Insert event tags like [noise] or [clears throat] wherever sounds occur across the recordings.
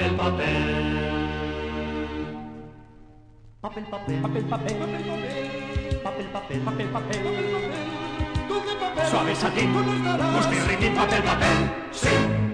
papel, papel. Papel, papel, papel, papel, papel, papel, papel, papel, papel. Suave satín, postirritín, papel, papel, sí.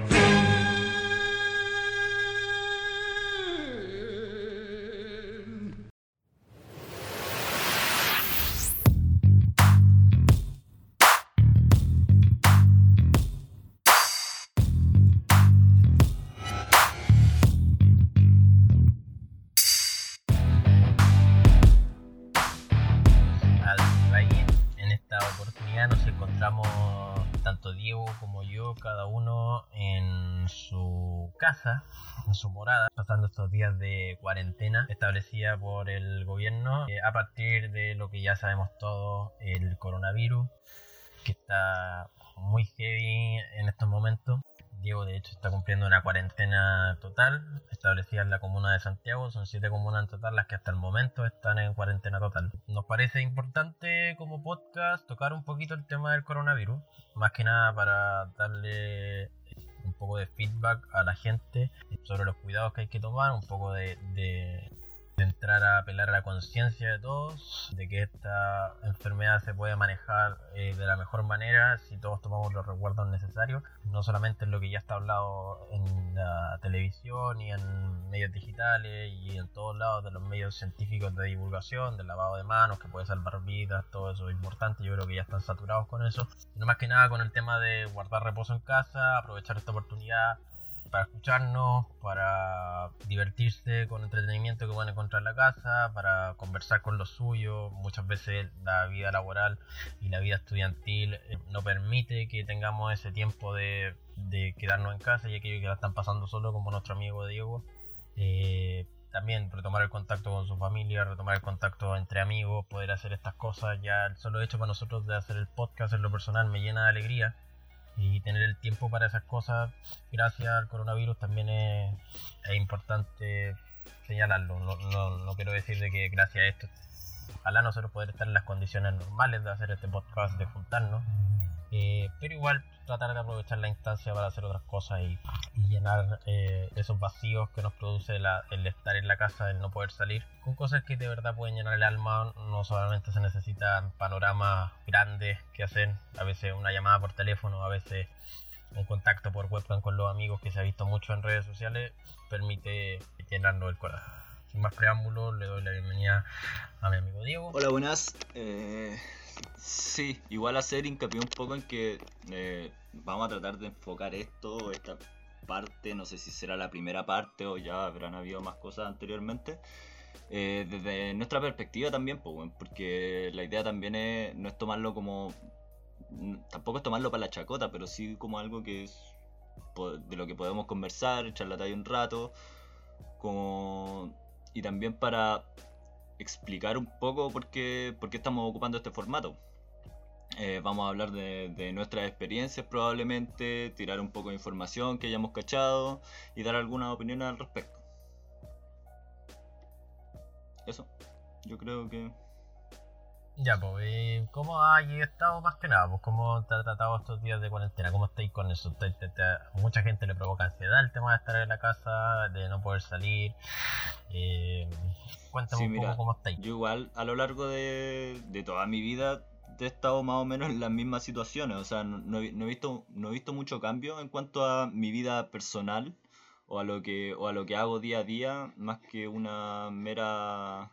Su morada, pasando estos días de cuarentena establecida por el gobierno eh, a partir de lo que ya sabemos todos, el coronavirus, que está muy heavy en estos momentos. Diego, de hecho, está cumpliendo una cuarentena total establecida en la comuna de Santiago. Son siete comunas en total las que hasta el momento están en cuarentena total. Nos parece importante como podcast tocar un poquito el tema del coronavirus, más que nada para darle un poco de feedback a la gente sobre los cuidados que hay que tomar, un poco de, entrar a apelar a la conciencia de todos, de que esta enfermedad se puede manejar eh, de la mejor manera si todos tomamos los resguardos necesarios, no solamente en lo que ya está hablado en la televisión y en medios digitales y en todos lados de los medios científicos de divulgación, del lavado de manos, que puede salvar vidas, todo eso es importante, yo creo que ya están saturados con eso, sino más que nada con el tema de guardar reposo en casa, aprovechar esta oportunidad para escucharnos, para divertirse con entretenimiento que pueden encontrar en la casa, para conversar con los suyos. Muchas veces la vida laboral y la vida estudiantil eh, no permite que tengamos ese tiempo de, quedarnos en casa y aquellos que la están pasando solo, como nuestro amigo Diego. Eh, también retomar el contacto con su familia, retomar el contacto entre amigos, poder hacer estas cosas. Ya el solo hecho para nosotros de hacer el podcast en lo personal me llena de alegría y tener el tiempo para esas cosas gracias al coronavirus también es, importante señalarlo. No, no, no, quiero decir de que gracias a esto, ojalá nosotros poder estar en las condiciones normales de hacer este podcast, de juntarnos, eh, pero igual tratar de aprovechar la instancia para hacer otras cosas y, llenar eh, esos vacíos que nos produce el estar en la casa, el no poder salir, con cosas que de verdad pueden llenar el alma. No solamente se necesitan panoramas grandes que hacen, a veces una llamada por teléfono, a veces un contacto por webcam con los amigos que se ha visto mucho en redes sociales, permite llenarnos el corazón. Más preámbulos, le doy la bienvenida a mi amigo Diego. Hola, buenas. Eh, Sí, igual hacer hincapié un poco en que eh, vamos a tratar de enfocar esto, esta parte, no sé si será la primera parte o ya habrán habido más cosas anteriormente, eh, desde nuestra perspectiva también, pues, porque la idea también es, no es tomarlo como, tampoco es tomarlo para la chacota, pero sí como algo que es de lo que podemos conversar, echar la talla un rato, como, y también para explicar un poco por qué, por qué estamos ocupando este formato. Eh, vamos a hablar de, nuestras experiencias probablemente, tirar un poco de información que hayamos cachado y dar algunas opiniones al respecto. Eso, yo creo que... Ya, pues, ¿cómo has estado más que nada? Pues, ¿Cómo te ha tratado estos días de cuarentena? ¿Cómo estáis con eso? mucha gente le provoca ansiedad el tema de estar en la casa, de no poder salir. Eh, cuéntame un poco cómo estáis. Yo igual, a lo largo de, de toda mi vida, he estado más o menos en las mismas situaciones. O sea, no, he, visto, no he visto mucho cambio en cuanto a mi vida personal o a lo que, o a lo que hago día a día, más que una mera,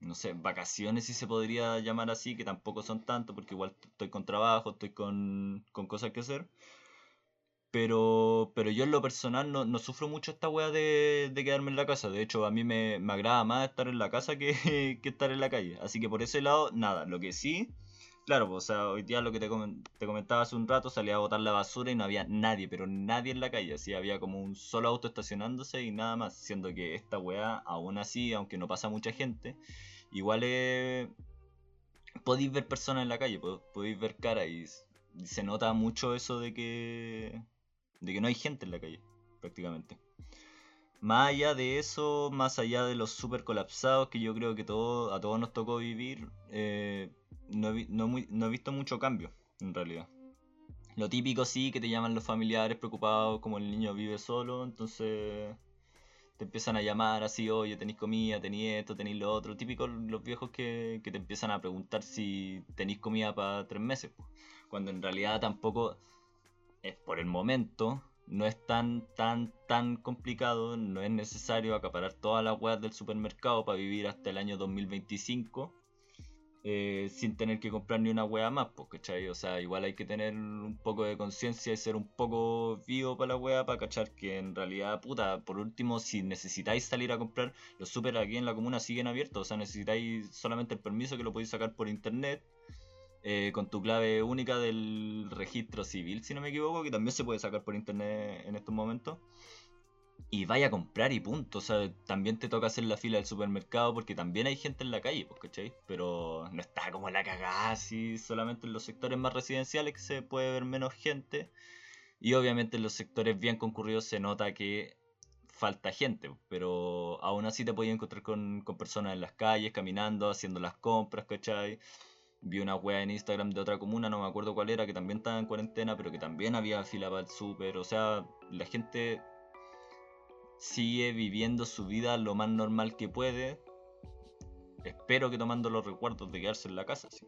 no sé, vacaciones si se podría llamar así, que tampoco son tanto, porque igual estoy con trabajo, estoy con, con cosas que hacer. Pero, pero yo en lo personal no, no sufro mucho esta weá de, de, quedarme en la casa. De hecho, a mí me, me agrada más estar en la casa que, [laughs] que, estar en la calle. Así que por ese lado, nada. Lo que sí, claro, pues, o sea, hoy día lo que te, te comentaba hace un rato, salía a botar la basura y no había nadie, pero nadie en la calle. Así había como un solo auto estacionándose y nada más. Siendo que esta weá, aún así, aunque no pasa mucha gente, igual es... Podéis ver personas en la calle, podéis ver cara y se nota mucho eso de que de que no hay gente en la calle, prácticamente. Más allá de eso, más allá de los super colapsados que yo creo que todo, a todos nos tocó vivir, eh, no, he, visto mucho cambio, en realidad. Lo típico sí, que te llaman los familiares preocupados como el niño vive solo, entonces te empiezan a llamar así, oye, tenéis comida, tenéis esto, tenéis lo otro. Típico los viejos que, que te empiezan a preguntar si tenéis comida para tres meses. Cuando en realidad tampoco es por el momento, no es tan, tan, tan complicado, no es necesario acaparar todas las weas del supermercado para vivir hasta el año 2025 eh, sin tener que comprar ni una wea más, pues, ¿cachai? O sea, igual hay que tener un poco de conciencia y ser un poco vivo para la wea para cachar que en realidad, puta, por último, si necesitáis salir a comprar, los super aquí en la comuna siguen abiertos, o sea, necesitáis solamente el permiso que lo podéis sacar por internet. Eh, con tu clave única del registro civil, si no me equivoco, que también se puede sacar por internet en estos momentos. Y vaya a comprar y punto. O sea, también te toca hacer la fila del supermercado porque también hay gente en la calle, pues, ¿cachai? Pero no está como la cagada así, solamente en los sectores más residenciales que se puede ver menos gente. Y obviamente en los sectores bien concurridos se nota que falta gente, pero aún así te podías encontrar con, con personas en las calles, caminando, haciendo las compras, ¿cachai? Vi una wea en Instagram de otra comuna, no me acuerdo cuál era, que también estaba en cuarentena, pero que también había fila para el súper. O sea, la gente sigue viviendo su vida lo más normal que puede. Espero que tomando los recuerdos de quedarse en la casa, sí.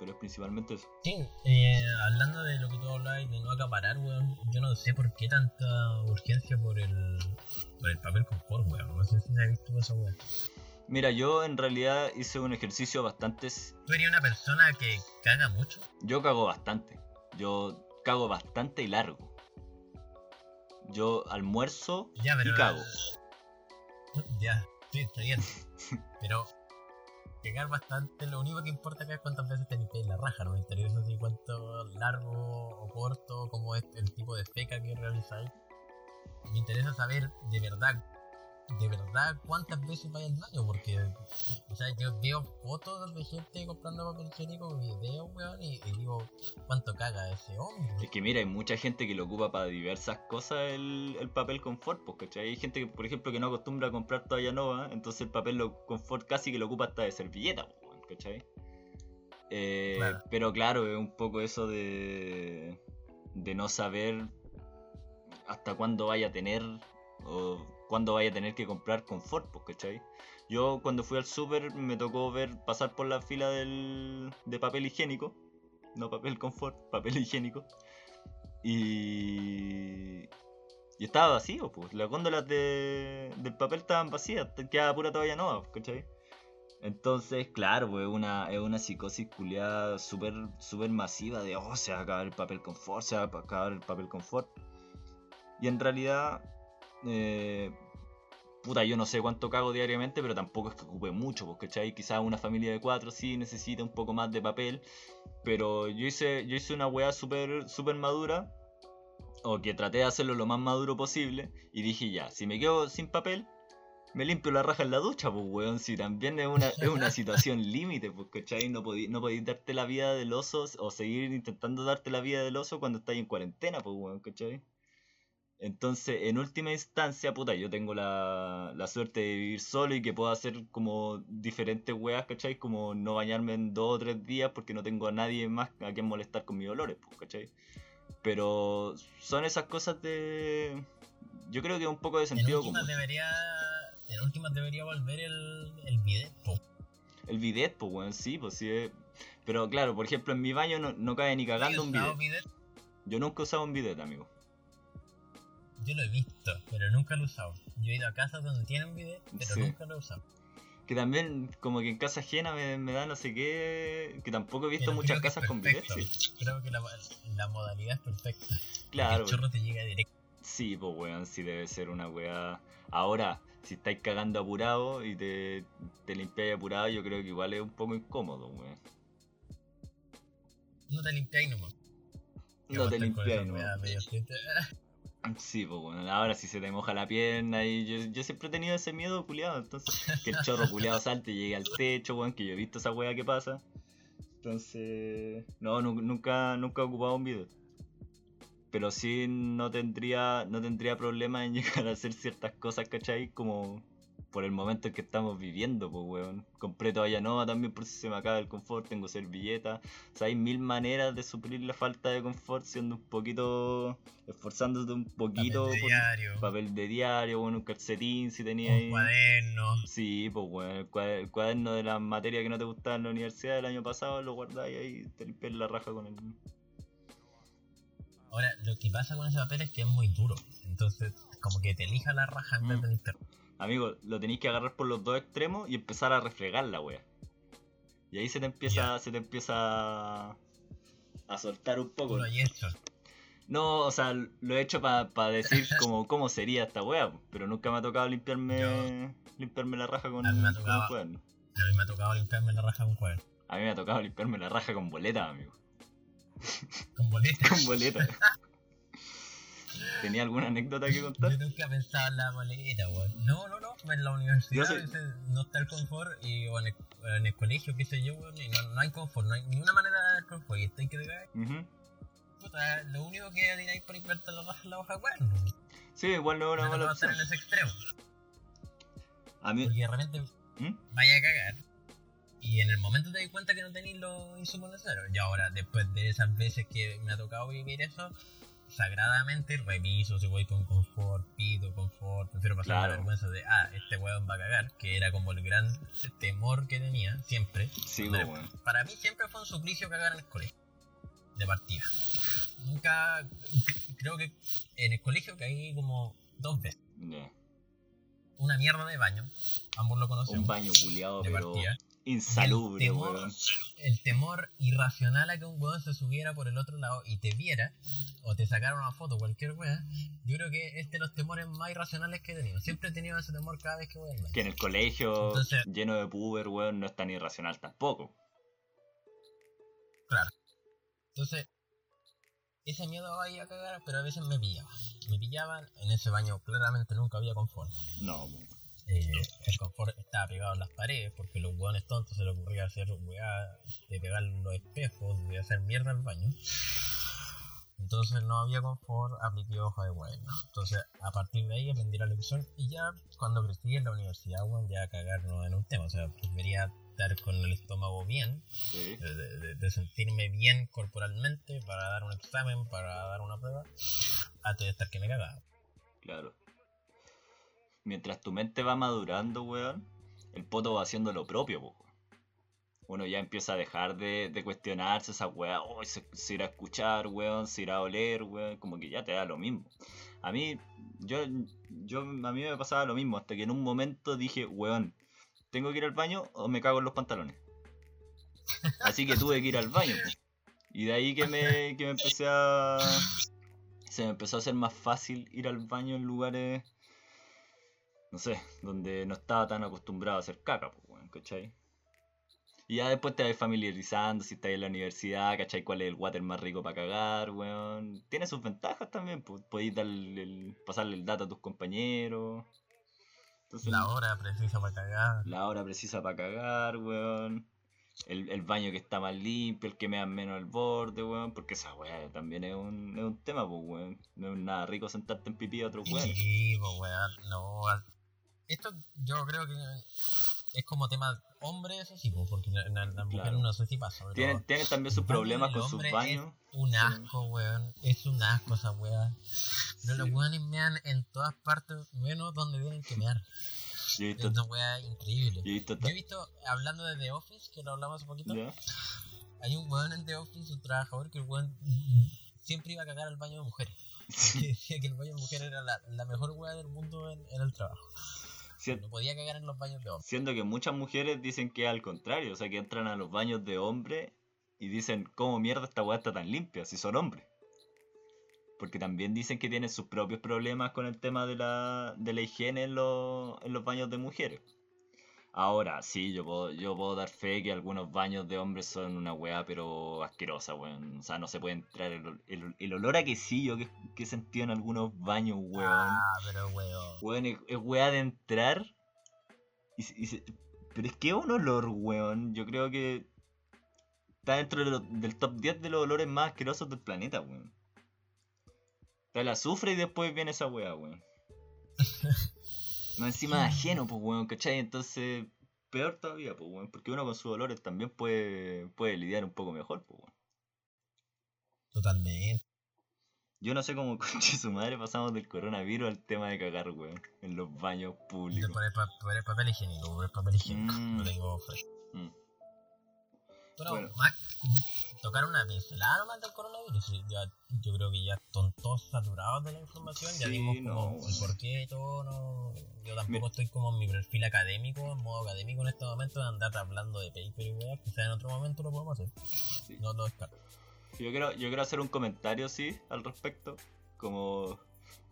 Pero es principalmente eso. Sí, eh, hablando de lo que tú hablabas de no acaparar, weón, yo no sé por qué tanta urgencia por el, por el papel confort, weón. No sé si has visto esa weón. Mira, yo en realidad hice un ejercicio bastante... ¿Tú eres una persona que caga mucho? Yo cago bastante. Yo cago bastante y largo. Yo almuerzo Ya, pero. y cago. [laughs] Ya, sí, está bien. [laughs] Pero. Cagar bastante, lo único que importa acá es cuántas veces te limpias la raja, no me interesa si cuánto largo o corto, cómo es el tipo de feca que realizáis. Me interesa saber de verdad, de verdad cuántas veces vais al baño, porque, o sea, yo veo fotos de gente comprando papel higiénico, videos, weón, y, y digo, ¿cuánto caga ese hombre? Es que mira, hay mucha gente que lo ocupa para diversas cosas el, el papel confort, pues, ¿cachai? Hay gente que, por ejemplo, que no acostumbra a comprar toalla nueva, entonces el papel lo- confort casi que lo ocupa hasta de servilleta, pues, weón, ¿cachai? Eh, Claro. Pero claro, es un poco eso de, de no saber hasta cuándo vaya a tener o cuándo vaya a tener que comprar confort, pues, ¿cachai? Yo cuando fui al súper me tocó ver pasar por la fila del, de papel higiénico, no papel confort, [laughs] papel higiénico. Y. Y estaba vacío, pues. Las góndolas de, del papel estaban vacías, quedaba pura toalla nueva, pues, ¿cachai? Entonces, claro, pues es una, es una psicosis culiada súper súper masiva de, oh, se va a acabar el papel confort, se va a acabar el papel confort. Y en realidad, eh, puta, yo no sé cuánto cago diariamente, pero tampoco es que ocupe mucho, pues, ¿cachai? Quizás una familia de cuatro sí necesita un poco más de papel, pero yo hice, yo hice una weá súper super madura, o que traté de hacerlo lo más maduro posible, y dije ya, si me quedo sin papel, me limpio la raja en la ducha, pues weón, si también es una, es una situación [laughs] límite, pues cachai, no podí, no podí darte la vida del oso, o seguir intentando darte la vida del oso cuando estás en cuarentena, pues weón, cachai. Entonces, en última instancia, puta, yo tengo la, la suerte de vivir solo y que puedo hacer como diferentes weas, ¿cachai? Como no bañarme en dos o tres días porque no tengo a nadie más a quien molestar con mis olores, pues, ¿cachai? Pero son esas cosas de... Yo creo que un poco de En sentido últimas común. debería, en últimas debería volver el, el bidet, po. El bidet, pues, weón, sí, pues sí. es- Pero claro, por ejemplo, en mi baño no, no cae ni cagando un ¿Has usado bidet. bidet? Yo nunca he usado un bidet, amigo. Yo lo he visto, pero nunca lo he usado. Yo he ido a casas donde tienen bidet, pero Sí. nunca lo he usado. Que también, como que en casa ajena me, me da no sé qué. Que tampoco he visto Pero muchas casas con bidet, sí. Creo que la, la modalidad es perfecta. Claro, El chorro te llega directo. sí, pues weón, sí debe ser una weá. Ahora, si estáis cagando apurado y te, te limpiáis apurado, yo creo que igual es un poco incómodo, weón. No te limpiáis nomás. No te limpiáis, esa [laughs] Sí, pues bueno, ahora si se te moja la pierna y yo, yo siempre he tenido ese miedo culiado, entonces que el chorro culiado salte y llegue al techo, weón, que yo he visto esa weá que pasa. Entonces, no, nu- nunca, nunca he ocupado un video. Pero sí no tendría, no tendría problema en [laughs] llegar a hacer ciertas cosas, ¿cachai? Como por el momento en que estamos viviendo, pues, weón. Compré toalla nueva también por si se me acaba el confort, tengo servilleta. O sea, hay mil maneras de suplir la falta de confort siendo un poquito, esforzándote un poquito. Papel de por- diario, Papel de diario, bueno, un calcetín si tenía un ahí. cuaderno. Sí, pues bueno, el cuader- el cuaderno de la materia que no te gustaba en la universidad del año pasado lo guardáis ahí, te limpias la raja con el... Ahora, lo que pasa con ese papel es que es muy duro. Entonces, como que te elija la raja en vez Mm. de limpiar. Amigo, lo tenéis que agarrar por los dos extremos y empezar a refregar la wea. Y ahí se te empieza, se te empieza a soltar un poco. Lo has hecho. No, o sea, lo he hecho para decir [laughs] como cómo sería esta wea, pero nunca me ha tocado limpiarme limpiarme la raja con, A mí me ha con un tocado. cuaderno. A mí me ha tocado limpiarme la raja con cuaderno. A mí me ha tocado limpiarme la raja con boleta, amigo. Con boletas. [laughs] Con boleta. [laughs] ¿Tenía alguna anécdota que contar? Yo nunca pensaba en la boleta, weón. No, no, no. En la universidad Yo sé- no está el confort y, o en el, en el colegio, qué sé yo, weón, y no, no hay confort, no hay ninguna manera de dar confort. Y estoy que te caes, puta, lo único que tenéis para limpiarte la es la hoja cuaderno. Sí, igual no es una No mala opción. en ese extremo. A mí... Porque de repente ¿Mm? vaya a cagar. Y en el momento te das cuenta que no tenéis los insumos necesarios. Y ahora, después de esas veces que me ha tocado vivir eso, sagradamente reviso si voy con confort, pido confort, prefiero pasar Claro. la vergüenza de, ah, este weón va a cagar, que era como el gran temor que tenía siempre. Sí, pues. Para mí siempre fue un suplicio cagar en el colegio, de partida. Nunca, creo que en el colegio caí como dos veces. Una mierda de baño, ambos lo Un conocemos, baño culiado, de pero partida. Insalubre, El temor- weón. el temor irracional a que un weón se subiera por el otro lado y te viera, o te sacara una foto, cualquier weón, yo creo que es de los temores más irracionales que he tenido. Siempre he tenido ese temor cada vez que voy al. Que en el colegio, Entonces- lleno de puber, weón, no es tan irracional tampoco. Entonces, ese miedo a ir a cagar, pero a veces me pillaba. Me pillaban, en ese baño claramente nunca había confort. No, weón. Eh, el confort estaba pegado en las paredes porque los hueones tontos se les ocurría hacer weá de pegar los espejos, de hacer mierda al baño. Entonces no había confort, apliqué hoja de huevo. Entonces a partir de ahí aprendí la lección y ya cuando crecí en la universidad, weón, ya cagar no era un tema. O sea, debería estar con el estómago bien, Sí. de, de- de sentirme bien corporalmente para dar un examen, para dar una prueba, antes de estar que me cagaba. Claro. Mientras tu mente va madurando, weón, el poto va haciendo lo propio, weón. Uno ya empieza a dejar de, de cuestionarse esa weá, oh, se, irá a escuchar, weón, se irá a oler, weón, como que ya te da lo mismo. A mí, yo, yo, a mí me pasaba lo mismo, hasta que en un momento dije, weón, ¿tengo que ir al baño o me cago en los pantalones? Así que tuve que ir al baño. Y de ahí que me, que me empecé a... Se me empezó a hacer más fácil ir al baño en lugares no sé, donde no estaba tan acostumbrado a hacer caca, pues, weón, ¿cachai? Y ya después te vas familiarizando si estás en la universidad, ¿cachai? ¿Cuál es el water más rico para cagar, weón? Tiene sus ventajas también, pues, podéis darle el- pasarle el dato a tus compañeros. Entonces, La hora precisa para cagar. la hora precisa para cagar, weón. El, el baño que está más limpio, el que me da menos el borde, weón. Porque esa weá también es un, es un tema, pues, weón. No es nada rico sentarte en pipí a otro weón. Sí, pues weón, no. Esto yo creo que es como tema hombre, eso sí, porque la, la- la mujer Claro. no sé si pasa. Tienen, tienen también sus problemas con sus baños. Es un asco, weón. Es un asco esa weá. Pero los Sí. weones mean en todas partes, menos donde tienen que mear. Yo he Es una weá increíble. yo he visto Yo he visto, hablando de The Office, que lo hablamos hace poquito, hay un weón en The Office, un trabajador, que el weón siempre iba a cagar al baño de mujeres. Que [laughs] [laughs] decía que el baño de mujeres era la, la mejor weá del mundo en, en el trabajo. No podía cagar en los baños de hombres. Siendo que muchas mujeres dicen que es al contrario, o sea que entran a los baños de hombre y dicen, ¿cómo mierda esta weá está tan limpia si son hombres? Porque también dicen que tienen sus propios problemas con el tema de la, de la higiene en los, en los baños de mujeres. Ahora, sí, yo puedo, yo puedo dar fe que algunos baños de hombres son una weá, pero asquerosa, weón. O sea, no se puede entrar el, el, el olor a quesillo que, que he sentido en algunos baños, weón. Ah, pero weón. Weón, es, es weá de entrar. Y, se- y se- pero es que es un olor, weón. Yo creo que está dentro de lo- del top 10 de los olores más asquerosos del planeta, weón. Está el azufre y después viene esa weá, weón. [laughs] No encima ajeno, pues, weón, ¿cachai? Entonces, peor todavía, pues, weón. Porque uno con sus dolores también puede, puede lidiar un poco mejor, pues, weón. Totalmente. Yo no sé cómo [laughs] conche su madre pasamos del coronavirus al tema de cagar, weón. En los baños De públicos. pa- poner papel higiénico, poner papel higiénico. Mm. Lo tengo fresco. Mm. Pero Bueno. más tocar una pincelada nomás del coronavirus. sí, Ya, yo creo que ya están todos saturados de la información. Ya Sí, dimos no, como bueno. el porqué y todo. No, yo tampoco Mira. estoy como en mi perfil académico, en modo académico en este momento de andar hablando de paper y weas. Quizás en otro momento lo podemos hacer. Sí. No lo descarto. Yo quiero, yo quiero hacer un comentario, sí, al respecto. Como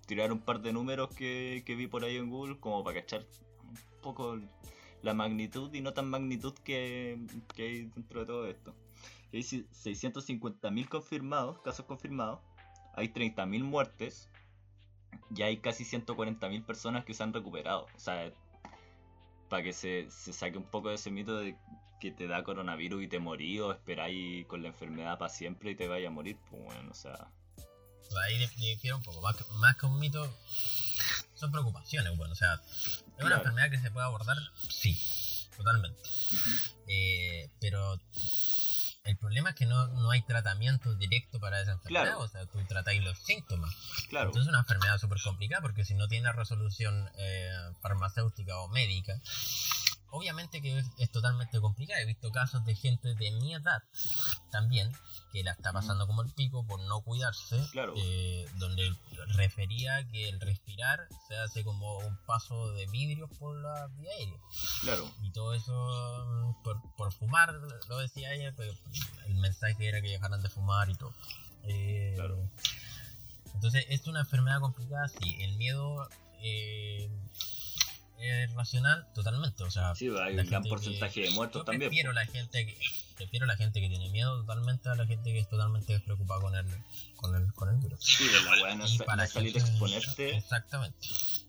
tirar un par de números que, que vi por ahí en Google, como para cachar un poco la magnitud y no tan magnitud que, hay dentro de todo esto. Hay 650.000 confirmados, casos confirmados, hay 30.000 muertes y hay casi 140.000 personas que se han recuperado. O sea, para que se, se saque un poco de ese mito de que te da coronavirus y te morí o esperáis con la enfermedad para siempre y te vaya a morir, pues bueno, o sea, ahí dif- difiere un poco. Más que un mito, son preocupaciones. Bueno, o sea, ¿es una enfermedad que se puede abordar? Sí, totalmente. Eh, pero el problema es que no, no hay tratamiento directo para esa enfermedad. Claro. O sea, tú tratáis los síntomas. claro, Entonces es una enfermedad súper complicada porque si no tiene resolución eh, farmacéutica o médica, obviamente que es, es totalmente complicada. He visto casos de gente de mi edad también que la está pasando como el pico por no cuidarse, Claro. eh, donde refería que el respirar se hace como un paso de vidrios por la vía aérea. claro, Y todo eso mm, por, por fumar, lo decía ella, pero el mensaje era que dejaran de fumar y todo. Eh, Claro. Entonces, es una enfermedad complicada, sí. El miedo eh, es racional totalmente. O sea, sí, hay la un gran porcentaje que- de muertos yo también. prefiero la gente que prefiero la gente que tiene miedo totalmente a la gente que es totalmente despreocupada con el con el con el virus. Sí, de la weá no, Y para no salir a exponerte. Exactamente.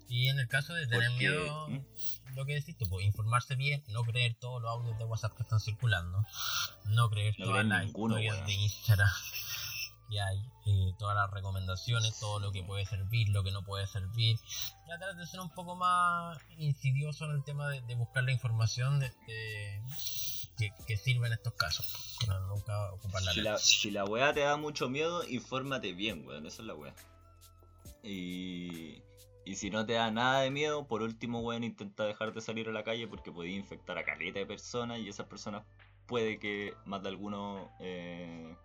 Y en el caso de tener Porque- miedo, ¿Mm? lo que decís pues, informarse bien, no creer todos los audios de WhatsApp que están circulando, no creer No todas las ninguno, historias de Instagram que hay, eh, todas las recomendaciones, todo lo que puede servir, lo que no puede servir. Tratar de ser un poco más insidioso en el tema de, de buscar la información de, de- que, que sirva en estos casos, para nunca ocupar la Si letra. la, si la weá te da mucho miedo, infórmate bien, weón. Esa es la weá. Y, y si no te da nada de miedo, por último, weón, intenta dejar de salir a la calle porque podía infectar a caleta de personas y esas personas puede que más de alguno eh,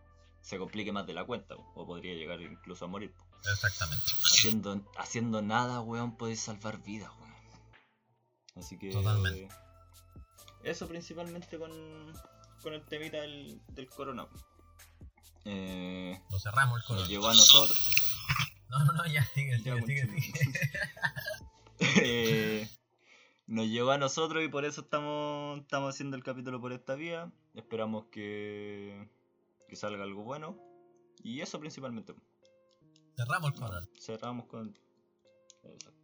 se complique más de la cuenta o podría llegar incluso a morir. Exactamente. Haciendo, haciendo nada, weón, puedes salvar vidas, weón. Así que... Totalmente. Eso principalmente con, con el temita del, del corona. Eh, Lo cerramos el nos color. llegó a nosotros. [laughs] No, no, no, ya sigue, sigue, sigue, sigue. [laughs] Eh, nos llegó a nosotros y por eso estamos, estamos haciendo el capítulo por esta vía. Esperamos que, que salga algo bueno. Y eso principalmente. Cerramos el. Cerramos con... Exacto.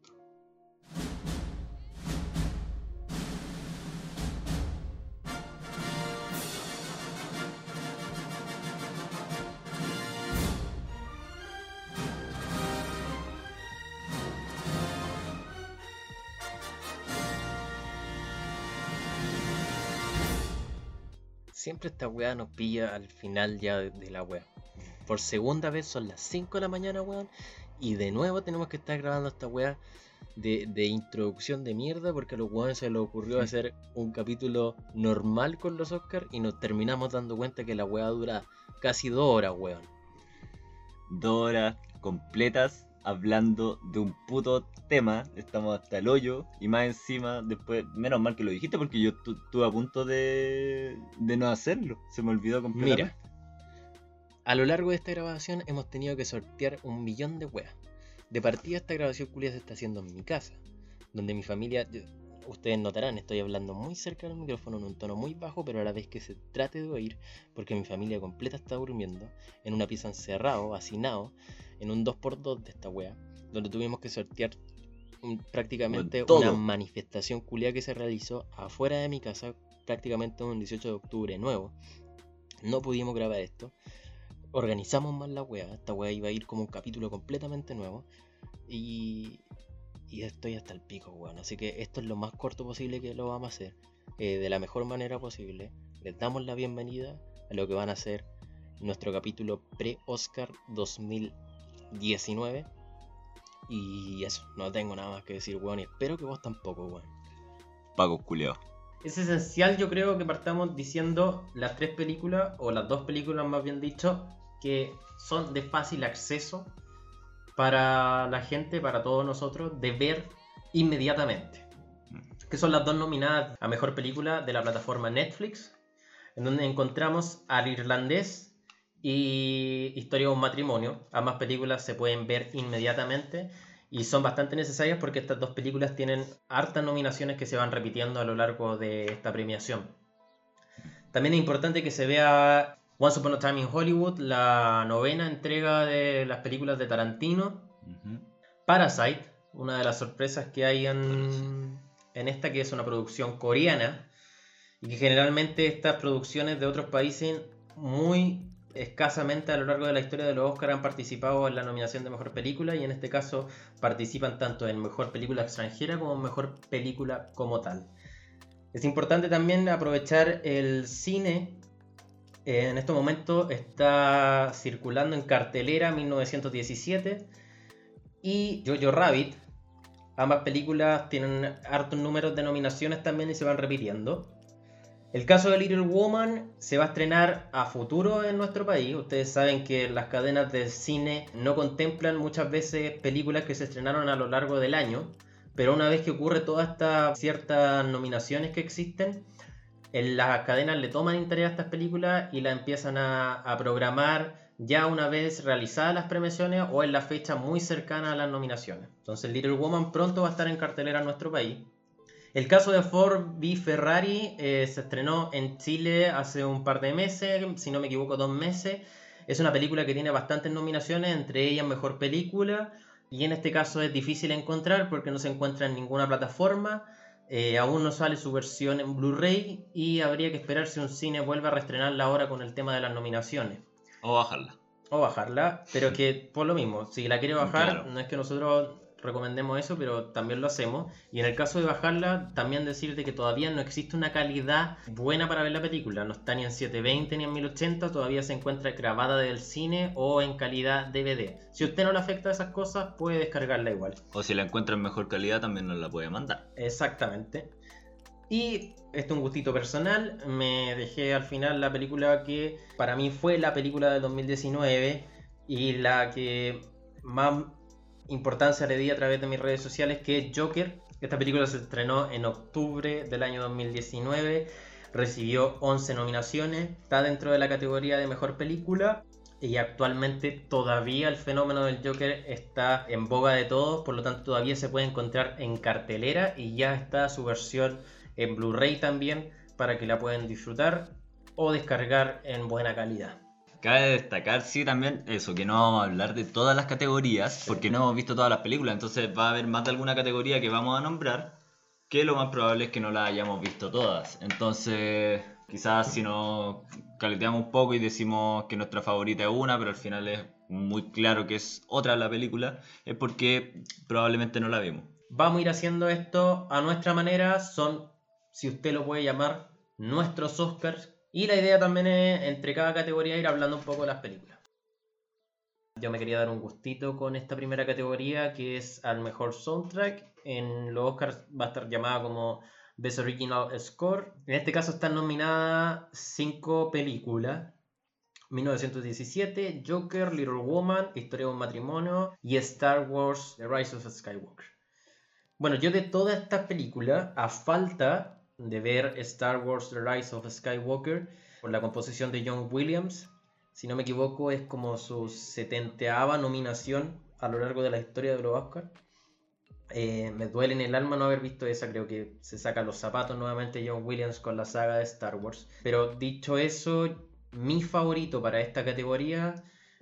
Siempre esta weá nos pilla al final ya de, de la weá. Por segunda vez son las 5 de la mañana, weón. Y de nuevo tenemos que estar grabando esta weá de, de introducción de mierda. Porque a los weones se les ocurrió hacer un capítulo normal con los Oscars. Y nos terminamos dando cuenta que la weá dura casi dos horas, weón. Dos horas completas hablando de un puto tema. Estamos hasta el hoyo. Y más encima, después, menos mal que lo dijiste porque yo tu- estuve a punto de, de no hacerlo. Se me olvidó completamente. Mira, a lo largo de esta grabación hemos tenido que sortear un millón de weas. De partida esta grabación culia se está haciendo en mi casa, donde mi familia, ustedes notarán, estoy hablando muy cerca del micrófono en un tono muy bajo, pero a la vez que se trate de oír, porque mi familia completa está durmiendo en una pieza encerrado, hacinado, en un 2x2 de esta wea, donde tuvimos que sortear un- prácticamente una manifestación culia que se realizó afuera de mi casa, prácticamente un 18 de octubre nuevo. No pudimos grabar esto. Organizamos más la wea. Esta wea iba a ir como un capítulo completamente nuevo. Y, y estoy hasta el pico, weón. Así que esto es lo más corto posible que lo vamos a hacer. eh, de la mejor manera posible. Les damos la bienvenida a lo que van a ser nuestro capítulo pre-Oscar 2019. Y eso, no tengo nada más que decir, weón. Y espero que vos tampoco, weón. Paco culiao. Es esencial, yo creo, que partamos diciendo las tres películas, o las dos películas más bien dicho, que son de fácil acceso para la gente, para todos nosotros, de ver inmediatamente. Que son las dos nominadas a Mejor Película de la plataforma Netflix, en donde encontramos Al Irlandés y Historia de un Matrimonio. Ambas películas se pueden ver inmediatamente y son bastante necesarias porque estas dos películas tienen hartas nominaciones que se van repitiendo a lo largo de esta premiación. También es importante que se vea Once Upon a Time in Hollywood, la novena entrega de las películas de Tarantino. Parasite, una de las sorpresas que hay en, en esta, que es una producción coreana, y que generalmente estas producciones de otros países muy escasamente a lo largo de la historia de los Oscar han participado en la nominación de Mejor Película y en este caso participan tanto en Mejor Película Extranjera como en Mejor Película como tal. Es importante también aprovechar el cine. En estos momentos está circulando en cartelera 1917 y Jojo Rabbit. Ambas películas tienen hartos números de nominaciones también y se van repitiendo. El caso de Little Woman se va a estrenar a futuro en nuestro país. Ustedes saben que las cadenas de cine no contemplan muchas veces películas que se estrenaron a lo largo del año. Pero una vez que ocurre todas estas ciertas nominaciones que existen, en las cadenas le toman interés a estas películas y las empiezan a, a programar ya una vez realizadas las premiaciones o en la fecha muy cercana a las nominaciones. Entonces Little Woman pronto va a estar en cartelera en nuestro país. El caso de Ford v Ferrari eh, se estrenó en Chile hace un par de meses, si no me equivoco dos meses. Es una película que tiene bastantes nominaciones, entre ellas Mejor Película, y en este caso es difícil encontrar porque no se encuentra en ninguna plataforma. Eh, aún no sale su versión en Blu-ray y habría que esperar si un cine vuelve a reestrenarla ahora con el tema de las nominaciones. O bajarla. O bajarla, pero que por lo mismo, si la quiere bajar, Claro. no es que nosotros recomendemos eso, pero también lo hacemos. Y en el caso de bajarla, también decirte que todavía no existe una calidad buena para ver la película. No está ni en 720 ni en 1080, todavía se encuentra grabada del cine o en calidad DVD. Si a usted no le afecta esas cosas, puede descargarla igual. O si la encuentra en mejor calidad, también nos la puede mandar. Exactamente. Y esto es un gustito personal. Me dejé al final la película que para mí fue la película del 2019 y la que más importancia le di a través de mis redes sociales, que es Joker. Esta película se estrenó en octubre del año 2019. Recibió 11 nominaciones. Está dentro de la categoría de mejor película. Y actualmente todavía el fenómeno del Joker está en boga de todos, por lo tanto todavía se puede encontrar en cartelera y ya está su versión en Blu-ray también para que la puedan disfrutar o descargar en buena calidad. Cabe destacar, sí, también eso, que no vamos a hablar de todas las categorías, porque no hemos visto todas las películas, entonces va a haber más de alguna categoría que vamos a nombrar, que lo más probable es que no las hayamos visto todas. Entonces, quizás si nos caleteamos un poco y decimos que nuestra favorita es una, pero al final es muy claro que es otra la película, es porque probablemente no la vimos. Vamos a ir haciendo esto a nuestra manera, son, si usted lo puede llamar, nuestros Oscars. Y la idea también es, entre cada categoría, ir hablando un poco de las películas. Yo me quería dar un gustito con esta primera categoría, que es al mejor soundtrack. En los Oscars va a estar llamada como Best Original Score. En este caso están nominadas cinco películas. 1917, Joker, Little Woman, Historia de un matrimonio y Star Wars The Rise of Skywalker. Bueno, yo de todas estas películas, a falta de ver Star Wars The Rise of Skywalker, por la composición de John Williams, si no me equivoco es como su 70 nominación a lo largo de la historia de los Oscars. Eh, me duele en el alma no haber visto esa, creo que se saca los zapatos nuevamente John Williams con la saga de Star Wars. Pero dicho eso, mi favorito para esta categoría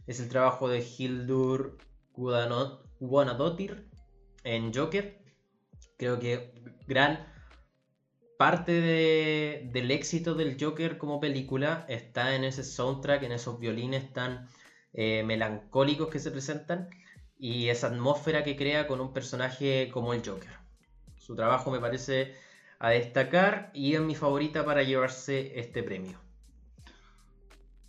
es el trabajo de Hildur Guðnadóttir en Joker. Creo que gran parte de- del éxito del Joker como película está en ese soundtrack, en esos violines tan eh, melancólicos que se presentan. y esa atmósfera que crea con un personaje como el Joker. Su trabajo me parece a destacar y es mi favorita para llevarse este premio.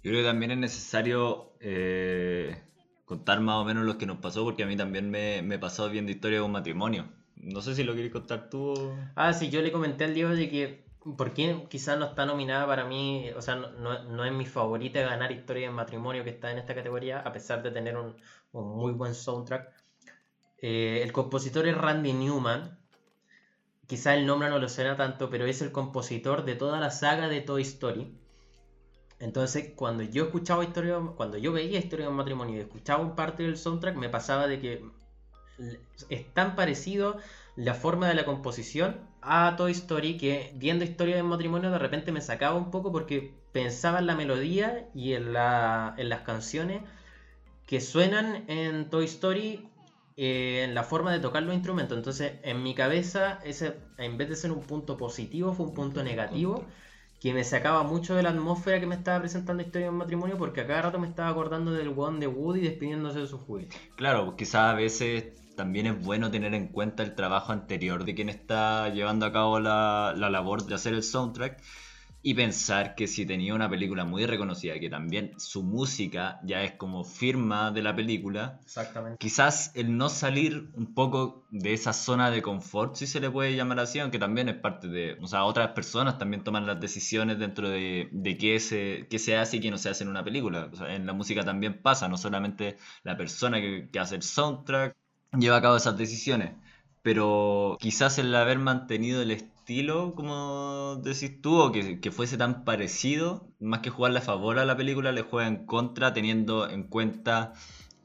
Yo creo que también es necesario eh, contar más o menos lo que nos pasó, porque a mí también me, me pasó viendo historia de un matrimonio. No sé si lo quieres contar tú. Ah, sí, yo le comenté al Diego de que por qué quizás no está nominada para mí, o sea, no, no- es mi favorita ganar Historia de Matrimonio que está en esta categoría, a pesar de tener un, un muy buen soundtrack. Eh, el compositor es Randy Newman. Quizás el nombre no lo suena tanto, pero es el compositor de toda la saga de Toy Story. Entonces, cuando yo escuchaba historia, cuando yo veía Historia de matrimonio y escuchaba un parte del soundtrack, me pasaba de que es tan parecido la forma de la composición a Toy Story que viendo Historia de matrimonio de repente me sacaba un poco porque pensaba en la melodía y en, la- en las canciones que suenan en Toy Story eh, en la forma de tocar los instrumentos. Entonces, en mi cabeza, ese, en vez de ser un punto positivo, fue un punto negativo que me sacaba mucho de la atmósfera que me estaba presentando Historia de un matrimonio porque a cada rato me estaba acordando del one de Woody despidiéndose de su juguete. Claro, quizás a veces también es bueno tener en cuenta el trabajo anterior de quien está llevando a cabo la, la labor de hacer el soundtrack y pensar que si tenía una película muy reconocida, que también su música ya es como firma de la película, Exactamente. quizás el no salir un poco de esa zona de confort, si se le puede llamar así, aunque también es parte de, o sea, otras personas también toman las decisiones dentro de, de qué, se, qué se hace y qué no se hace en una película. O sea, en la música también pasa, no solamente la persona que, que hace el soundtrack lleva a cabo esas decisiones, pero quizás el haber mantenido el estilo, como decís tú, o que, que fuese tan parecido, más que jugarle a favor a la película, le juega en contra teniendo en cuenta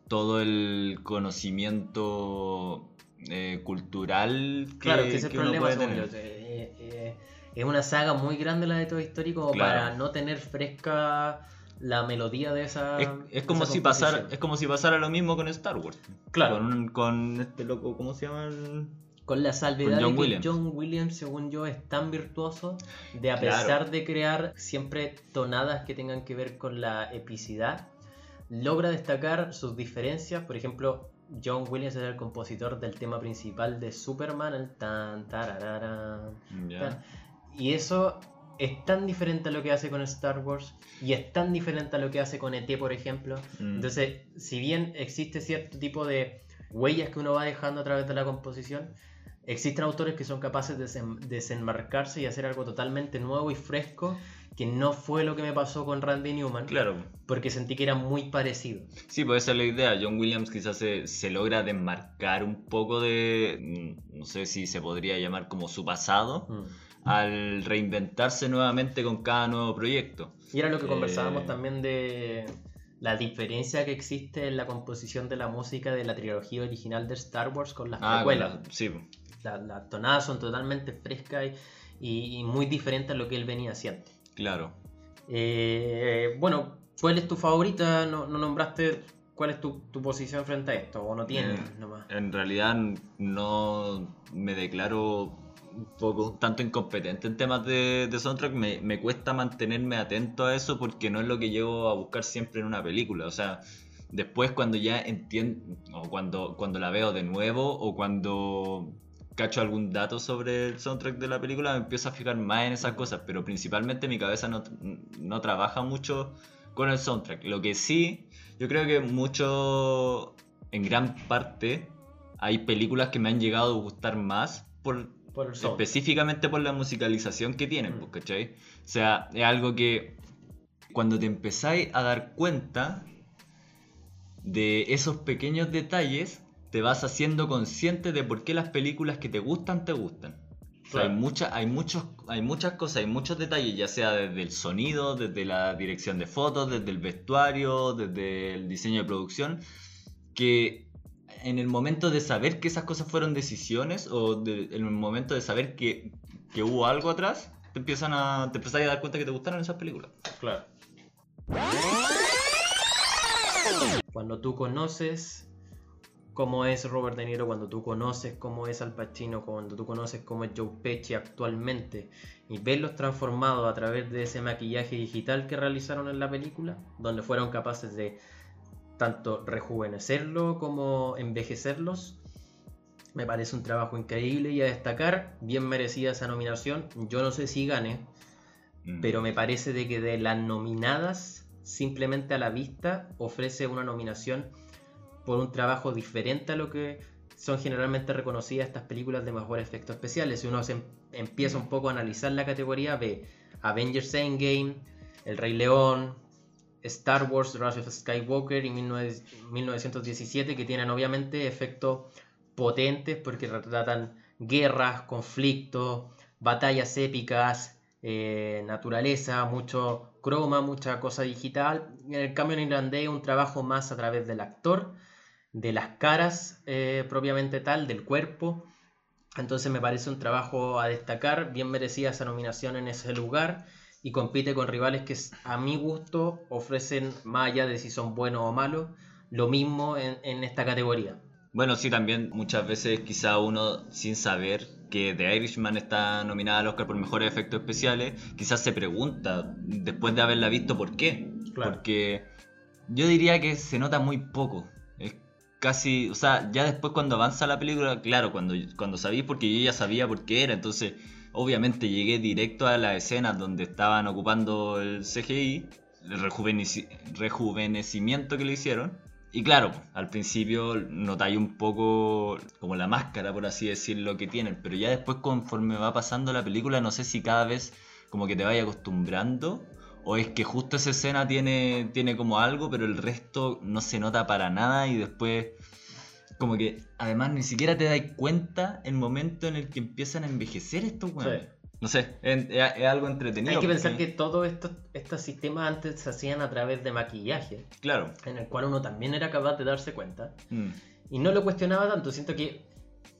todo el conocimiento eh, cultural que, Claro, que ese que uno problema, puede tener. Eh, eh, es una saga muy grande la de Story como Claro. para no tener fresca la melodía de esa. Es, es como esa si pasara, es como si pasara lo mismo con Star Wars. Claro. Con, con este loco, ¿cómo se llama? el- Con la salvedad Con John de que Williams. John Williams, según yo, es tan virtuoso de a Claro. pesar de crear siempre tonadas que tengan que ver con la epicidad, logra destacar sus diferencias. Por ejemplo, John Williams es el compositor del tema principal de Superman, el tan tararara. Ya. Y eso es tan diferente a lo que hace con Star Wars y es tan diferente a lo que hace con ET, por ejemplo. Mm. Entonces, si bien existe cierto tipo de huellas que uno va dejando a través de la composición, existen autores que son capaces de desen- desenmarcarse y hacer algo totalmente nuevo y fresco que no fue lo que me pasó con Randy Newman, Claro. porque sentí que era muy parecido. Sí, pues esa es la idea. John Williams quizás se, se logra desmarcar un poco de, mm, no sé si se podría llamar como su pasado, Mm. al reinventarse nuevamente con cada nuevo proyecto. Y era lo que Eh, conversábamos también de la diferencia que existe en la composición de la música de la trilogía original de Star Wars con las Ah, precuelas. bueno, sí. La- Las tonadas son totalmente frescas y, y muy diferentes a lo que él venía haciendo. Claro. Eh, bueno, ¿cuál es tu favorita? No, no nombraste cuál es tu, tu posición frente a esto, o no tienes Mm. nomás. En realidad no me declaro un poco tanto incompetente en temas de, de soundtrack. Me, me cuesta mantenerme atento a eso porque no es lo que llego a buscar siempre en una película. O sea, después cuando ya entiendo, o cuando, cuando la veo de nuevo, o cuando cacho algún dato sobre el soundtrack de la película, me empiezo a fijar más en esas cosas. Pero principalmente mi cabeza no, no trabaja mucho con el soundtrack. Lo que sí, yo creo que mucho, en gran parte, hay películas que me han llegado a gustar más por específicamente por la musicalización que tienen, Mm. pues, ¿cachai? O sea, es algo que cuando te empezáis a dar cuenta de esos pequeños detalles, te vas haciendo consciente de por qué las películas que te gustan te gustan. O sea, hay, mucha- hay, muchos, hay muchas cosas, hay muchos detalles, ya sea desde el sonido, desde la dirección de fotos, desde el vestuario, desde el diseño de producción, que en el momento de saber que esas cosas fueron decisiones o de- en el momento de saber que, que hubo algo atrás, te empiezan a, te empiezas a dar cuenta que te gustaron esas películas. Claro. Cuando tú conoces cómo es Robert De Niro, cuando tú conoces cómo es Al Pacino, cuando tú conoces cómo es Joe Pesci actualmente y verlos transformados a través de ese maquillaje digital que realizaron en la película, donde fueron capaces de tanto rejuvenecerlo como envejecerlos. Me parece un trabajo increíble y a destacar, bien merecida esa nominación. Yo no sé si gane, Mm. pero me parece de que de las nominadas, simplemente a la vista, ofrece una nominación por un trabajo diferente a lo que son generalmente reconocidas estas películas de mejores efectos especiales. Si uno em- empieza un poco a analizar la categoría, ve Avengers Endgame, El Rey León, Star Wars The Rise of Skywalker y 19- 1917, que tienen obviamente efectos potentes porque retratan guerras, conflictos, batallas épicas, eh, naturaleza, mucho croma, mucha cosa digital. En el cambio en irlandés un trabajo más a través del actor, de las caras eh, propiamente tal, del cuerpo. Entonces me parece un trabajo a destacar, bien merecida esa nominación en ese lugar y compite con rivales que a mi gusto ofrecen, más allá de si son buenos o malos, lo mismo en, en esta categoría. Bueno, sí, también muchas veces quizá uno sin saber que The Irishman está nominada al Oscar por mejores efectos especiales, quizás se pregunta después de haberla visto por qué. Claro. Porque yo diría que se nota muy poco. Casi, o sea, ya después cuando avanza la película, claro, cuando, cuando porque yo ya sabía por qué era, entonces obviamente llegué directo a las escenas donde estaban ocupando el CGI, el rejuveneci- rejuvenecimiento que le hicieron. Y claro, al principio notáis un poco como la máscara, por así decirlo, que tienen, pero ya después conforme va pasando la película, no sé si cada vez como que te vaya acostumbrando o es que justo esa escena tiene, tiene como algo, pero el resto no se nota para nada y después como que además ni siquiera te das cuenta el momento en el que empiezan a envejecer estos weones. Sí. No sé, es, es- es algo entretenido. Hay que pensar porque- que todos estos, estos sistemas antes se hacían a través de maquillaje, Claro. en el cual uno también era capaz de darse cuenta. Mm. Y no lo cuestionaba tanto, siento que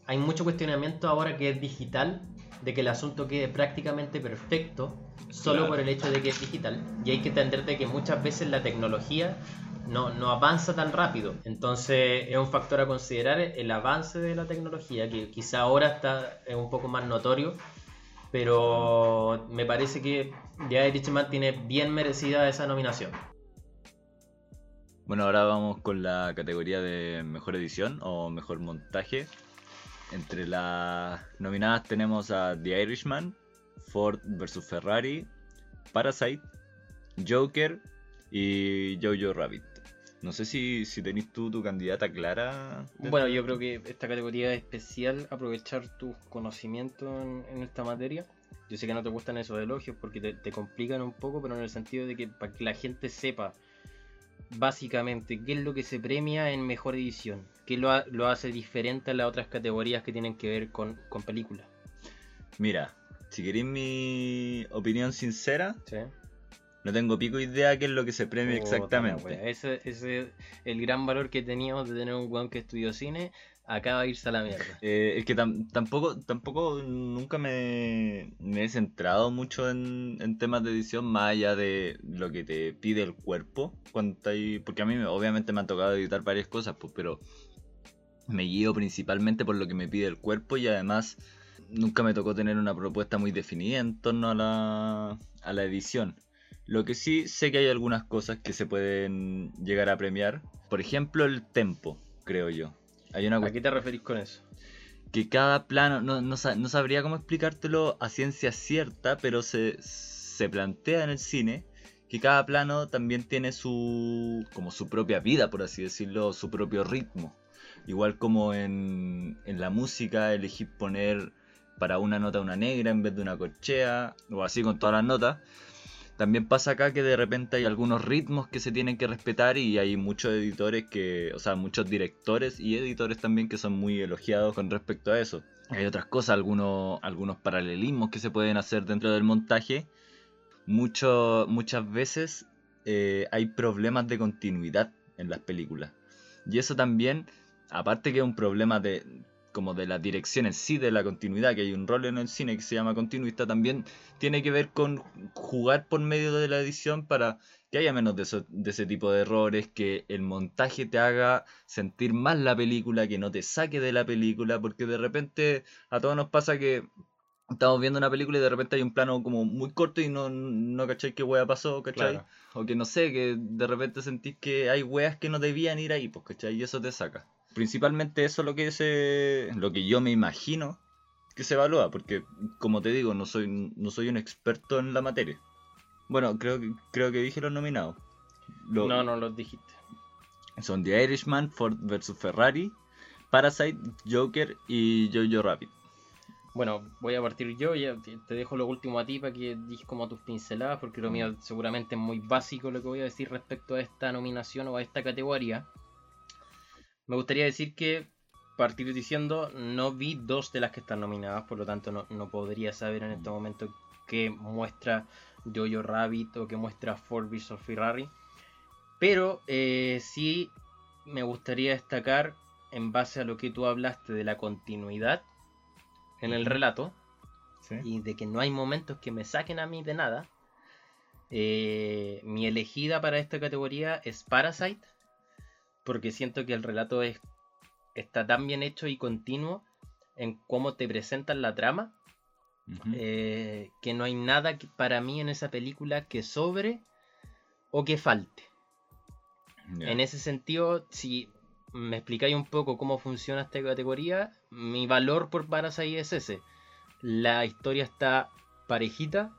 hay mucho cuestionamiento ahora que es digital, de que el asunto quede prácticamente perfecto, solo Claro. por el hecho de que es digital. Y hay que entender de que muchas veces la tecnología no, no avanza tan rápido. Entonces es un factor a considerar el avance de la tecnología, que quizá ahora está eh, un poco más notorio, pero me parece que The Irishman tiene bien merecida esa nominación. Bueno, ahora vamos con la categoría de mejor edición o mejor montaje. Entre las nominadas tenemos a The Irishman, Ford vs Ferrari, Parasite, Joker y Jojo Rabbit. No sé si, si tenés tú tu candidata clara. Bueno, yo creo que esta categoría es especial, aprovechar tus conocimientos en, en esta materia. Yo sé que no te gustan esos elogios porque te, te complican un poco, pero en el sentido de que para que la gente sepa básicamente qué es lo que se premia en mejor edición, qué lo, ha- lo hace diferente a las otras categorías que tienen que ver con, con películas. Mira, si queréis mi opinión sincera, ¿sí? no tengo pico idea qué es lo que se premia exactamente. Ese ese es el gran valor que teníamos de tener un weón que estudió cine, acaba de irse a la mierda. [laughs] Eh, es que tam- tampoco, tampoco nunca me, me he centrado mucho en, en temas de edición más allá de lo que te pide el cuerpo. Cuando ahí- porque a mí me- obviamente me han tocado editar varias cosas, pues, pero me guío principalmente por lo que me pide el cuerpo y además nunca me tocó tener una propuesta muy definida en torno a la, a la edición. Lo que sí sé que hay algunas cosas que se pueden llegar a premiar. Por ejemplo, el tempo, creo yo. Hay una ¿A qué te referís con eso? que cada plano, no, no, no sabría cómo explicártelo a ciencia cierta, pero se, se plantea en el cine que cada plano también tiene su como su propia vida, por así decirlo, su propio ritmo. Igual como en, en la música elegí poner para una nota una negra en vez de una corchea, o así con todas las notas. También pasa acá que de repente hay algunos ritmos que se tienen que respetar y hay muchos editores que, o sea, muchos directores y editores también que son muy elogiados con respecto a eso. Hay otras cosas, algunos, algunos paralelismos que se pueden hacer dentro del montaje. Mucho, muchas veces eh, hay problemas de continuidad en las películas. Y eso también, aparte que es un problema de como de la dirección en sí, de la continuidad, que hay un rol en el cine que se llama continuista, también tiene que ver con jugar por medio de la edición para que haya menos de, eso- de ese tipo de errores, que el montaje te haga sentir más la película, que no te saque de la película, porque de repente a todos nos pasa que estamos viendo una película y de repente hay un plano como muy corto y no, no cachai qué wea pasó, ¿cachai? Claro. O que no sé, que de repente sentís que hay weas que no debían ir ahí, pues, ¿cachai? Y eso te saca. Principalmente eso es lo que se, lo que yo me imagino que se evalúa, porque como te digo, no soy, no soy un experto en la materia. Bueno, creo que, creo que dije los nominados. Lo- No, no los dijiste. Son The Irishman, Ford vs Ferrari, Parasite, Joker y Jojo Rabbit. Bueno, voy a partir yo, ya te dejo lo último a ti para que digas como tus pinceladas, porque lo mío seguramente es muy básico lo que voy a decir respecto a esta nominación o a esta categoría. Me gustaría decir que partir diciendo no vi dos de las que están nominadas, por lo tanto no, no podría saber en este momento qué muestra Jojo Rabbit o qué muestra Ford vs Ferrari. Pero eh, sí me gustaría destacar en base a lo que tú hablaste de la continuidad en el relato y de que no hay momentos que me saquen a mí de nada. eh, mi elegida para esta categoría es Parasite, porque siento que el relato es, está tan bien hecho y continuo en cómo te presentan la trama, eh, que no hay nada que- para mí en esa película que sobre o que falte. En ese sentido, si me explicáis un poco cómo funciona esta categoría, mi valor por Parasite es ese. La historia está parejita,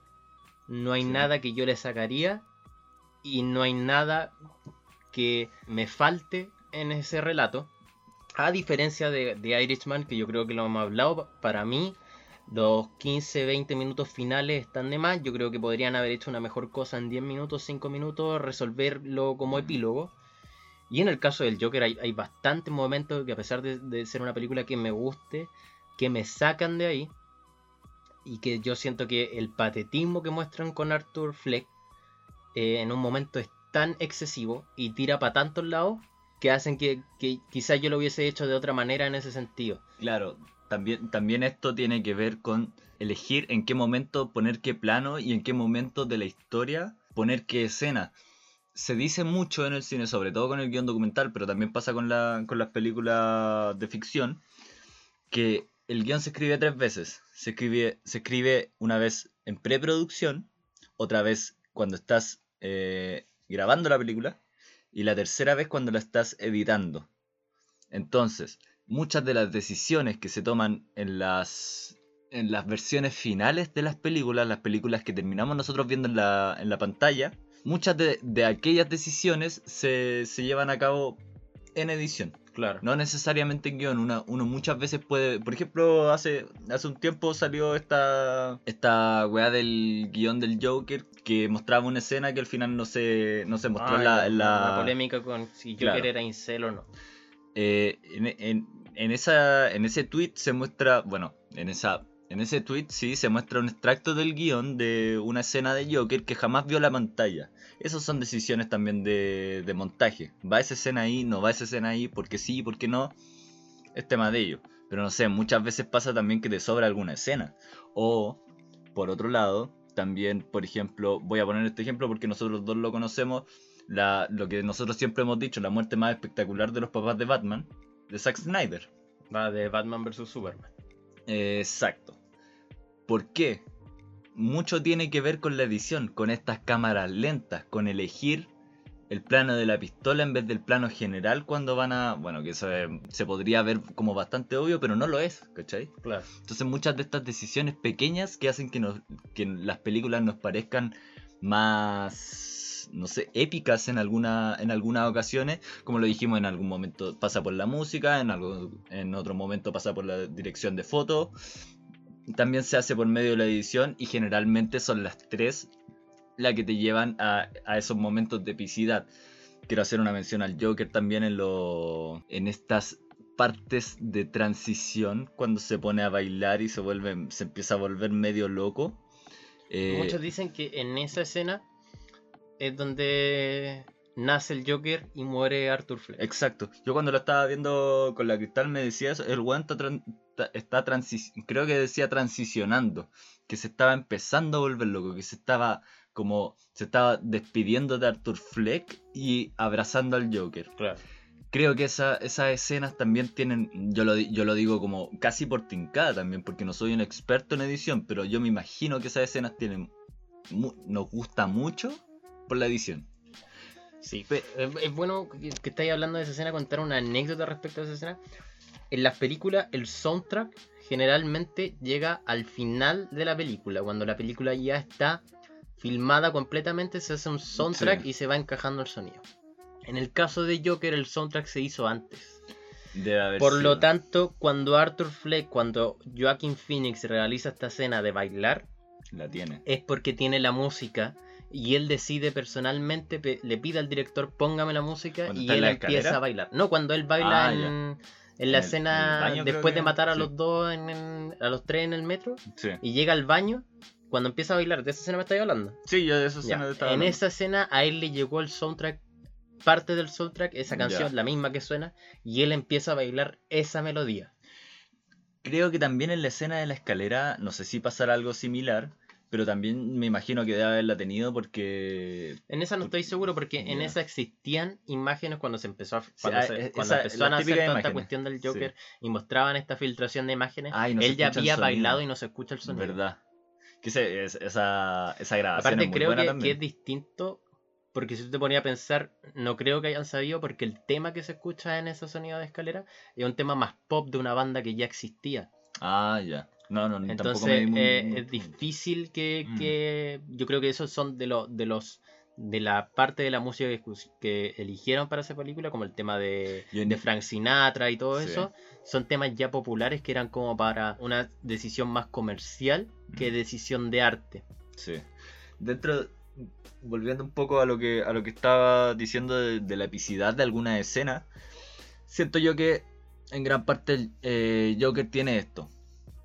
no hay Sí. nada que yo le sacaría y no hay nada que me falte en ese relato. A diferencia de, de Irishman, que yo creo que lo hemos hablado, para mí los 15-20 minutos finales están de más. Yo creo que podrían haber hecho una mejor cosa en 10 minutos, 5 minutos, resolverlo como epílogo. Y en el caso del Joker hay, hay bastantes momentos que a pesar de, de ser una película que me guste, que me sacan de ahí. Y que yo siento que el patetismo que muestran con Arthur Fleck eh, en un momento es tan excesivo y tira para tantos lados que hacen que, que quizás yo lo hubiese hecho de otra manera en ese sentido. Claro, también, también esto tiene que ver con elegir en qué momento poner qué plano y en qué momento de la historia poner qué escena. Se dice mucho en el cine, sobre todo con el guion documental, pero también pasa con, la, con las películas de ficción, que el guion se escribe tres veces. Se escribe, se escribe una vez en preproducción, otra vez cuando estás eh, grabando la película y la tercera vez cuando la estás editando. Entonces, muchas de las decisiones que se toman en las en las versiones finales de las películas, las películas que terminamos nosotros viendo en la, en la pantalla, muchas de, de aquellas decisiones se, se llevan a cabo en edición. Claro. No necesariamente en guion, una- uno muchas veces puede. Por ejemplo, hace, hace un tiempo salió esta. esta weá del guion del Joker que mostraba una escena que al final no se, no se mostró en la, la- polémica con si Joker Claro. era incel o no. Eh, en, en- en esa, en ese tweet se muestra. Bueno, en esa. En ese tweet sí se muestra un extracto del guion de una escena de Joker que jamás vio la pantalla. Esas son decisiones también de, de montaje. ¿Va esa escena ahí? ¿No va esa escena ahí? ¿Por qué sí? ¿Por qué no? Es tema de ello. Pero no sé, muchas veces pasa también que te sobra alguna escena. O, por otro lado, también, por ejemplo, voy a poner este ejemplo porque nosotros dos lo conocemos. La, lo que nosotros siempre hemos dicho, la muerte más espectacular de los papás de Batman, de Zack Snyder. Va de Batman vs Superman. Exacto. ¿Por qué? Mucho tiene que ver con la edición, con estas cámaras lentas, con elegir el plano de la pistola en vez del plano general cuando van a... Bueno, que eso se podría ver como bastante obvio, pero no lo es, ¿cachai? Claro. Entonces muchas de estas decisiones pequeñas que hacen que, nos, que las películas nos parezcan más, no sé, épicas en, alguna, en algunas ocasiones, como lo dijimos en algún momento pasa por la música, en, algo, en otro momento pasa por la dirección de foto, también se hace por medio de la edición y generalmente son las tres las que te llevan a, a esos momentos de epicidad. Quiero hacer una mención al Joker también en, lo, en estas partes de transición cuando se pone a bailar y se vuelve se empieza a volver medio loco. Eh, Muchos dicen que en esa escena es donde nace el Joker y muere Arthur Fleck. Exacto. Yo cuando lo estaba viendo con la cristal me decía eso. El weón está, está transi- creo que decía transicionando. Que se estaba empezando a volver loco. Que se estaba como se estaba despidiendo de Arthur Fleck y abrazando al Joker. Claro. creo que esa- esas escenas también tienen, yo lo, di- yo lo digo como casi por tincada también, porque no soy un experto en edición, pero yo me imagino que esas escenas tienen, mu- nos gusta mucho por la edición. Sí, es bueno que, que estáis hablando de esa escena, contar una anécdota respecto a esa escena. En las películas, el soundtrack generalmente llega al final de la película. Cuando la película ya está filmada completamente, se hace un soundtrack Sí. y se va encajando el sonido. En el caso de Joker, el soundtrack se hizo antes. Debe haber Por lo tanto, cuando Arthur Fleck, cuando Joaquin Phoenix realiza esta escena de bailar, La tiene. es porque tiene la música y él decide personalmente, pe- le pide al director póngame la música ¿Cuando y él empieza a bailar. No, cuando él baila Ah, en, la En el- escena en el baño creo después de matar a sí. los dos, a los tres en el metro Sí. y llega al baño. Cuando empieza a bailar, ¿de esa escena me estáis hablando? Sí, yo de esa escena te estaba En hablando. esa escena a él le llegó el soundtrack, parte del soundtrack, esa canción, Ya. la misma que suena, y él empieza a bailar esa melodía. Creo que también en la escena de la escalera, no sé si pasará algo similar, pero también me imagino que debe haberla tenido porque... En esa no estoy seguro porque en Ya. esa existían imágenes cuando se empezó a, cuando ah, se- cuando esa- empezaron las a hacer típicas toda esta imágenes. cuestión del Joker y mostraban esta filtración de imágenes. Ay, no se él ya escucha el había sonido. bailado y no se escucha el sonido. ¿Verdad? Que es- esa, esa grabación Aparte es muy creo buena que, que es distinto porque si tú te ponías a pensar, no creo que hayan sabido porque el tema que se escucha en ese sonido de escalera es un tema más pop de una banda que ya existía. Ah, ya. No, no, tampoco Entonces me di muy- eh, muy- es difícil que, Mm. que- yo creo que esos son de los de los de la parte de la música que, que eligieron para esa película como el tema de, de Frank Sinatra y todo Sí. eso son temas ya populares que eran como para una decisión más comercial que decisión de arte Sí. Dentro, volviendo un poco a lo que, a lo que estaba diciendo de, de la epicidad de alguna escena, siento yo que en gran parte eh, Joker tiene esto.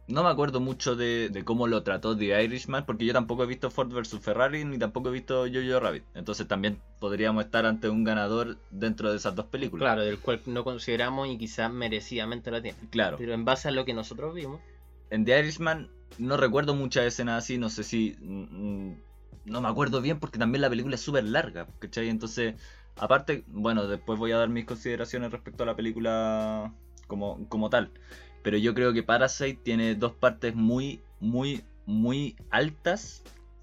No me acuerdo mucho de, de cómo lo trató The Irishman, porque yo tampoco he visto Ford vs Ferrari ni tampoco he visto Jojo Rabbit. Entonces también podríamos estar ante un ganador dentro de esas dos películas. claro del cual no consideramos y quizás merecidamente la tiene Claro. pero en base a lo que nosotros vimos En The Irishman no recuerdo muchas escenas así, no sé si... mm, mm, no me acuerdo bien porque también la película es súper larga, ¿cachai? Entonces, aparte, bueno, después voy a dar mis consideraciones respecto a la película como, como tal. Pero yo creo que Parasite tiene dos partes muy, muy, muy altas.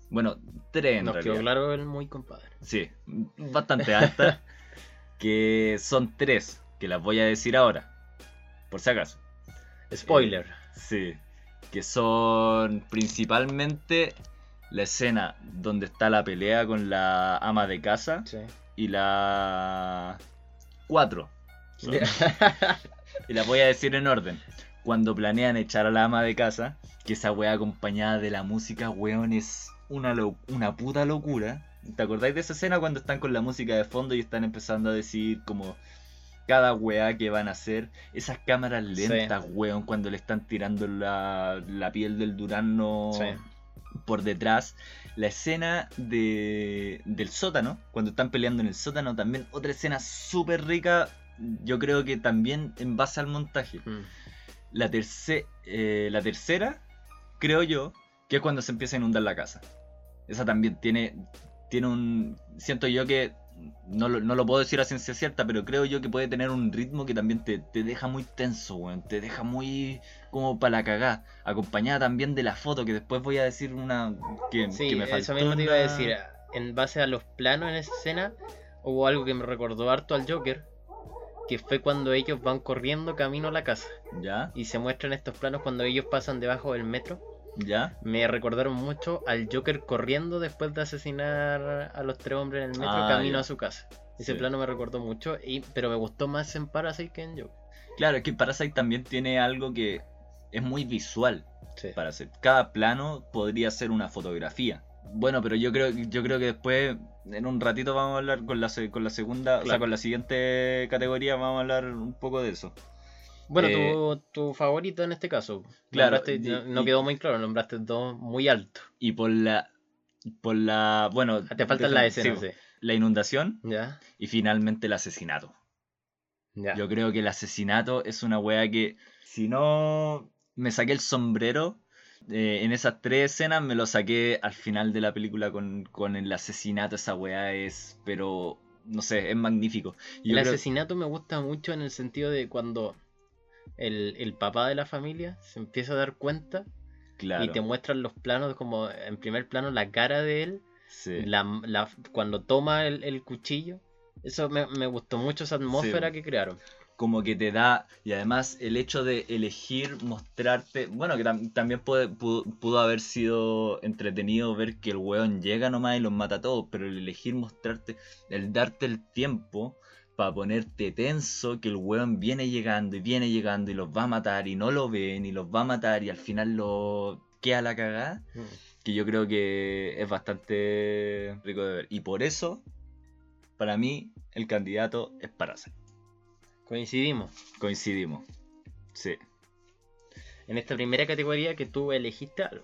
Bueno, tres en nos realidad. quedó claro el muy compadre Sí, bastante altas. [laughs] que son tres, que las voy a decir ahora. Por si acaso. spoiler Sí, que son principalmente la escena donde está la pelea con la ama de casa Sí. y la 4. [laughs] Y las voy a decir en orden. Cuando planean echar a la ama de casa, que esa wea acompañada de la música, weón, es una, una puta locura. ¿Te acordáis de esa escena cuando están con la música de fondo y están empezando a decir como cada weá que van a hacer? Esas cámaras Sí. lentas, weón, cuando le están tirando la, la piel del durazno Sí. por detrás. La escena de, del sótano, cuando están peleando en el sótano, también otra escena súper rica. Yo creo que también en base al montaje. Mm. La, terce- eh, la tercera, creo yo, que es cuando se empieza a inundar la casa. Esa también tiene, tiene un... Siento yo que... No lo, no lo puedo decir a ciencia cierta, pero creo yo que puede tener un ritmo que también te, te deja muy tenso, weón. Te deja muy como para la cagá. Acompañada también de la foto, que después voy a decir una que, Sí, que me faltó. eso mismo te iba a decir. En base a los planos en esa escena, hubo algo que me recordó harto al Joker, que fue cuando ellos van corriendo camino a la casa. ¿Ya? Y se muestran estos planos cuando ellos pasan debajo del metro. ¿Ya? Me recordaron mucho al Joker corriendo después de asesinar a los tres hombres en el metro Ah, camino ya. a su casa. Ese Sí. plano me recordó mucho, y, pero me gustó más en Parasite que en Joker. Claro, es que Parasite también tiene algo que es muy visual. Sí. Parasite. Cada plano podría ser una fotografía. Bueno, pero yo creo, yo creo que después, en un ratito vamos a hablar con la, con la segunda, o sea, con la siguiente categoría vamos a hablar un poco de eso. Bueno, Eh, tu, tu favorito en este caso. claro, Nombraste- y- no, quedó muy claro, nombraste dos muy altos. Y por la, por la, bueno, Ah, Te faltan las escenas, sí, la inundación Ya, y finalmente el asesinato. ya. Yo creo que el asesinato es una weá que, si no me saqué el sombrero eh, en esas tres escenas, me lo saqué al final de la película con, con el asesinato. Esa weá es, pero no sé, es magnífico. El creo- asesinato me gusta mucho en el sentido de cuando el, el papá de la familia se empieza a dar cuenta claro, y te muestran los planos, como en primer plano la cara de él, sí. la, la- cuando toma el, el cuchillo. Eso me, me gustó mucho esa atmósfera Sí. que crearon. como que te da y además el hecho de elegir mostrarte bueno que tam- también puede, pudo, pudo haber sido entretenido ver que el weón llega nomás y los mata a todos pero el elegir mostrarte el darte el tiempo para ponerte tenso que el weón viene llegando y viene llegando y los va a matar y no lo ven y los va a matar y al final lo queda la cagada que yo creo que es bastante rico de ver y por eso para mí el candidato es Parasite Coincidimos Coincidimos. Sí. en esta primera categoría que tú elegiste algo.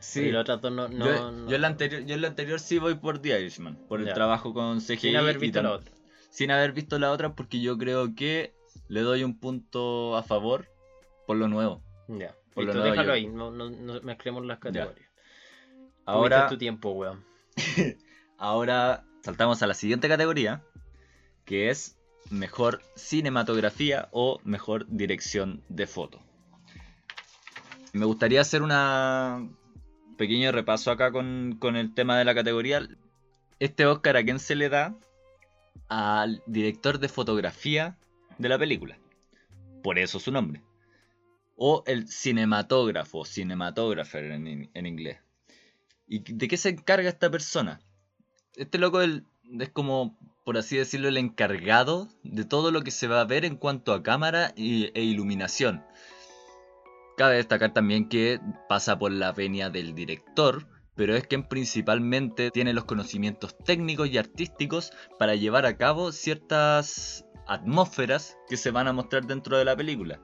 Sí. Y los otros dos no. no- yo, no- yo en la anterior, yo en la anterior sí voy por The Irishman. Por Ya. el trabajo con CGI. sin haber visto la otra. Sin haber visto la otra porque yo creo que le doy un punto a favor por lo nuevo. Ya. Por lo nuevo déjalo yo- ahí, no, no, no mezclemos las categorías. Ahora, Tuviste tu tiempo, weón. [laughs] ahora saltamos a la siguiente categoría. Que es mejor cinematografía o mejor dirección de foto. Me gustaría hacer una pequeño repaso acá con, con el tema de la categoría. Este Oscar a quién se le da al director de fotografía de la película. Por eso su nombre. O el cinematógrafo, cinematographer en, in- en inglés. ¿Y de qué se encarga esta persona? Este loco es como, por así decirlo, el encargado de todo lo que se va a ver en cuanto a cámara y- e iluminación. Cabe destacar también que pasa por la venia del director, pero es quien principalmente tiene los conocimientos técnicos y artísticos para llevar a cabo ciertas atmósferas que se van a mostrar dentro de la película.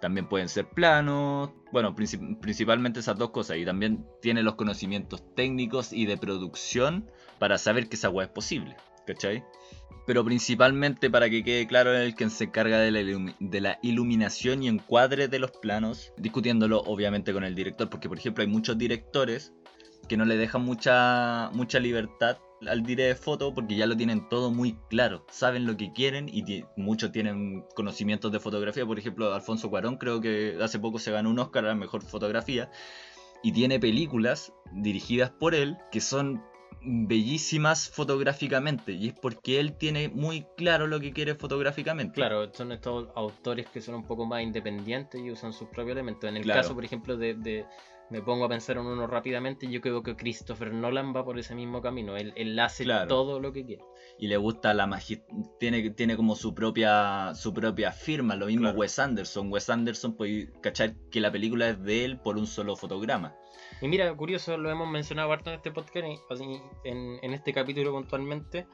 También pueden ser planos, bueno, princip- principalmente esas dos cosas. Y también tiene los conocimientos técnicos y de producción para saber que esa weá es posible, ¿cachai? Pero principalmente para que quede claro el que se encarga de la iluminación y encuadre de los planos, discutiéndolo obviamente con el director, porque por ejemplo hay muchos directores que no le dejan mucha, mucha libertad al dire de foto porque ya lo tienen todo muy claro, saben lo que quieren y muchos tienen conocimientos de fotografía, por ejemplo Alfonso Cuarón creo que hace poco se ganó un Oscar a la mejor fotografía y tiene películas dirigidas por él que son bellísimas fotográficamente y es porque él tiene muy claro lo que quiere fotográficamente. Claro, son estos autores que son un poco más independientes y usan sus propios elementos. En el Claro. caso, por ejemplo, de, de- Me pongo a pensar en uno rápidamente. Yo creo que Christopher Nolan va por ese mismo camino. Él, él hace Claro. todo lo que quiere. y le gusta la magia tiene tiene como su propia su propia firma lo mismo Claro. Wes Anderson Wes Anderson puede cachar que la película es de él por un solo fotograma Y mira, curioso, lo hemos mencionado harto en este podcast, así, en, en este capítulo puntualmente.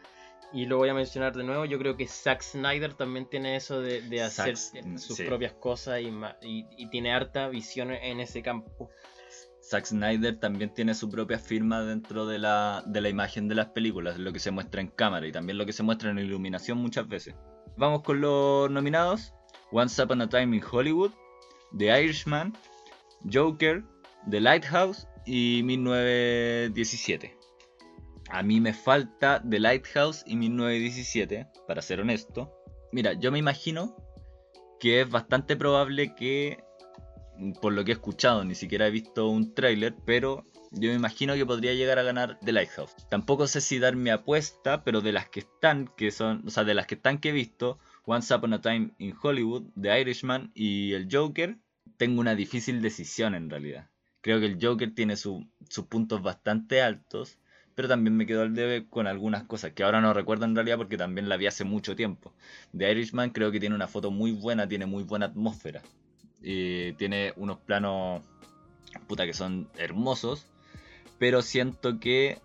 Y lo voy a mencionar de nuevo. Yo creo que Zack Snyder también tiene eso de, de hacer Zack, sus sí. propias cosas y, y, y tiene harta visión en ese campo. Zack Snyder también tiene su propia firma dentro de la, de la imagen de las películas, lo que se muestra en cámara y también lo que se muestra en iluminación muchas veces. Vamos con los nominados. Once Upon a Time in Hollywood, The Irishman, Joker, The Lighthouse y 1917. A mí me falta The Lighthouse y 1917, para ser honesto. Mira, yo me imagino que es bastante probable que por lo que he escuchado, ni siquiera he visto un tráiler, pero yo me imagino que podría llegar a ganar The Lighthouse. Tampoco sé si dar mi apuesta, pero de las que están, que son, o sea, de las que están que he visto, Once Upon a Time in Hollywood, The Irishman y el Joker, tengo una difícil decisión en realidad. Creo que el Joker tiene su- sus puntos bastante altos, pero también me quedo al debe con algunas cosas que ahora no recuerdo en realidad porque también la vi hace mucho tiempo. The Irishman creo que tiene una foto muy buena, tiene muy buena atmósfera. Y tiene unos planos puta que son hermosos, pero siento que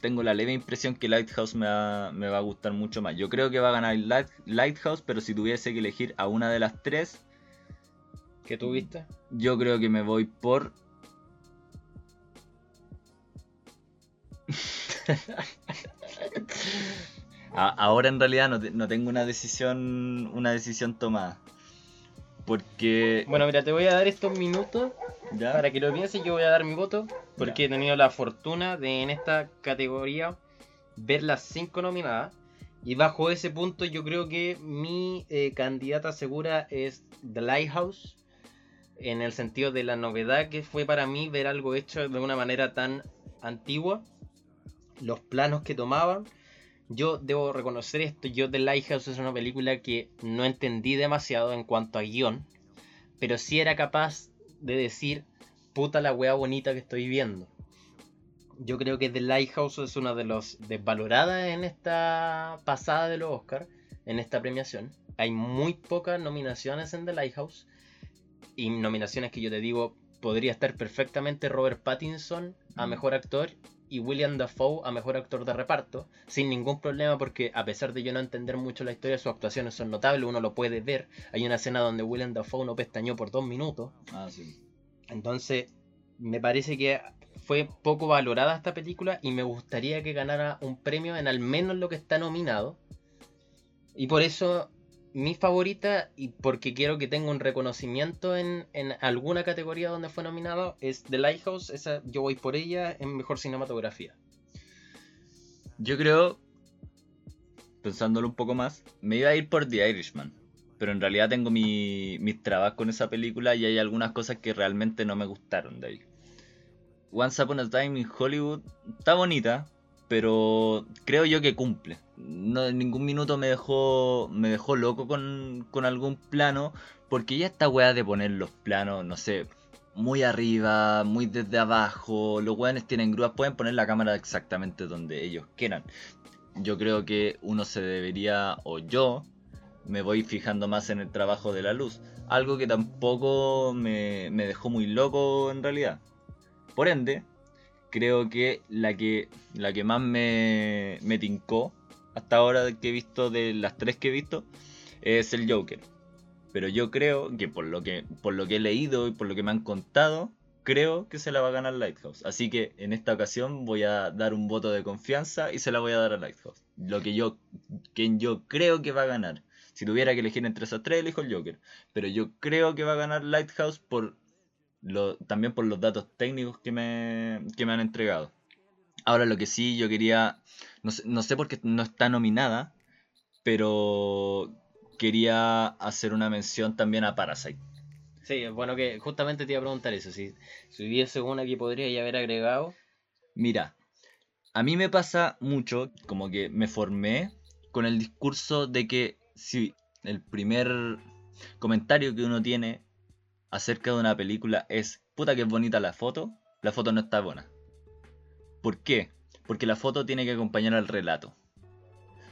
tengo la leve impresión que Lighthouse me va, me va a gustar mucho más. Yo creo que va a ganar Light- Lighthouse, pero si tuviese que elegir a una de las tres, ¿Qué tú viste? yo creo que me voy por... [laughs] Ahora en realidad no, no tengo una decisión una decisión tomada. Porque... Bueno, mira, te voy a dar estos minutos ¿ya? para que lo pienses. Yo voy a dar mi voto porque he tenido la fortuna de en esta categoría ver las cinco nominadas. Y bajo ese punto yo creo que mi eh, candidata segura es The Lighthouse, en el sentido de la novedad que fue para mí ver algo hecho de una manera tan antigua, los planos que tomaban. Yo debo reconocer esto, yo The Lighthouse es una película que no entendí demasiado en cuanto a guion, pero sí era capaz de decir, puta la wea bonita que estoy viendo. Yo creo que The Lighthouse es una de los desvaloradas en esta pasada de los Oscars, en esta premiación. Hay muy pocas nominaciones en The Lighthouse. Y nominaciones que yo te digo, podría estar perfectamente Robert Pattinson a Mm. mejor actor y William Dafoe a mejor actor de reparto, sin ningún problema porque a pesar de yo no entender mucho la historia, sus actuaciones son notables, uno lo puede ver. Hay una escena donde William Dafoe no pestañó por dos minutos. Ah, sí. Entonces, me parece que fue poco valorada esta película y me gustaría que ganara un premio en al menos lo que está nominado. Y por eso mi favorita, y porque quiero que tenga un reconocimiento en, alguna categoría donde fue nominado, es The Lighthouse. Esa yo voy por ella en mejor cinematografía. Yo creo, pensándolo un poco más, me iba a ir por The Irishman. Pero en realidad tengo mi- mis trabas con esa película y hay algunas cosas que realmente no me gustaron de ahí. Once Upon a Time in Hollywood está bonita, pero creo yo que cumple. No, en ningún minuto me dejó, me dejó loco con, con algún plano, porque ya esta weá de poner los planos, no sé, muy arriba, muy desde abajo, los weones tienen grúas, pueden poner la cámara exactamente donde ellos quieran. Yo creo que uno se debería, o yo, me voy fijando más en el trabajo de la luz. Algo que tampoco me, me dejó muy loco en realidad. Por ende, creo que la que, la que más me, me tincó hasta ahora que he visto, de las tres que he visto, es el Joker. Pero yo creo que por lo que, por lo que he leído y por lo que me han contado, creo que se la va a ganar Lighthouse. Así que en esta ocasión voy a dar un voto de confianza y se la voy a dar a Lighthouse. Lo que yo, quien yo creo que va a ganar. Si tuviera que elegir entre esas tres, elijo el Joker. Pero yo creo que va a ganar Lighthouse por lo, también por los datos técnicos que me, que me han entregado. Ahora lo que sí yo quería, no sé, no sé por qué no está nominada, pero quería hacer una mención también a Parasite. Sí, es bueno que justamente te iba a preguntar eso. Si, si hubiese una que podría ya haber agregado. Mira, a mí me pasa mucho como que me formé con el discurso de que si el primer comentario que uno tiene acerca de una película es puta que es bonita la foto, la foto no está buena. ¿Por qué? Porque la foto tiene que acompañar al relato.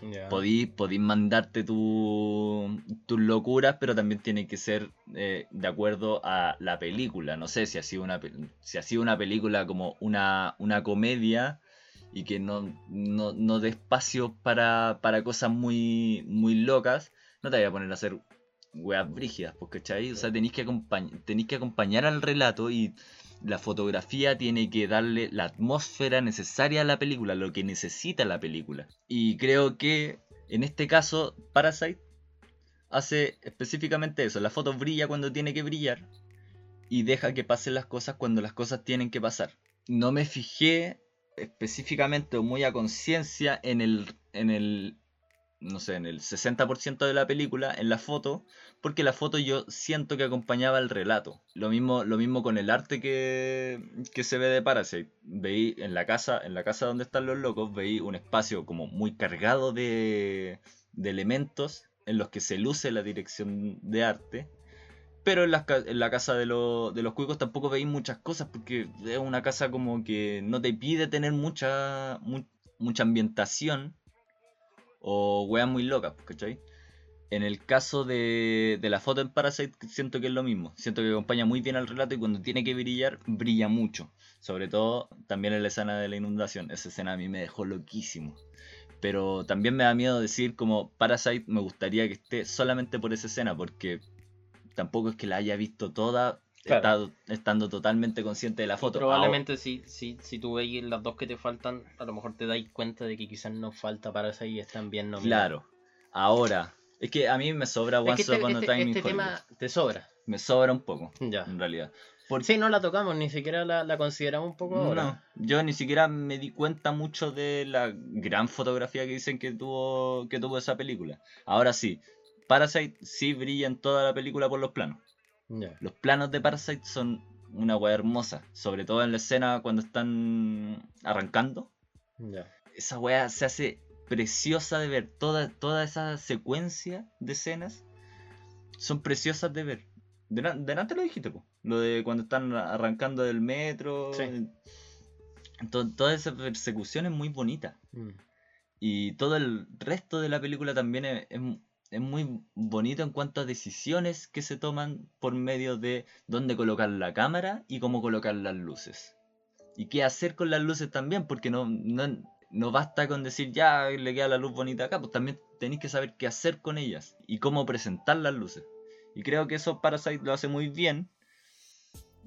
Ya. Podí, podí mandarte tu- tus locuras, pero también tiene que ser eh, de acuerdo a la película. No sé si ha sido una, si ha sido una película como una, una comedia y que no, no, no dé espacio para, para cosas muy, muy locas, no te voy a poner a hacer weas brígidas, pues, ¿cachai? O sea, tenéis que, acompañ- tenéis que acompañar al relato y la fotografía tiene que darle la atmósfera necesaria a la película, lo que necesita la película. Y creo que en este caso Parasite hace específicamente eso. La foto brilla cuando tiene que brillar y deja que pasen las cosas cuando las cosas tienen que pasar. No me fijé específicamente o muy a conciencia en el, en el, no sé, en el 60% de la película, en la foto, porque la foto yo siento que acompañaba el relato. Lo mismo, lo mismo con el arte que, que se ve de Parasite. Veí en la casa, en la casa donde están los locos, veí un espacio como muy cargado de, de elementos en los que se luce la dirección de arte. Pero en, ca- en la casa de, lo- de los cuicos tampoco veí muchas cosas porque es una casa como que no te pide tener mucha, mu- mucha ambientación o weas muy locas, ¿cachai? En el caso de, de la foto en Parasite siento que es lo mismo. Siento que acompaña muy bien al relato y cuando tiene que brillar, brilla mucho. Sobre todo también en la escena de la inundación. Esa escena a mí me dejó loquísimo. Pero también me da miedo decir como Parasite me gustaría que esté solamente por esa escena porque tampoco es que la haya visto toda Claro. estando totalmente consciente de la foto. Probablemente si, si, si tú veis las dos que te faltan, a lo mejor te dais cuenta de que quizás no falta para esa y están bien Ahora- nominadas. claro. Ahora, es que a mí me sobra Es Once que este, este- Time este tema te sobra. Me sobra un poco, Ya. en realidad. Por- Sí, no la tocamos, ni siquiera la, la consideramos un poco ahora. No, yo ni siquiera me di cuenta mucho de la gran fotografía que dicen que tuvo, que tuvo esa película. Ahora sí, Parasite sí brilla en toda la película por los planos. Los planos de Parasite son una weá hermosa, sobre todo en la escena cuando están arrancando. Ya. Esa weá se hace preciosa de ver. Toda, toda esa secuencia de escenas son preciosas de ver. Delan- Delante lo dijiste, po. Lo de cuando están arrancando del metro. Sí. To- toda esa persecución es muy bonita. Mm. Y todo el resto de la película también es, es- es muy bonito en cuanto a decisiones que se toman por medio de dónde colocar la cámara y cómo colocar las luces. Y qué hacer con las luces también, porque no, no, no basta con decir ya le queda la luz bonita acá, pues también tenéis que saber qué hacer con ellas y cómo presentar las luces. Y creo que eso Parasite lo hace muy bien.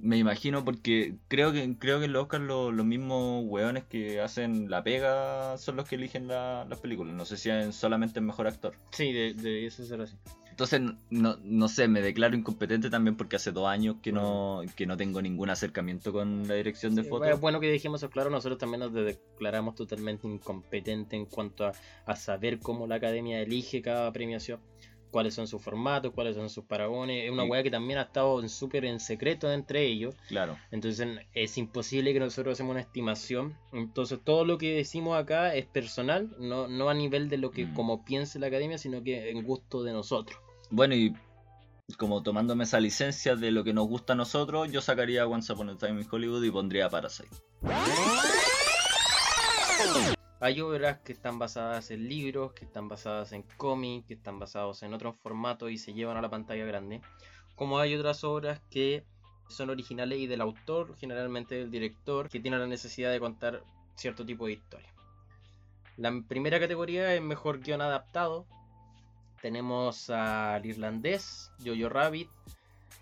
Me imagino porque creo que creo que en los Oscars lo- los mismos weones que hacen la pega son los que eligen la- las películas. No sé si es solamente el mejor actor. Sí, de, de eso será así. Entonces, no, no sé, me declaro incompetente también porque hace dos años que no, que no tengo ningún acercamiento con la dirección de Sí, fotos. Es bueno que dijimos eso claro, nosotros también nos declaramos totalmente incompetentes en cuanto a, a saber cómo la academia elige cada premiación, cuáles son sus formatos, cuáles son sus paragones. Es una Sí. weá que también ha estado en súper en secreto entre ellos, Claro, entonces es imposible que nosotros hacemos una estimación. Entonces todo lo que decimos acá es personal, no, no a nivel de lo que Mm. como piense la academia, sino que en gusto de nosotros. Bueno, y como tomándome esa licencia de lo que nos gusta a nosotros, yo sacaría Once Upon a Time in Hollywood y pondría Parasite. Hay obras que están basadas en libros, que están basadas en cómics, que están basados en otros formatos y se llevan a la pantalla grande. Como hay otras obras que son originales y del autor, generalmente del director, que tiene la necesidad de contar cierto tipo de historia. La primera categoría es mejor guion adaptado. Tenemos al irlandés, Jojo Rabbit,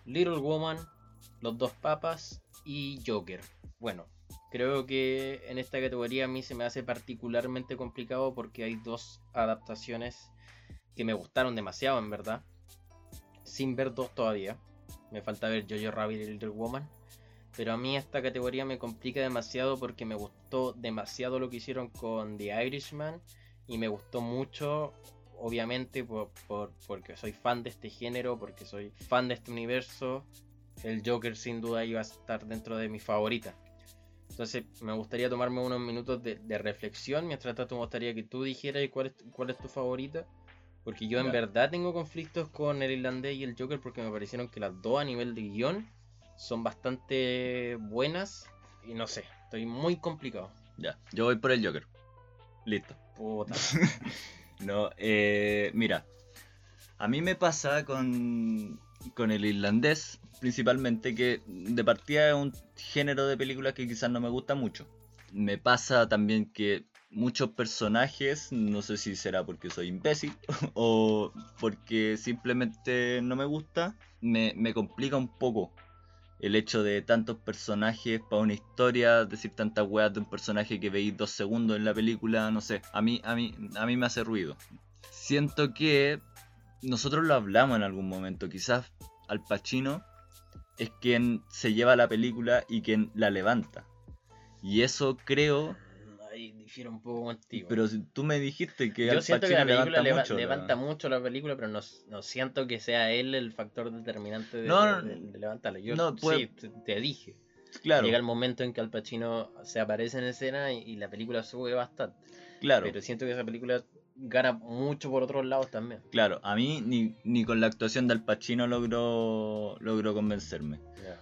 Little Woman, Los Dos Papas y Joker. Bueno, Creo que en esta categoría a mí se me hace particularmente complicado porque hay dos adaptaciones que me gustaron demasiado, en verdad. Sin ver dos todavía. Me falta ver Jojo Rabbit y Little Woman. Pero a mí esta categoría me complica demasiado porque me gustó demasiado lo que hicieron con The Irishman. Y me gustó mucho, obviamente, por, por- porque soy fan de este género, porque soy fan de este universo. El Joker sin duda iba a estar dentro de mis favoritas. Entonces me gustaría tomarme unos minutos de, de reflexión. Mientras tanto me gustaría que tú dijeras cuál es, cuál es tu favorita. Porque yo en verdad tengo conflictos con el irlandés y el Joker porque me parecieron que las dos a nivel de guion son bastante buenas. Y no sé, estoy muy complicado. Ya, yo voy por el Joker. Listo. Puta. [laughs] No, eh, mira, a mí me pasa con, con el irlandés, principalmente, que de partida es un género de películas que quizás no me gusta mucho. Me pasa también que muchos personajes, no sé si será porque soy imbécil [laughs] o porque simplemente no me gusta, me, me complica un poco el hecho de tantos personajes para una historia, decir tantas weas de un personaje que veis dos segundos en la película, no sé, a mí, a mí, a mí me hace ruido. Siento que nosotros lo hablamos en algún momento, quizás Al Pacino es quien se lleva la película y quien la levanta. Y eso creo, Ahí difiero un poco contigo. pero tú me dijiste que Yo Al siento que Pacino la película levanta leva- mucho. la- levanta mucho la película, pero no, no siento que sea él el factor determinante de, No, de- no, de- de levantarla. Yo no, sí, te, te dije. Claro, Llega el momento en que Al Pacino se aparece en escena y, y la película sube bastante. claro. Pero siento que esa película gana mucho por otros lados también. Claro, a mí ni, ni con la actuación de Al Pacino logró, logró convencerme.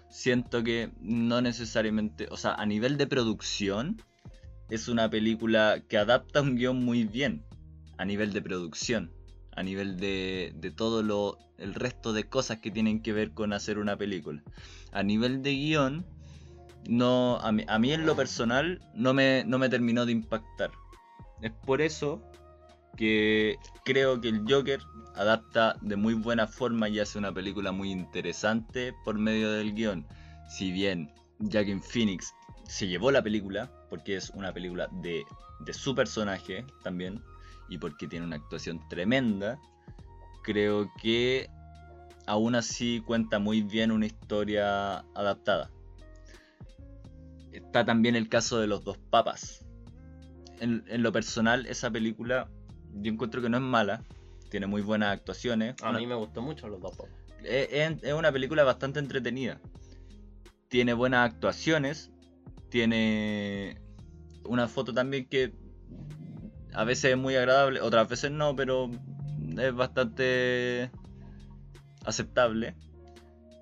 Siento que no necesariamente, o sea, a nivel de producción, es una película que adapta un guion muy bien. A nivel de producción, a nivel de, de todo lo, el resto de cosas que tienen que ver con hacer una película. A nivel de guion, no, a, mí, a mí en lo personal no me, no me terminó de impactar. Es por eso que creo que el Joker adapta de muy buena forma y hace una película muy interesante por medio del guion. Si bien Joaquin Phoenix se llevó la película, porque es una película de, de su personaje también, y porque tiene una actuación tremenda, creo que aún así cuenta muy bien una historia adaptada. Está también el caso de los dos papas. En, en lo personal, esa película yo encuentro que no es mala, tiene muy buenas actuaciones. A Una- mí me gustó mucho los dos es, es- es una película bastante entretenida. Tiene buenas actuaciones. Tiene una foto también que a veces es muy agradable, otras veces no, pero es bastante aceptable.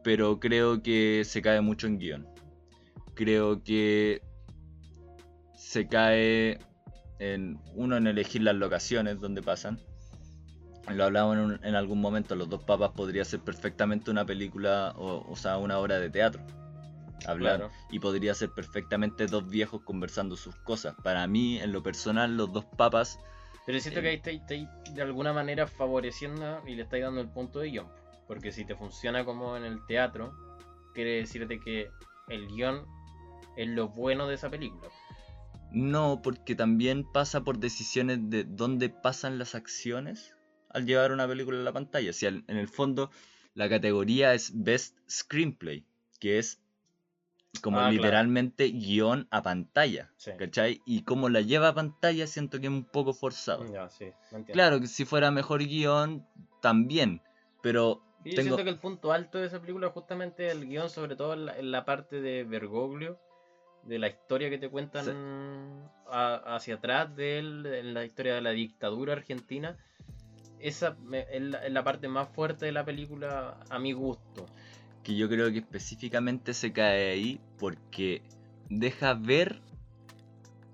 Pero creo que se cae mucho en guion. Creo que se cae en uno en elegir las locaciones donde pasan. Lo hablamos en, un- en algún momento, Los dos papas podría ser perfectamente una película, o, o sea, una obra de teatro. Hablar. Claro. Y podría ser perfectamente dos viejos conversando sus cosas. Para mí, en lo personal, los dos papas, Pero siento Eh. que ahí estáis, estáis de alguna manera favoreciendo y le estáis dando el punto de guion. Porque si te funciona como en el teatro, quiere decirte que el guion es lo bueno de esa película. No, porque también pasa por decisiones de dónde pasan las acciones al llevar una película a la pantalla. Si al- en el fondo la categoría es Best Screenplay, que es como Ah, claro. literalmente guion a pantalla. Sí. ¿Cachai? Y como la lleva a pantalla siento que es un poco forzado. Ya, sí. Claro que si fuera mejor guion, también. Pero Y yo tengo... siento que el punto alto de esa película es justamente el guion, sobre todo en la, en la parte de Bergoglio, de la historia que te cuentan Sí. a- hacia atrás de él, en la historia de la dictadura argentina. Esa me- es la, es la parte más fuerte de la película a mi gusto. que yo creo que específicamente se cae ahí porque deja ver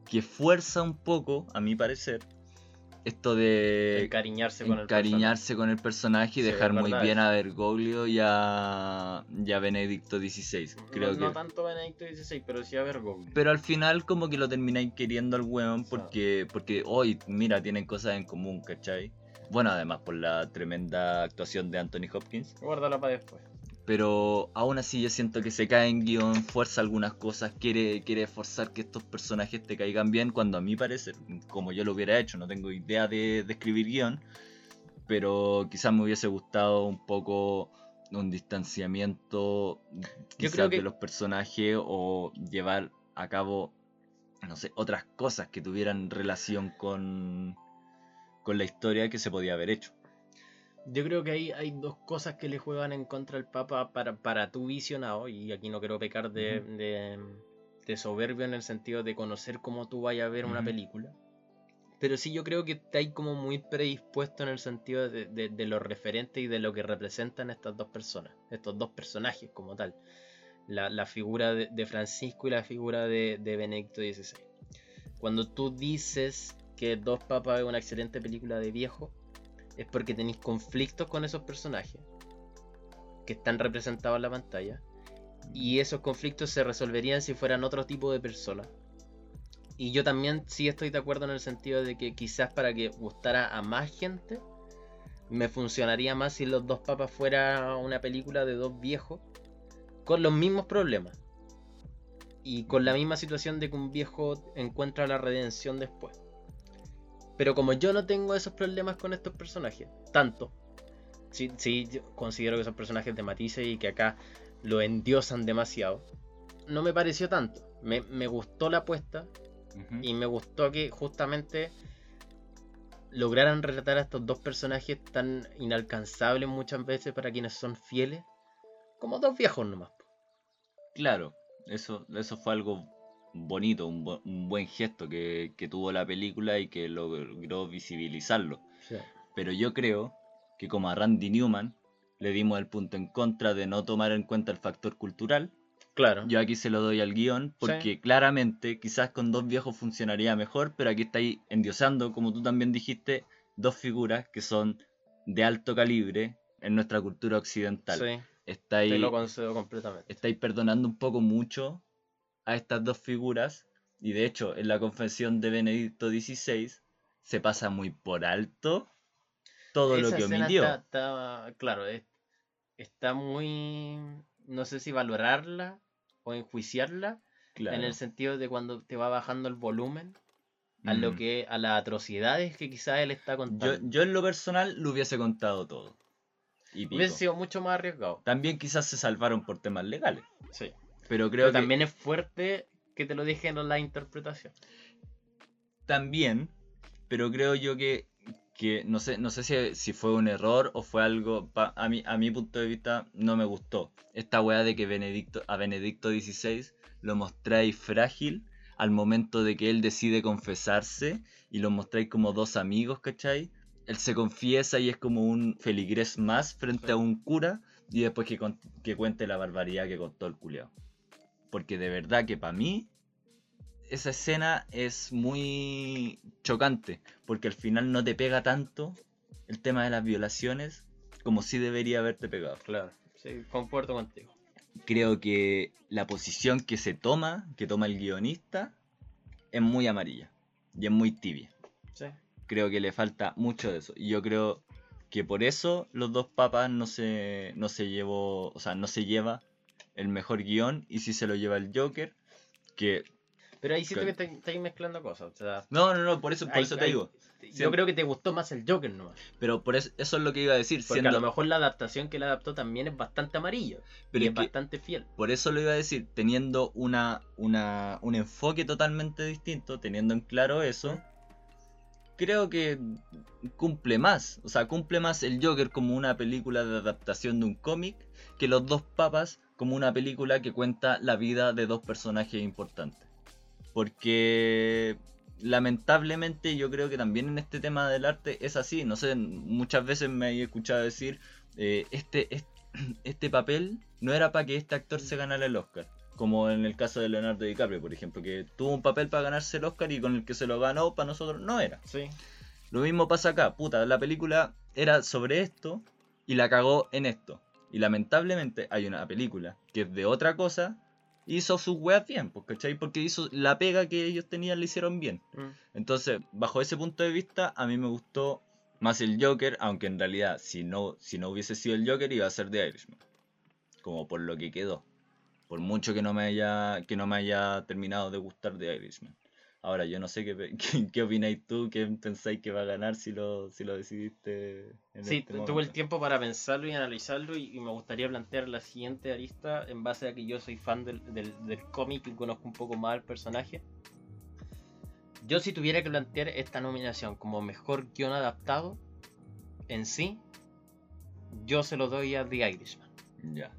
que fuerza un poco, a mi parecer, esto de encariñarse con el encariñarse con el personaje y dejar muy bien a Bergoglio y a, y a Benedicto XVI. Creo no, que... no tanto Benedicto XVI, pero sí a Bergoglio. Pero al final como que lo termináis queriendo al weón porque, porque hoy, mira, tienen cosas en común, ¿cachai? Bueno, además por la tremenda actuación de Anthony Hopkins. Guárdala para después. Pero aún así yo siento que se cae en guion, fuerza algunas cosas, quiere, quiere forzar que estos personajes te caigan bien, cuando a mi parecer, como yo lo hubiera hecho, no tengo idea de, de escribir guion, pero quizás me hubiese gustado un poco un distanciamiento creo que- de los personajes o llevar a cabo, no sé, otras cosas que tuvieran relación con, con la historia que se podía haber hecho. Yo creo que ahí hay dos cosas que le juegan en contra al Papa para, para tu visionado, y aquí no quiero pecar de, de, de soberbio en el sentido de conocer cómo tú vayas a ver una película. Pero sí yo creo que está ahí como muy predispuesto en el sentido de, de, de lo referente y de lo que representan estas dos personas, estos dos personajes como tal. La, la figura de, de Francisco y la figura de, de Benedicto XVI. Cuando tú dices que Dos Papas es una excelente película de viejo, es porque tenéis conflictos con esos personajes que están representados en la pantalla. Y esos conflictos se resolverían si fueran otro tipo de personas. Y yo también sí estoy de acuerdo en el sentido de que quizás para que gustara a más gente, me funcionaría más si Los Dos Papas fuera una película de dos viejos con los mismos problemas. Y con la misma situación de que un viejo encuentra la redención después. Pero como yo no tengo esos problemas con estos personajes, tanto, sí, sí yo considero que son personajes de matices y que acá lo endiosan demasiado, no me pareció tanto. Me, me gustó la apuesta y me gustó que justamente lograran relatar a estos dos personajes tan inalcanzables muchas veces para quienes son fieles, como dos viejos nomás. Claro, eso, eso fue algo bonito, un, bu- un buen gesto que, que tuvo la película y que logró visibilizarlo. Pero yo creo que como a Randy Newman le dimos el punto en contra de no tomar en cuenta el factor cultural, Claro. yo aquí se lo doy al guion porque claramente quizás con dos viejos funcionaría mejor, pero aquí está ahí endiosando, como tú también dijiste, dos figuras que son de alto calibre en nuestra cultura occidental. Sí, Está ahí te lo concedo completamente. estáis perdonando un poco mucho a estas dos figuras. Y de hecho, en la confesión de Benedicto XVI se pasa muy por alto todo lo que omitió. Está, está- claro, es- está muy. No sé si valorarla o enjuiciarla, Claro. en el sentido de cuando te va bajando el volumen a lo Mm. que a las atrocidades que quizás él está yo, contando. yo en lo personal lo hubiese contado todo. Y. Hubiese sido mucho más arriesgado. También quizás se salvaron por temas legales. Sí. Pero creo Pero que también es fuerte que te lo dejen en la interpretación. también, pero creo yo que, que no sé, no sé si, si fue un error o fue algo, pa- a, mi, a mi punto de vista no me gustó. Esta weá de que Benedicto, a Benedicto XVI lo mostráis frágil al momento de que él decide confesarse y lo mostráis como dos amigos, ¿cachai? Él se confiesa y es como un feligrés más frente a un cura y después que, que cuente la barbaridad que contó el culiao. Porque de verdad que para mí esa escena es muy chocante, porque al final no te pega tanto el tema de las violaciones como sí debería haberte pegado. Claro. Sí, concuerdo contigo. Creo que la posición que se toma, que toma el guionista, es muy amarilla y es muy tibia. Sí. Creo que le falta mucho de eso. Y yo creo que por eso los dos papas no se, no se llevó, o sea, no se lleva el mejor guion y sí se lo lleva el Joker, que... Pero ahí siento que te- estáis mezclando cosas. O sea, No, no, no, por eso, por Hay- eso te hay- digo. yo Siempre- creo que te gustó más el Joker nomás. Pero por eso, eso es lo que iba a decir. Porque siendo- a lo mejor la adaptación que él adaptó también es bastante amarilla. pero y es es que bastante fiel. por eso lo iba a decir, teniendo una, una, un enfoque totalmente distinto, teniendo en claro eso, creo que cumple más. O sea, cumple más el Joker como una película de adaptación de un cómic que los dos papas como una película que cuenta la vida de dos personajes importantes. Porque lamentablemente yo creo que también en este tema del arte es así. No sé, muchas veces me he escuchado decir, eh, este, este, [clears throat] este papel no era para que este actor se ganara el Oscar. Como en el caso de Leonardo DiCaprio, por ejemplo, que tuvo un papel para ganarse el Oscar y con el que se lo ganó, para nosotros no era. Sí. Lo mismo pasa acá, puta, la película era sobre esto y la cagó en esto. Y lamentablemente hay una película que es de otra cosa, hizo sus weas bien, pues, ¿cachai? Porque hizo la pega que ellos tenían, le hicieron bien. Mm. Entonces, bajo ese punto de vista, a mí me gustó más el Joker, aunque en realidad, si no, si no hubiese sido el Joker, iba a ser The Irishman. Como por lo que quedó. Por mucho que no me haya, que no me haya terminado de gustar The Irishman. Ahora, yo no sé qué, [laughs] qué, qué opináis tú, qué pensáis que va a ganar si lo, si lo decidiste en Sí, este tu- tuve el tiempo para pensarlo y analizarlo y, y me gustaría plantear la siguiente arista en base a que yo soy fan del, del, del cómic y conozco un poco más al personaje. Yo si tuviera que plantear esta nominación como mejor guion adaptado en sí, yo se lo doy a The Irishman. Ya.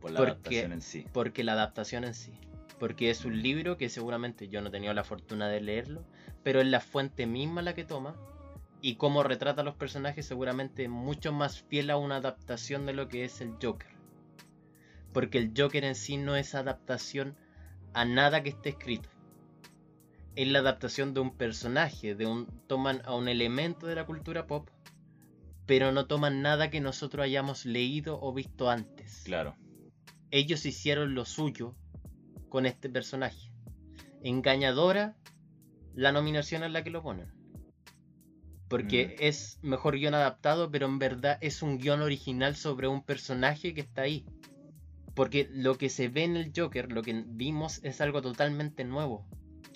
Por la Porque- adaptación en sí. Porque la adaptación en sí. Porque es un libro que seguramente yo no he tenido la fortuna de leerlo, pero es la fuente misma la que toma. Y cómo retrata a los personajes seguramente mucho más fiel a una adaptación de lo que es el Joker. Porque el Joker en sí no es adaptación a nada que esté escrito. Es la adaptación de un personaje, de un toman a un elemento de la cultura pop, pero no toman nada que nosotros hayamos leído o visto antes Claro. ellos hicieron lo suyo con este personaje. Engañadora, la nominación es la que lo ponen. Porque Mm. es mejor guion adaptado, pero en verdad es un guion original sobre un personaje que está ahí. Porque lo que se ve en el Joker, lo que vimos, es algo totalmente nuevo.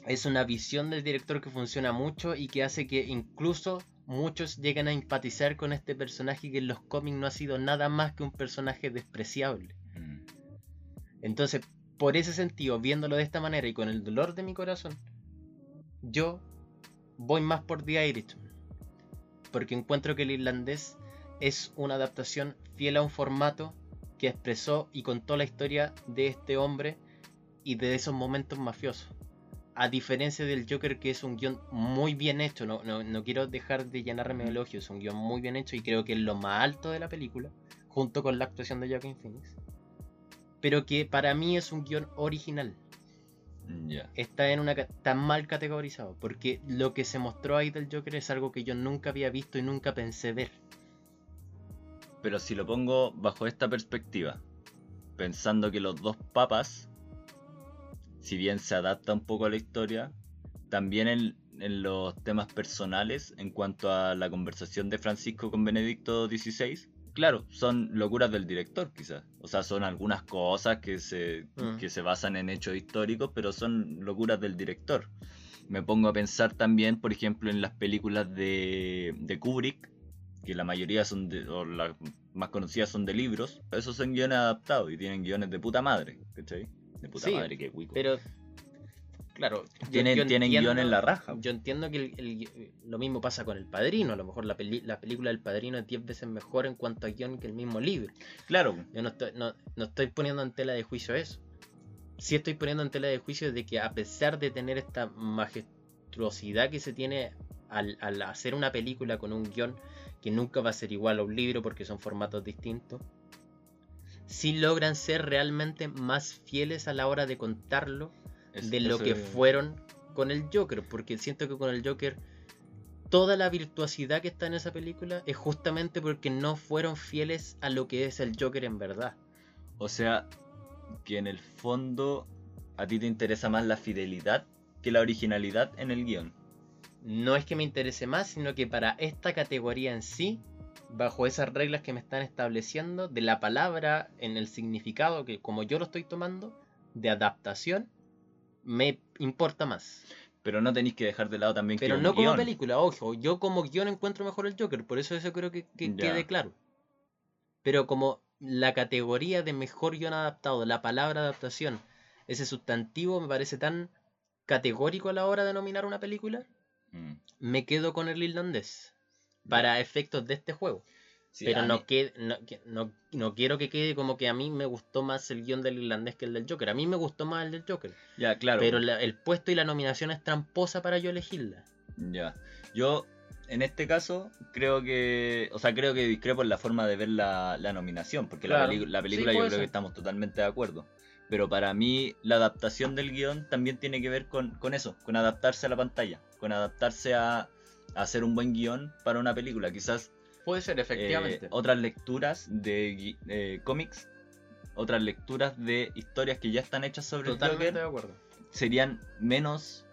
Es una visión del director que funciona mucho y que hace que incluso muchos lleguen a empatizar con este personaje que en los cómics no ha sido nada más que un personaje despreciable. Mm. Entonces, por ese sentido, viéndolo de esta manera y con el dolor de mi corazón, yo voy más por The Irishman. Porque encuentro que el irlandés es una adaptación fiel a un formato que expresó y contó la historia de este hombre y de esos momentos mafiosos. A diferencia del Joker, que es un guion muy bien hecho, no, no, quiero dejar de llenarme de elogios, es un guion muy bien hecho y creo que es lo más alto de la película, junto con la actuación de Joaquin Phoenix pero que para mí es un guion original. Está en una tan mal categorizado, porque lo que se mostró ahí del Joker es algo que yo nunca había visto y nunca pensé ver. Pero si lo pongo bajo esta perspectiva, pensando que los dos papas, si bien se adapta un poco a la historia, también en, en los temas personales, en cuanto a la conversación de Francisco con Benedicto XVI, claro, son locuras del director quizás. O sea, son algunas cosas que se, Mm. que se basan en hechos históricos, pero son locuras del director. Me pongo a pensar también, por ejemplo, en las películas de, de Kubrick, que la mayoría son de, o las más conocidas son de libros, esos son guiones adaptados y tienen guiones de puta madre, ¿cachai? De puta Sí, madre, que cuico. Pero, claro, yo- tienen yo tienen entiendo- guion en la raja. Yo entiendo que el- el- lo mismo pasa con El Padrino. A lo mejor la, peli- la película del Padrino es 10 veces mejor en cuanto a guion que el mismo libro. Claro, Yo no estoy, no, no estoy poniendo en tela de juicio eso. Sí estoy poniendo en tela de juicio de que a pesar de tener esta majestuosidad que se tiene al, al hacer una película con un guion que nunca va a ser igual a un libro porque son formatos distintos, sí logran ser realmente más fieles a la hora de contarlo es- de lo que fueron con el Joker, porque siento que con el Joker toda la virtuosidad que está en esa película es justamente porque no fueron fieles a lo que es el Joker en verdad. O sea, que en el fondo a ti te interesa más la fidelidad que la originalidad en el guion. No es que me interese más, sino que para esta categoría en sí, bajo esas reglas que me están estableciendo, de la palabra en el significado que como yo lo estoy tomando, de adaptación, me importa más. Pero no tenéis que dejar de lado también Pero que no como guion. película, ojo, yo como guion encuentro mejor el Joker, por eso eso creo que, quede claro. Pero como la categoría de mejor guion adaptado, la palabra adaptación, ese sustantivo me parece tan categórico a la hora de nominar una película, Mm. me quedo con el irlandés para efectos de este juego. Sí, pero no, mí- que, no, que- no, no quiero que quede como que a mí me gustó más el guion del irlandés que el del Joker. A mí me gustó más el del Joker. Ya, claro. Pero la- el puesto y la nominación es tramposa para yo elegirla. Ya. Yo, en este caso, creo que. O sea, creo que discrepo en la forma de ver la, la nominación. Porque la, Claro. peli- la Sí, película yo creo que estamos totalmente de acuerdo. Pero para mí, la adaptación del guion también tiene que ver con, con eso, con adaptarse a la pantalla, con adaptarse a, a hacer un buen guion para una película. Quizás Puede ser, eh, otras lecturas de eh, cómics, otras lecturas de historias que ya están hechas sobre Totalmente el de acuerdo. serían menos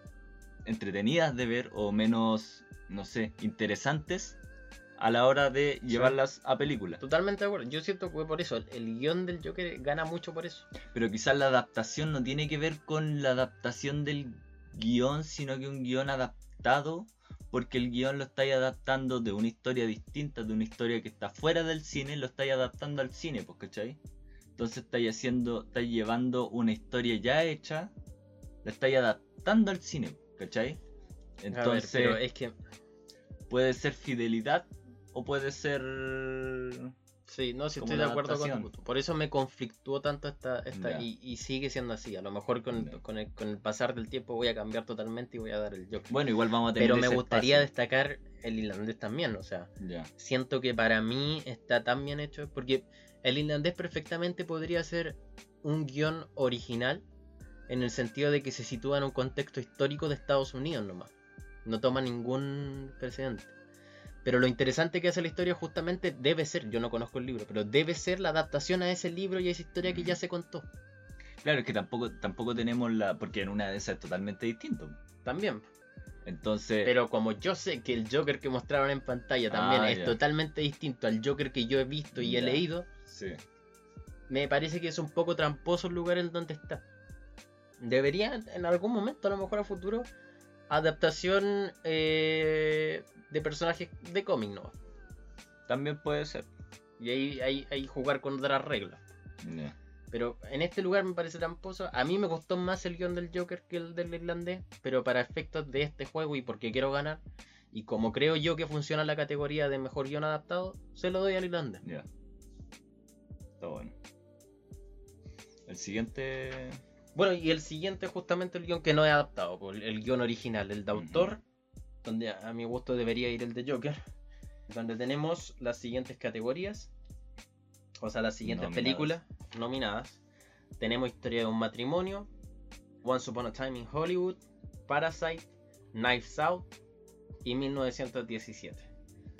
entretenidas de ver o menos, no sé, interesantes a la hora de llevarlas a película. Totalmente de acuerdo. Yo siento que por eso el, el guion del Joker gana mucho por eso. Pero quizás la adaptación no tiene que ver con la adaptación del guion, sino que un guion adaptado, porque el guion lo estáis adaptando de una historia distinta, de una historia que está fuera del cine, lo estáis adaptando al cine, pues, ¿cachai? Entonces estáis haciendo, estáis llevando una historia ya hecha, la estáis adaptando al cine, ¿cachai? A ver, Entonces pero es que puede ser fidelidad o puede ser... Sí, no, sí estoy de acuerdo con tu. Por eso me conflictuó tanto esta, esta y, y sigue siendo así. A lo mejor con, con, el, con el pasar del tiempo voy a cambiar totalmente y voy a dar el Joker. Bueno, igual vamos a tener Pero me gustaría espacio. destacar el irlandés también, o sea, siento que para mí está tan bien hecho porque el irlandés perfectamente podría ser un guion original en el sentido de que se sitúa en un contexto histórico de Estados Unidos nomás. No toma ningún precedente. Pero lo interesante que hace la historia justamente debe ser, yo no conozco el libro, pero debe ser la adaptación a ese libro y a esa historia que ya se contó. Claro, es que tampoco, tampoco tenemos la. Porque en una de esas es totalmente distinto. También. Entonces. Pero como yo sé que el Joker que mostraron en pantalla también Ah, es ya. totalmente distinto al Joker que yo he visto y he leído, Sí. me parece que es un poco tramposo el lugar en donde está. Debería en algún momento, a lo mejor a futuro, adaptación eh, de personajes de cómic, ¿no? También puede ser. Y ahí, ahí, ahí jugar con otras reglas. Pero en este lugar me parece tramposo. A mí me gustó más el guion del Joker que el del irlandés. Pero para efectos de este juego y porque quiero ganar. Y como creo yo que funciona la categoría de mejor guion adaptado, se lo doy al irlandés. Ya. Está bueno. El siguiente. Bueno, y el siguiente es justamente el guion que no he adaptado, el guion original, el de autor, donde a mi gusto debería ir el de Joker, donde tenemos las siguientes categorías, o sea, las siguientes Nominadas. películas nominadas. Tenemos Historia de un matrimonio, Once Upon a Time in Hollywood, Parasite, Knives Out y 1917.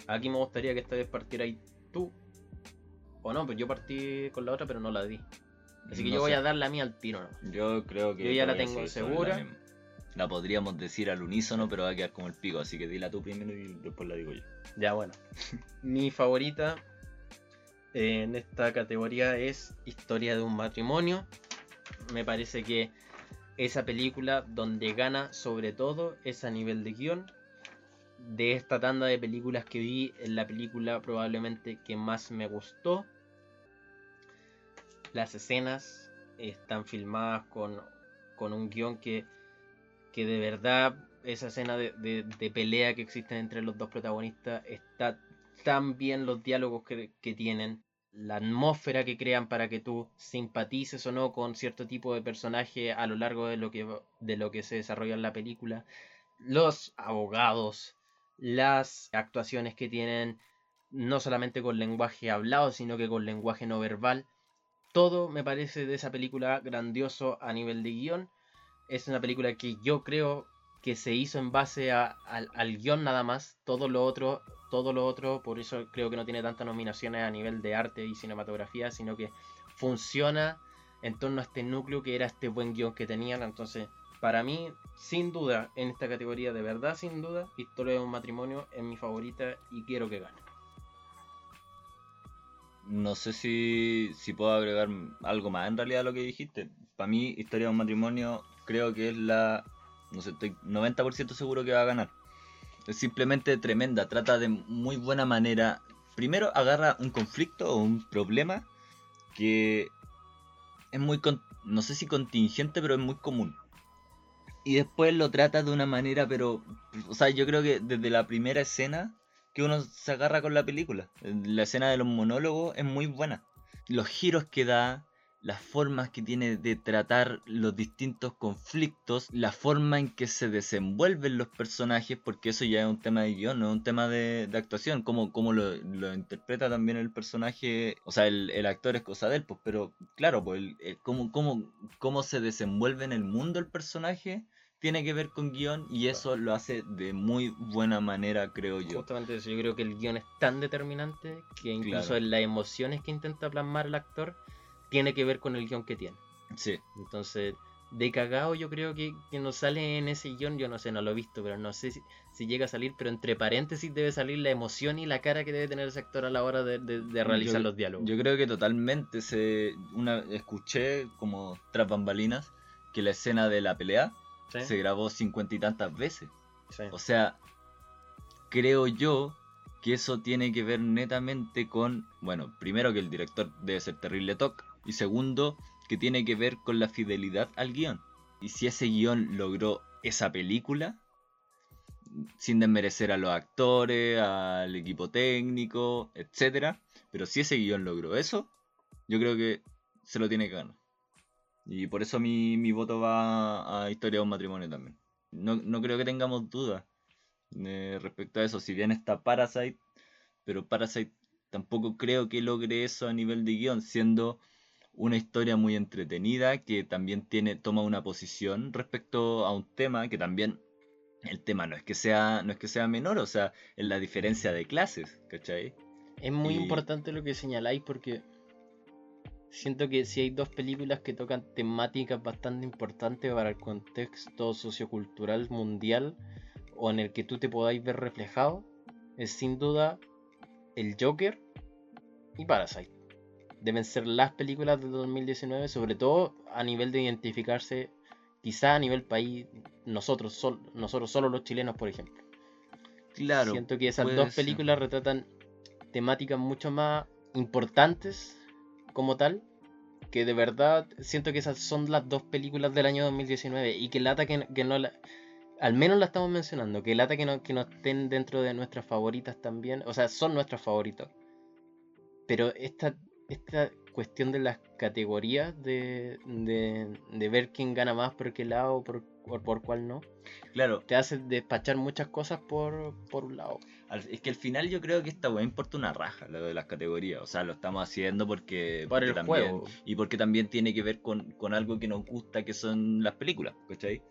Aquí me gustaría que esta vez partierais tú, o no, pero yo partí con la otra, pero no la di. Así que No yo voy a dar la mía al tiro, ¿no? Yo creo que. Yo ya la tengo segura. La, podríamos decir al unísono, pero va a quedar como el pico. Así que dila tú primero y después la digo yo. Ya, bueno. Mi favorita en esta categoría es Historia de un matrimonio. Me parece que esa película donde gana sobre todo es a nivel de guion. de esta tanda de películas que vi, es la película probablemente que más me gustó. Las escenas están filmadas con, con un guion que, que de verdad esa escena de, de- pelea que existen entre los dos protagonistas está tan bien los diálogos que, que tienen, la atmósfera que crean para que tú simpatices o no con cierto tipo de personaje a lo largo de lo que, de lo que se desarrolla en la película, los abogados, las actuaciones que tienen no solamente con lenguaje hablado, sino que con lenguaje no verbal. Todo me parece de esa película grandioso a nivel de guion. Es una película que yo creo que se hizo en base a- al, al guion nada más. Todo lo otro, todo lo otro, por eso creo que no tiene tantas nominaciones a nivel de arte y cinematografía, sino que funciona en torno a este núcleo que era este buen guion que tenían. Entonces, para mí, sin duda, en esta categoría, de verdad, sin duda, Historia de un matrimonio es mi favorita y quiero que gane. No sé si, si puedo agregar algo más en realidad a lo que dijiste. Para mí, Historia de un matrimonio creo que es la... No sé, estoy 90% seguro que va a ganar. Es simplemente tremenda, trata de muy buena manera. Primero agarra un conflicto o un problema que es muy, con- no sé si contingente, pero es muy común. Y después lo trata de una manera, pero, o sea, yo creo que desde la primera escena que uno se agarra con la película. La escena de los monólogos es muy buena. Los giros que da, las formas que tiene de tratar los distintos conflictos, la forma en que se desenvuelven los personajes, porque eso ya es un tema de guion, no es un tema de, de actuación, cómo, cómo lo, lo interpreta también el personaje, o sea, el, el actor es cosa de él, pues, pero claro, pues, el- el cómo, cómo, cómo se desenvuelve en el mundo el personaje tiene que ver con guion y eso lo hace de muy buena manera, creo yo. Justamente eso, yo creo que el guion es tan determinante que incluso Claro. en las emociones que intenta plasmar el actor tiene que ver con el guion que tiene. Sí. Entonces, de cagao yo creo que, que no sale en ese guion, yo no sé, no lo he visto, pero no sé si, si llega a salir, pero entre paréntesis debe salir la emoción y la cara que debe tener ese actor a la hora de, de- de realizar Yo- los diálogos. Yo creo que totalmente se una escuché como tras bambalinas que la escena de la pelea ¿Sí? se grabó cincuenta y tantas veces. Sí. O sea, creo yo que eso tiene que ver netamente con, bueno, primero que el director debe ser terrible toc y segundo que tiene que ver con la fidelidad al guion. Y si ese guion logró esa película, sin desmerecer a los actores, al equipo técnico, etcétera, pero si ese guion logró eso, yo creo que se lo tiene que ganar. Y por eso mi, mi voto va a Historia de un matrimonio también. No, no creo que tengamos dudas eh, respecto a eso. Si bien está Parasite, pero Parasite tampoco creo que logre eso a nivel de guion, siendo una historia muy entretenida que también tiene toma una posición respecto a un tema que también el tema no es que sea no es que sea menor, o sea, es la diferencia de clases, ¿cachai? Es muy Y- importante lo que señaláis porque siento que si hay dos películas que tocan temáticas bastante importantes para el contexto sociocultural mundial o en el que tú te podáis ver reflejado, es sin duda el Joker y Parasite. Deben ser las películas de 2019, sobre todo a nivel de identificarse, quizá a nivel país, nosotros, sol- nosotros solo los chilenos, por ejemplo. Claro. Siento que esas dos ser. películas retratan temáticas mucho más importantes como tal. Que de verdad siento que esas son las dos películas del año 2019. Y que lata que, que no la. Al menos la estamos mencionando. Que lata que no, que no estén dentro de nuestras favoritas también. O sea, son nuestras favoritas. Pero esta, esta cuestión de las categorías de, de, de ver quién gana más por qué lado o por, por cuál no. Claro, Te hace despachar muchas cosas por, por un lado. es que al final yo creo que esta weá importa una raja, lo de las categorías. O sea, lo estamos haciendo porque. Por porque el también, juego. Y porque también tiene que ver con, con algo que nos gusta, que son las películas, ¿cachai?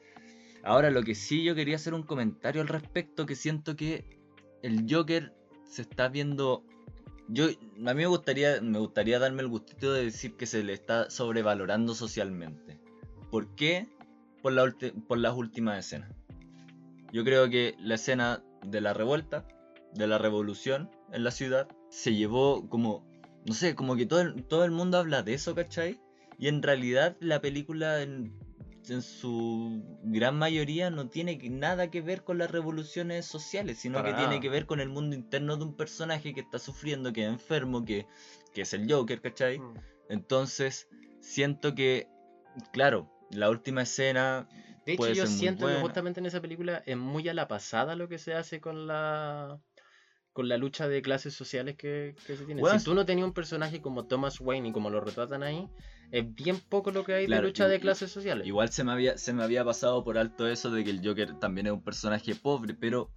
Ahora, lo que sí yo quería hacer un comentario al respecto, que siento que el Joker se está viendo... Yo, a mí me gustaría, me gustaría darme el gustito de decir que se le está sobrevalorando socialmente. ¿Por qué? Por, la por las últimas escenas. Yo creo que la escena de la revuelta, de la revolución en la ciudad, se llevó como, no sé, como que todo el, todo el mundo habla de eso, ¿cachai? Y en realidad la película en su gran mayoría no tiene nada que ver con las revoluciones sociales, sino Para que tiene que ver con el mundo interno de un personaje que está sufriendo, que es enfermo, que, que es el Joker, ¿cachai? Mm. Entonces, siento que, claro, la última escena De hecho, yo siento que justamente en esa película es muy a la pasada lo que se hace con la con la lucha de clases sociales que, que se tiene. Bueno, si tú no tenías un personaje como Thomas Wayne y como lo retratan ahí, es bien poco lo que hay Claro, de lucha de clases sociales. Igual se me había, se me había pasado por alto eso de que el Joker también es un personaje pobre, pero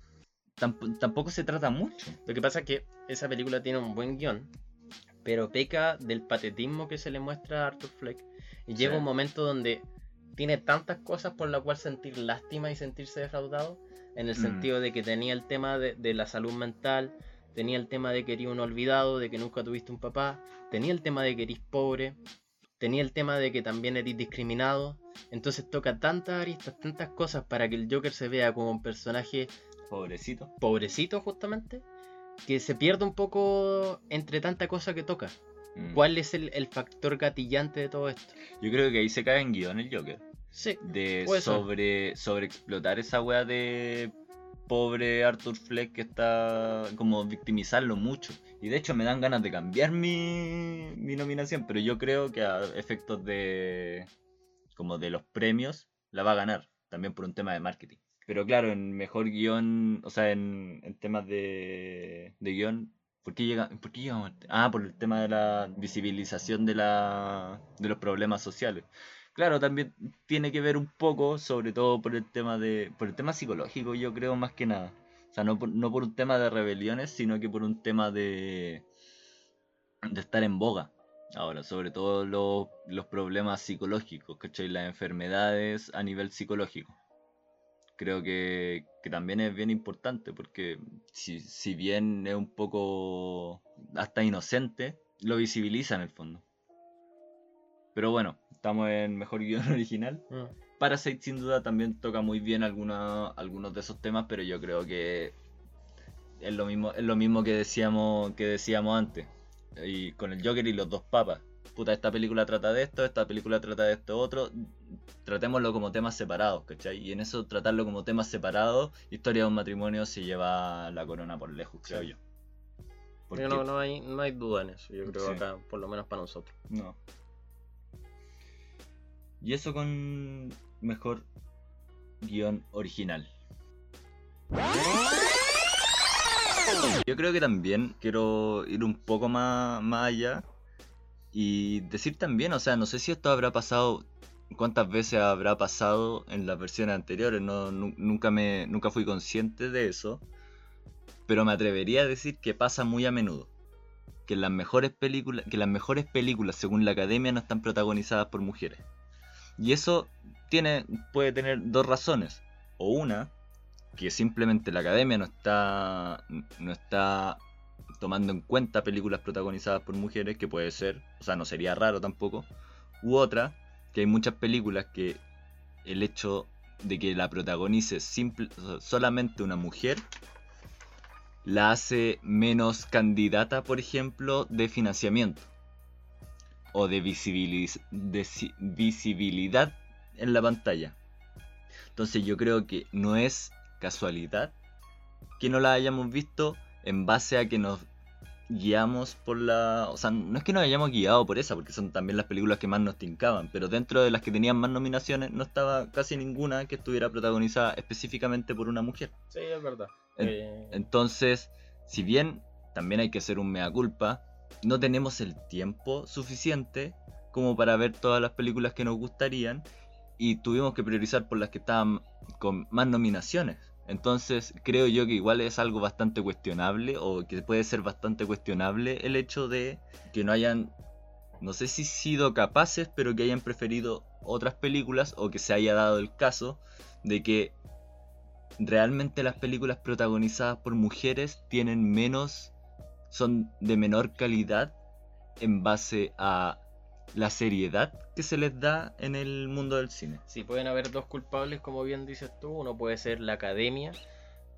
tamp- tampoco se trata mucho. Lo que pasa es que esa película tiene un buen guion, pero peca del patetismo que se le muestra a Arthur Fleck. Y llega Sí. un momento donde tiene tantas cosas por las cuales sentir lástima y sentirse defraudado, en el Mm. sentido de que tenía el tema de, de la salud mental, tenía el tema de que eres un olvidado, de que nunca tuviste un papá, tenía el tema de que eres pobre, tenía el tema de que también eres discriminado. Entonces toca tantas aristas, tantas cosas para que el Joker se vea como un personaje Pobrecito. pobrecito justamente, que se pierde un poco entre tanta cosa que toca. Mm. ¿Cuál es el, el factor gatillante de todo esto? Yo creo que ahí se cae en guion el Joker. Sí, De sobre, sobre explotar esa wea de pobre Arthur Fleck que está como victimizarlo mucho. Y de hecho me dan ganas de cambiar mi, mi nominación, pero yo creo que a efectos de como de los premios la va a ganar, también por un tema de marketing. Pero claro, en mejor guion, o sea, en, en temas de, de guion, ¿por qué, llega, ¿por qué llegamos Ah, por el tema de la visibilización de, la, de los problemas sociales. Claro, también tiene que ver un poco, sobre todo por el tema de, por el tema psicológico, yo creo más que nada. O sea, no por, no por un tema de rebeliones, sino que por un tema de, de estar en boga. Ahora, sobre todo los, los problemas psicológicos, ¿cachai? Las enfermedades a nivel psicológico. Creo que, que también es bien importante porque si, si bien es un poco hasta inocente, lo visibiliza en el fondo. Pero bueno, estamos en mejor guion [laughs] original. Mm. Parasite sin duda también toca muy bien alguna- algunos de esos temas, pero yo creo que es lo mismo, es lo mismo que decíamos, que decíamos antes. Y con el Joker y los dos papas. Puta, esta película trata de esto, esta película trata de esto otro. Tratémoslo como temas separados, ¿cachai? Y en eso tratarlo como temas separados, Historia de un matrimonio se lleva la corona por lejos, creo yo. Porque- no, no hay, no hay duda en eso, yo creo Sí. acá, por lo menos para nosotros. No. Y eso con mejor guion original. Yo creo que también quiero ir un poco más, más allá y decir también, o sea, no sé si esto habrá pasado, cuántas veces habrá pasado en las versiones anteriores, no, nu- nunca, me, nunca fui consciente de eso, pero me atrevería a decir que pasa muy a menudo que las mejores películas, que las mejores películas según la academia no están protagonizadas por mujeres. Y eso tiene, puede tener dos razones. O una, que simplemente la academia no está, no está tomando en cuenta películas protagonizadas por mujeres, que puede ser, o sea, no sería raro tampoco. U otra, que hay muchas películas que el hecho de que la protagonice simple, solamente una mujer la hace menos candidata, por ejemplo, de financiamiento o de, visibiliz- de si- visibilidad en la pantalla. Entonces yo creo que no es casualidad que no la hayamos visto en base a que nos guiamos por la... O sea, no es que nos hayamos guiado por esa, porque son también las películas que más nos tincaban, pero dentro de las que tenían más nominaciones no estaba casi ninguna que estuviera protagonizada específicamente por una mujer. Sí, es verdad. En- Eh, Entonces, si bien también hay que hacer un mea culpa, no tenemos el tiempo suficiente como para ver todas las películas que nos gustarían y tuvimos que priorizar por las que estaban con más nominaciones. Entonces, creo yo que igual es algo bastante cuestionable o que puede ser bastante cuestionable el hecho de que no hayan, no sé si sido capaces, pero que hayan preferido otras películas o que se haya dado el caso de que realmente las películas protagonizadas por mujeres tienen menos, son de menor calidad en base a la seriedad que se les da en el mundo del cine. Sí, pueden haber dos culpables, como bien dices tú. Uno puede ser la academia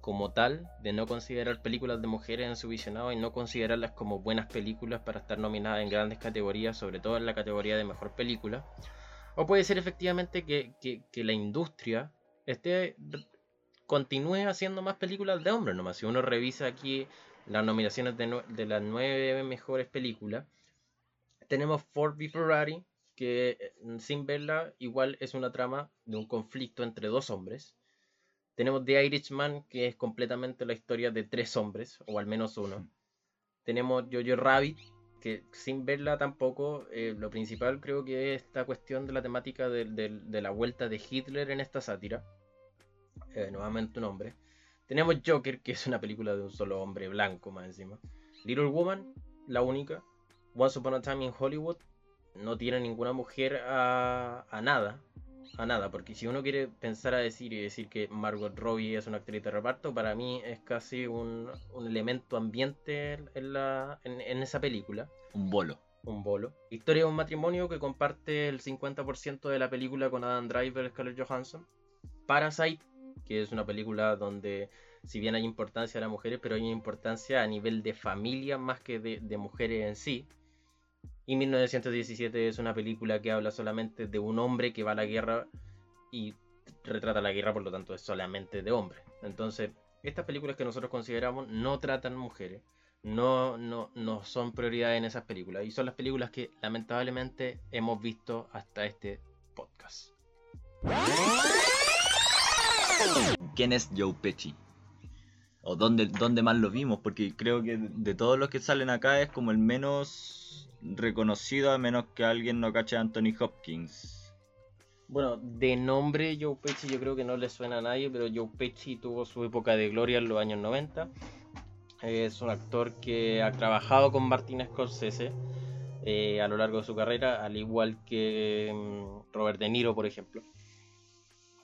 como tal, de no considerar películas de mujeres en su visionado y no considerarlas como buenas películas para estar nominadas en grandes categorías, sobre todo en la categoría de mejor película. O puede ser efectivamente que, que- que la industria esté continúe haciendo más películas de hombres nomás. Si uno revisa aquí las nominaciones de, de las nueve mejores películas, tenemos Ford v Ferrari, que eh, sin verla igual es una trama de un conflicto entre dos hombres. Tenemos The Irishman, que es completamente la historia de tres hombres, o al menos uno. Tenemos Jojo Rabbit, que sin verla tampoco, eh, lo principal creo que es esta cuestión de la temática de, de- de la vuelta de Hitler en esta sátira. Eh, nuevamente un hombre. Tenemos Joker, que es una película de un solo hombre blanco más encima. Little Woman, la única. Once Upon a Time in Hollywood, no tiene ninguna mujer a, a nada. A nada, porque si uno quiere pensar a decir y decir que Margot Robbie es una actriz de reparto, para mí es casi un, un elemento ambiente en, la, en, en esa película Un bolo. un bolo. Historia de un matrimonio que comparte el 50% de la película con Adam Driver y Scarlett Johansson. Parasite, que es una película donde si bien hay importancia a las mujeres, pero hay importancia a nivel de familia más que de, mujeres en sí. Y 1917 es una película que habla solamente de un hombre que va a la guerra y retrata la guerra, por lo tanto es solamente de hombres. Entonces, estas películas que nosotros consideramos no tratan mujeres, no, no, no son prioridad en esas películas. Y son las películas que lamentablemente hemos visto hasta este podcast. ¿Quién es Joe Pesci? ¿O dónde, dónde más lo vimos? Porque creo que de todos los que salen acá es como el menos reconocido, a menos que alguien no cache a Anthony Hopkins. Bueno, de nombre Joe Pesci yo creo que no le suena a nadie, pero Joe Pesci tuvo su época de gloria en los años 90. Es un actor que ha trabajado con Martin Scorsese eh, a lo largo de su carrera, al igual que mm, Robert De Niro, por ejemplo.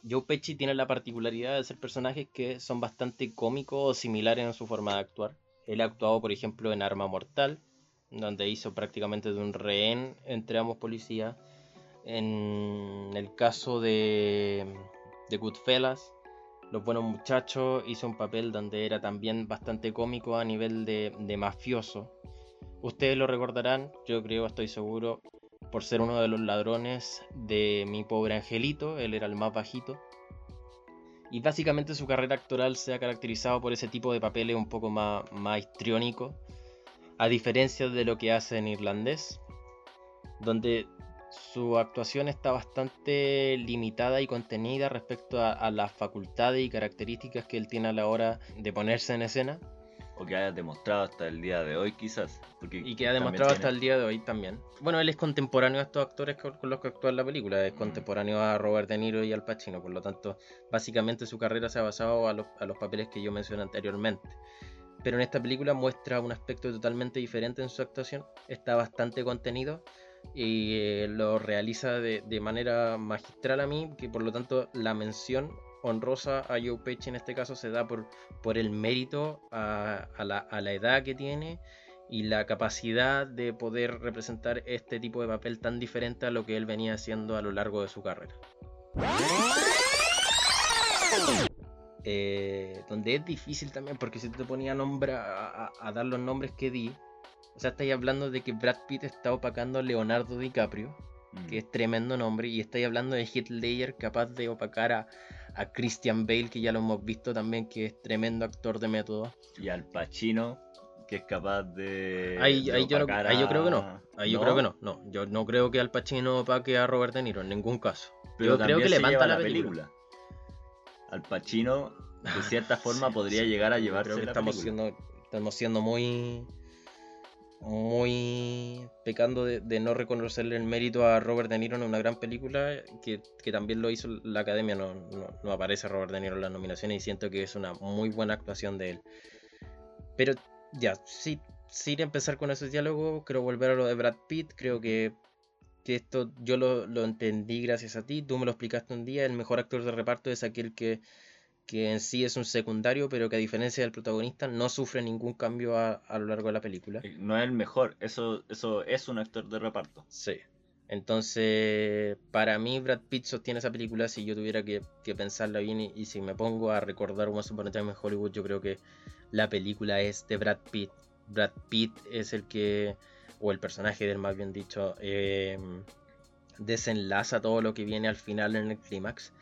Joe Pesci tiene la particularidad de ser personajes que son bastante cómicos o similares en su forma de actuar. Él ha actuado, por ejemplo, en Arma Mortal, donde hizo prácticamente de un rehén entre ambos policías. En el caso de, de Goodfellas, Los Buenos Muchachos, hizo un papel donde era también bastante cómico a nivel de, de mafioso. Ustedes lo recordarán, yo creo, estoy seguro, por ser uno de los ladrones de mi pobre angelito, él era el más bajito. Y básicamente su carrera actoral se ha caracterizado por ese tipo de papeles un poco más, más a diferencia de lo que hace en irlandés, donde su actuación está bastante limitada y contenida respecto a, a las facultades y características que él tiene a la hora de ponerse en escena O que haya demostrado hasta el día de hoy, quizás. Porque y que ha demostrado hasta el día de hoy también. Bueno, él es contemporáneo a estos actores con, con los que actúa en la película, es Mm. contemporáneo a Robert De Niro y al Pacino, por lo tanto, básicamente su carrera se ha basado a los, a los papeles que yo mencioné anteriormente. Pero en esta película muestra un aspecto totalmente diferente en su actuación, está bastante contenido y eh, lo realiza de, de manera magistral a mí, que por lo tanto la mención honrosa a Joe Pesci en este caso se da por, por el mérito a, a la, a la edad que tiene y la capacidad de poder representar este tipo de papel tan diferente a lo que él venía haciendo a lo largo de su carrera. Eh, donde es difícil también, porque si te ponías a, nombre, a, a- a dar los nombres que di, o sea, estáis hablando de que Brad Pitt está opacando a Leonardo DiCaprio, Mm. que es tremendo nombre, y estáis hablando de Heath Ledger capaz de opacar a, a Christian Bale, que ya lo hemos visto también, que es tremendo actor de método. Y al Pacino, que es capaz de. Ahí, de ahí yo, no- ahí yo creo que no. Ahí yo creo que no. No, yo no creo que Al Pacino opaque a Robert De Niro en ningún caso. Pero yo creo que levanta la película. Al Pacino, de cierta [laughs] forma, Sí, podría sí. llegar a llevarse creo que la estamos película. siendo, estamos siendo muy muy pecando de, no reconocerle el mérito a Robert De Niro en una gran película que, que también lo hizo la academia. No, no, no aparece Robert De Niro en las nominaciones y siento que es una muy buena actuación de él. Pero ya sí sin empezar con esos diálogos quiero volver a lo de Brad Pitt. Creo que que esto yo lo, lo entendí gracias a ti, tú me lo explicaste un día, el mejor actor de reparto es aquel que, que en sí es un secundario, pero que a diferencia del protagonista no sufre ningún cambio a, a lo largo de la película. Eh, No es el mejor, eso, eso es un actor de reparto. Sí. Entonces, para mí Brad Pitt sostiene esa película si yo tuviera que, que pensarla bien y, y si me pongo a recordar Once Upon in Hollywood, yo creo que la película es de Brad Pitt. Brad Pitt es el que, o el personaje del más bien dicho, eh, desenlaza todo lo que viene al final en el clímax.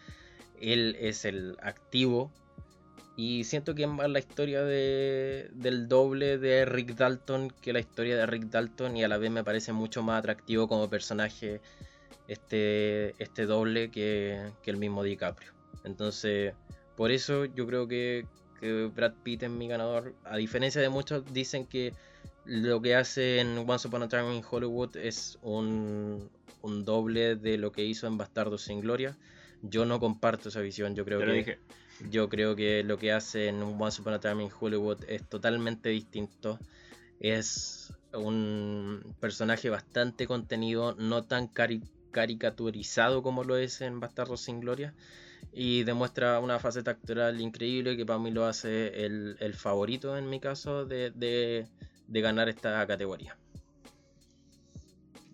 Él es el activo. Y siento que es más la historia de, del doble de Rick Dalton que la historia de Rick Dalton. Y a la vez me parece mucho más atractivo como personaje este, este doble que, que el mismo DiCaprio. Entonces, por eso yo creo que, que Brad Pitt es mi ganador. A diferencia de muchos, dicen que lo que hace en Once Upon a Time in Hollywood es un, un doble de lo que hizo en Bastardos sin Gloria. Yo no comparto esa visión. Yo creo Te que dije. yo creo que lo que hace en Once Upon a Time in Hollywood es totalmente distinto. Es un personaje bastante contenido, no tan cari- caricaturizado como lo es en Bastardos sin Gloria. Y demuestra una faceta actoral increíble que para mí lo hace el, el favorito en mi caso de, de- de ganar esta categoría.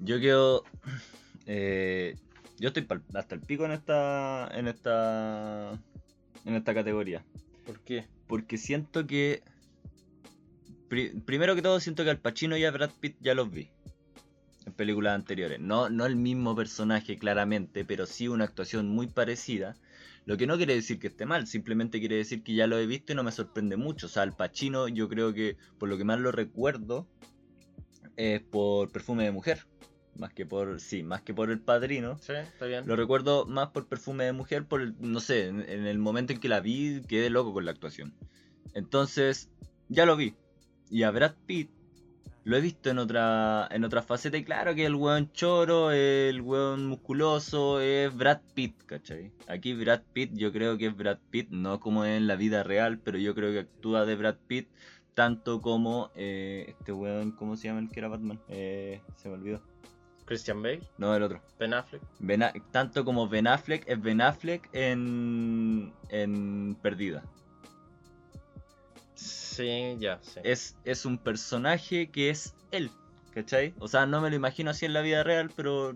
Yo quedo. eh, yo estoy hasta el pico en esta. en esta. en esta categoría. ¿Por qué? Porque siento que. pri- primero que todo, siento que al Pacino y a Brad Pitt ya los vi. En películas anteriores. No, no el mismo personaje, claramente, pero sí una actuación muy parecida. Lo que no quiere decir que esté mal, simplemente quiere decir que ya lo he visto y no me sorprende mucho. O sea, al Pacino, yo creo que por lo que más lo recuerdo es por perfume de mujer. Más que por. Sí, más que por el padrino. Sí, está bien. Lo recuerdo más por perfume de mujer, por el- no sé, en, en el momento en que la vi quedé loco con la actuación. Entonces, ya lo vi. Y a Brad Pitt lo he visto en otra en otra faceta y claro que el weón choro, el weón musculoso es Brad Pitt, ¿cachai? Aquí Brad Pitt yo creo que es Brad Pitt, no como en la vida real, pero yo creo que actúa de Brad Pitt tanto como eh, este weón, ¿cómo se llama el que era Batman? Eh, se me olvidó. Christian Bale, No, el otro. Ben Affleck. Ben A- tanto como Ben Affleck es Ben Affleck en, en Perdida. Sí, ya, sí. Es, es un personaje que es él, ¿cachai? O sea, no me lo imagino así en la vida real, pero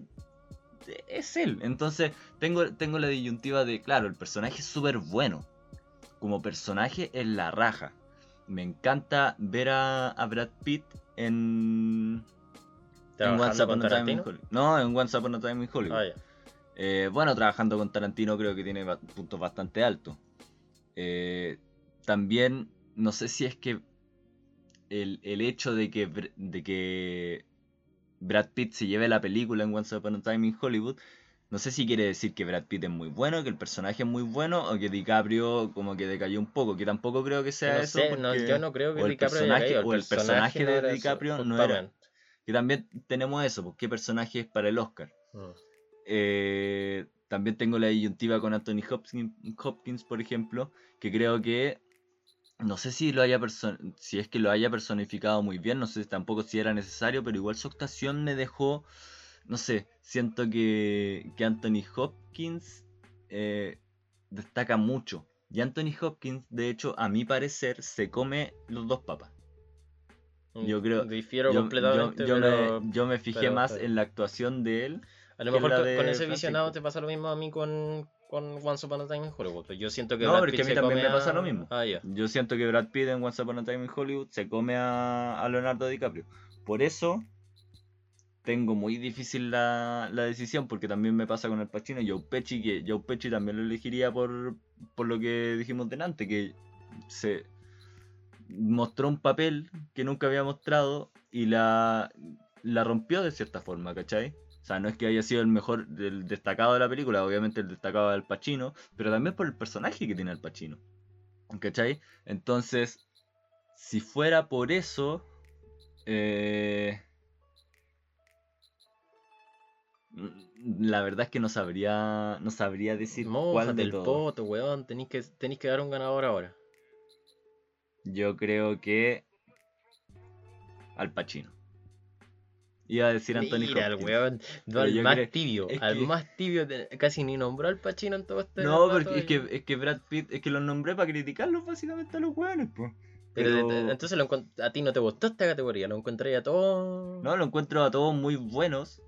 es él. Entonces, tengo, tengo la disyuntiva de, claro, el personaje es súper bueno. Como personaje es la raja. Me encanta ver a, a Brad Pitt en... en Once ¿Trabajando Upon a Time in Tarantino? Hollywood. No, en Once Upon a Time in Hollywood. Ah. Eh, bueno, trabajando con Tarantino creo que tiene puntos bastante altos. Eh, también, no sé si es que el, el hecho de que, de que Brad Pitt se lleve la película en Once Upon a Time in Hollywood, no sé si quiere decir que Brad Pitt es muy bueno, que el personaje es muy bueno, o que DiCaprio como que decayó un poco, que tampoco creo que sea No eso. sé, no, yo no creo que o el DiCaprio haya personaje- caído, o el personaje de era eso, DiCaprio no era-. Que también tenemos eso, pues, ¿qué personaje es para el Oscar? Mm. Eh, también tengo la disyuntiva con Anthony Hopkins, Hopkins, por ejemplo, que creo que no sé si lo haya si es que lo haya personificado muy bien, no sé tampoco si era necesario, pero igual su actuación me dejó, no sé, siento que, que Anthony Hopkins eh, destaca mucho. Y Anthony Hopkins, de hecho, a mi parecer, se come los dos papas. Yo creo- Difiero Yo, completamente, yo- yo pero me, yo me fijé pero más en la actuación de él. a lo mejor con, ese visionado te pasa lo mismo a mí con, con Once Upon a Time in Hollywood. pues Yo siento que No, Brad pero es que Pitt a mí también me pasa lo mismo. Ah. Yo siento que Brad Pitt en Once Upon a Time in Hollywood se come a, a Leonardo DiCaprio. Por eso tengo muy difícil la, la decisión, porque también me pasa con el Pacino y Joe Pesci, que Joe Pesci también lo elegiría por, por lo que dijimos delante, que se mostró un papel que nunca había mostrado y la, la rompió de cierta forma, ¿cachai? O sea, no es que haya sido el mejor, el destacado de la película, obviamente el destacado del Pacino, pero también por el personaje que tiene el Pacino. ¿Cachai? Entonces, si fuera por eso, eh, la verdad es que no sabría, no sabría decir cuál Mójate de el todos. poto, weón. Tenéis que, tenéis que dar un ganador ahora. Yo creo que Al Pacino. Iba a decir Anthony Mira, el weón. No, al más creo- tibio. Al que- más tibio. de- Casi ni nombró al Pacino en todo este. No, porque es que, es que Brad Pitt, es que los nombré para criticarlos básicamente a los weones, pues. Pero, Pero- de- entonces lo encont- a ti no te gustó esta categoría. Lo encontré a todo. No, lo encuentro a todos muy buenos,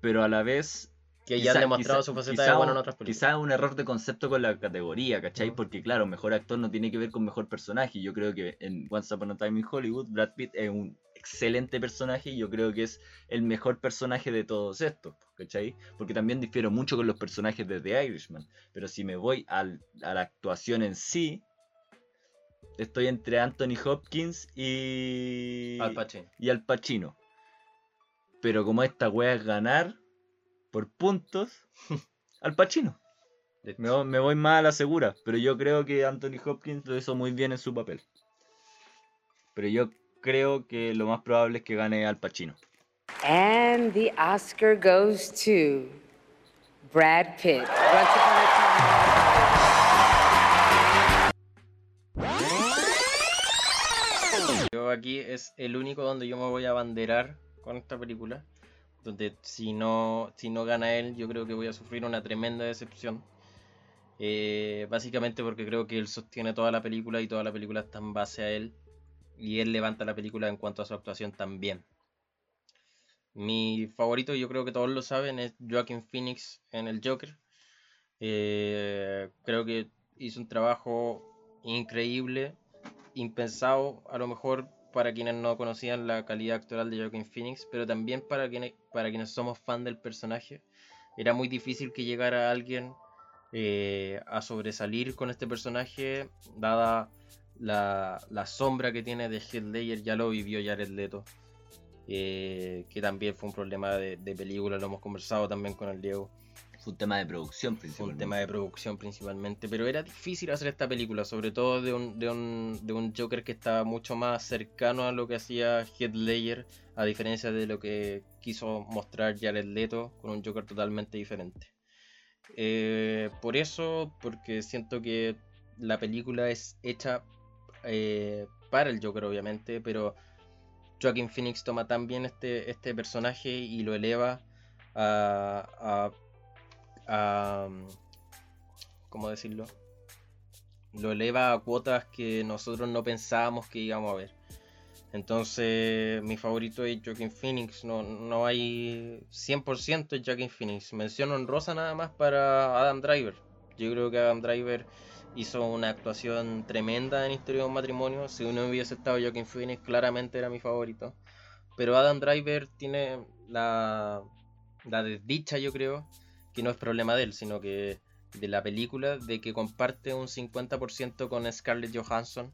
pero a la vez que ya han demostrado quizá- su faceta quizá de bueno en otras películas. Quizá un error de concepto con la categoría, ¿cachai? Ujú. Porque claro, mejor actor no tiene que ver con mejor personaje. Yo creo que en Once Upon a Time in Hollywood, Brad Pitt es un excelente personaje y yo creo que es el mejor personaje de todos estos, ¿cachai? Porque también difiero mucho con los personajes de The Irishman, pero si me voy al- a la actuación en sí, estoy entre Anthony Hopkins y... Al Pacino. y Al Pacino. Pero como esta wea es ganar por puntos, Al Pacino. Me voy, me voy más a la segura, pero yo creo que Anthony Hopkins lo hizo muy bien en su papel. Pero yo creo que lo más probable es que gane Al Pacino. And the Oscar goes to Brad Pitt. Once upon a time. Yo aquí es el único donde yo me voy a abanderar con esta película. Donde si no, si no gana él, yo creo que voy a sufrir una tremenda decepción. Eh, básicamente porque creo que él sostiene toda la película y toda la película está en base a él. Y él levanta la película en cuanto a su actuación también. Mi favorito, yo creo que todos lo saben, es Joaquin Phoenix en el Joker. Eh, creo que hizo un trabajo increíble impensado a lo mejor para quienes no conocían la calidad actoral de Joaquin Phoenix, pero también para quienes, para quienes somos fan del personaje. Era muy difícil que llegara alguien eh, a sobresalir con este personaje, dada la, la sombra que tiene de Heath Ledger, ya lo vivió Jared Leto, eh, que también fue un problema de, de película, lo hemos conversado también con el Diego. Fue un tema de producción Fue principalmente. un tema de producción principalmente, pero era difícil hacer esta película, sobre todo de un, de un, de un Joker que estaba mucho más cercano a lo que hacía Heath Ledger, a diferencia de lo que quiso mostrar Jared Leto con un Joker totalmente diferente. Eh, por eso, porque siento que la película es hecha eh, para el Joker, obviamente, pero Joaquin Phoenix toma tan bien este, este personaje y lo eleva a, a a, ¿cómo decirlo? Lo eleva a cuotas que nosotros no pensábamos que íbamos a ver. Entonces, mi favorito es Joaquin Phoenix. No, no hay 100% es Joaquin Phoenix. Menciono en rosa nada más para Adam Driver. Yo creo que Adam Driver hizo una actuación tremenda en Historia de un matrimonio. Si uno hubiese estado Joaquin Phoenix, claramente era mi favorito. Pero Adam Driver tiene la, la desdicha, yo creo, que no es problema de él, sino que de la película, de que comparte un 50% con Scarlett Johansson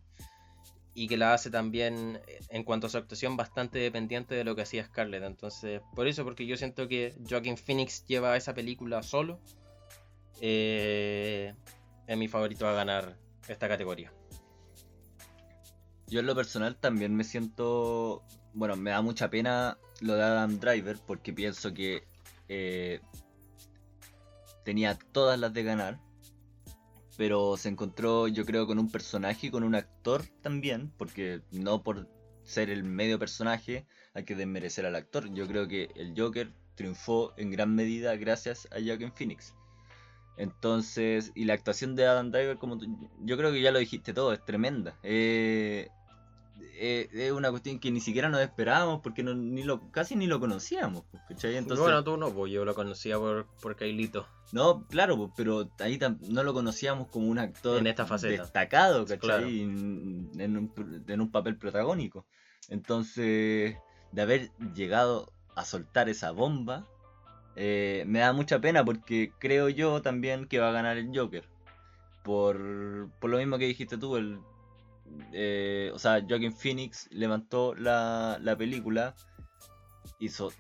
y que la hace también eh, en cuanto a su actuación bastante dependiente de lo que hacía Scarlett. Entonces, por eso, porque yo siento que Joaquin Phoenix lleva esa película solo, eh, es mi favorito a ganar esta categoría. Yo en lo personal también me siento, bueno, me da mucha pena lo de Adam Driver porque pienso que eh, tenía todas las de ganar, pero se encontró yo creo con un personaje y con un actor también, porque no por ser el medio personaje hay que desmerecer al actor. Yo creo que el Joker triunfó en gran medida gracias a Joaquin Phoenix. Entonces, y la actuación de Adam Driver, como tú- yo creo que ya lo dijiste todo, es tremenda. Eh, eh, es una cuestión que ni siquiera nos esperábamos porque no, ni lo, casi ni lo conocíamos. pues, ¿cachai? Entonces, bueno, tú no, pues yo lo conocía por, por Kailito. no, claro, pues, pero ahí no lo conocíamos como un actor En esta faceta. destacado, ¿cachai? Claro. En, en un, en un papel protagónico. Entonces, de haber llegado a soltar esa bomba, eh, me da mucha pena porque creo yo también que va a ganar el Joker. Por, por lo mismo que dijiste tú, el, eh, o sea, Joaquin Phoenix levantó la, la película, hizo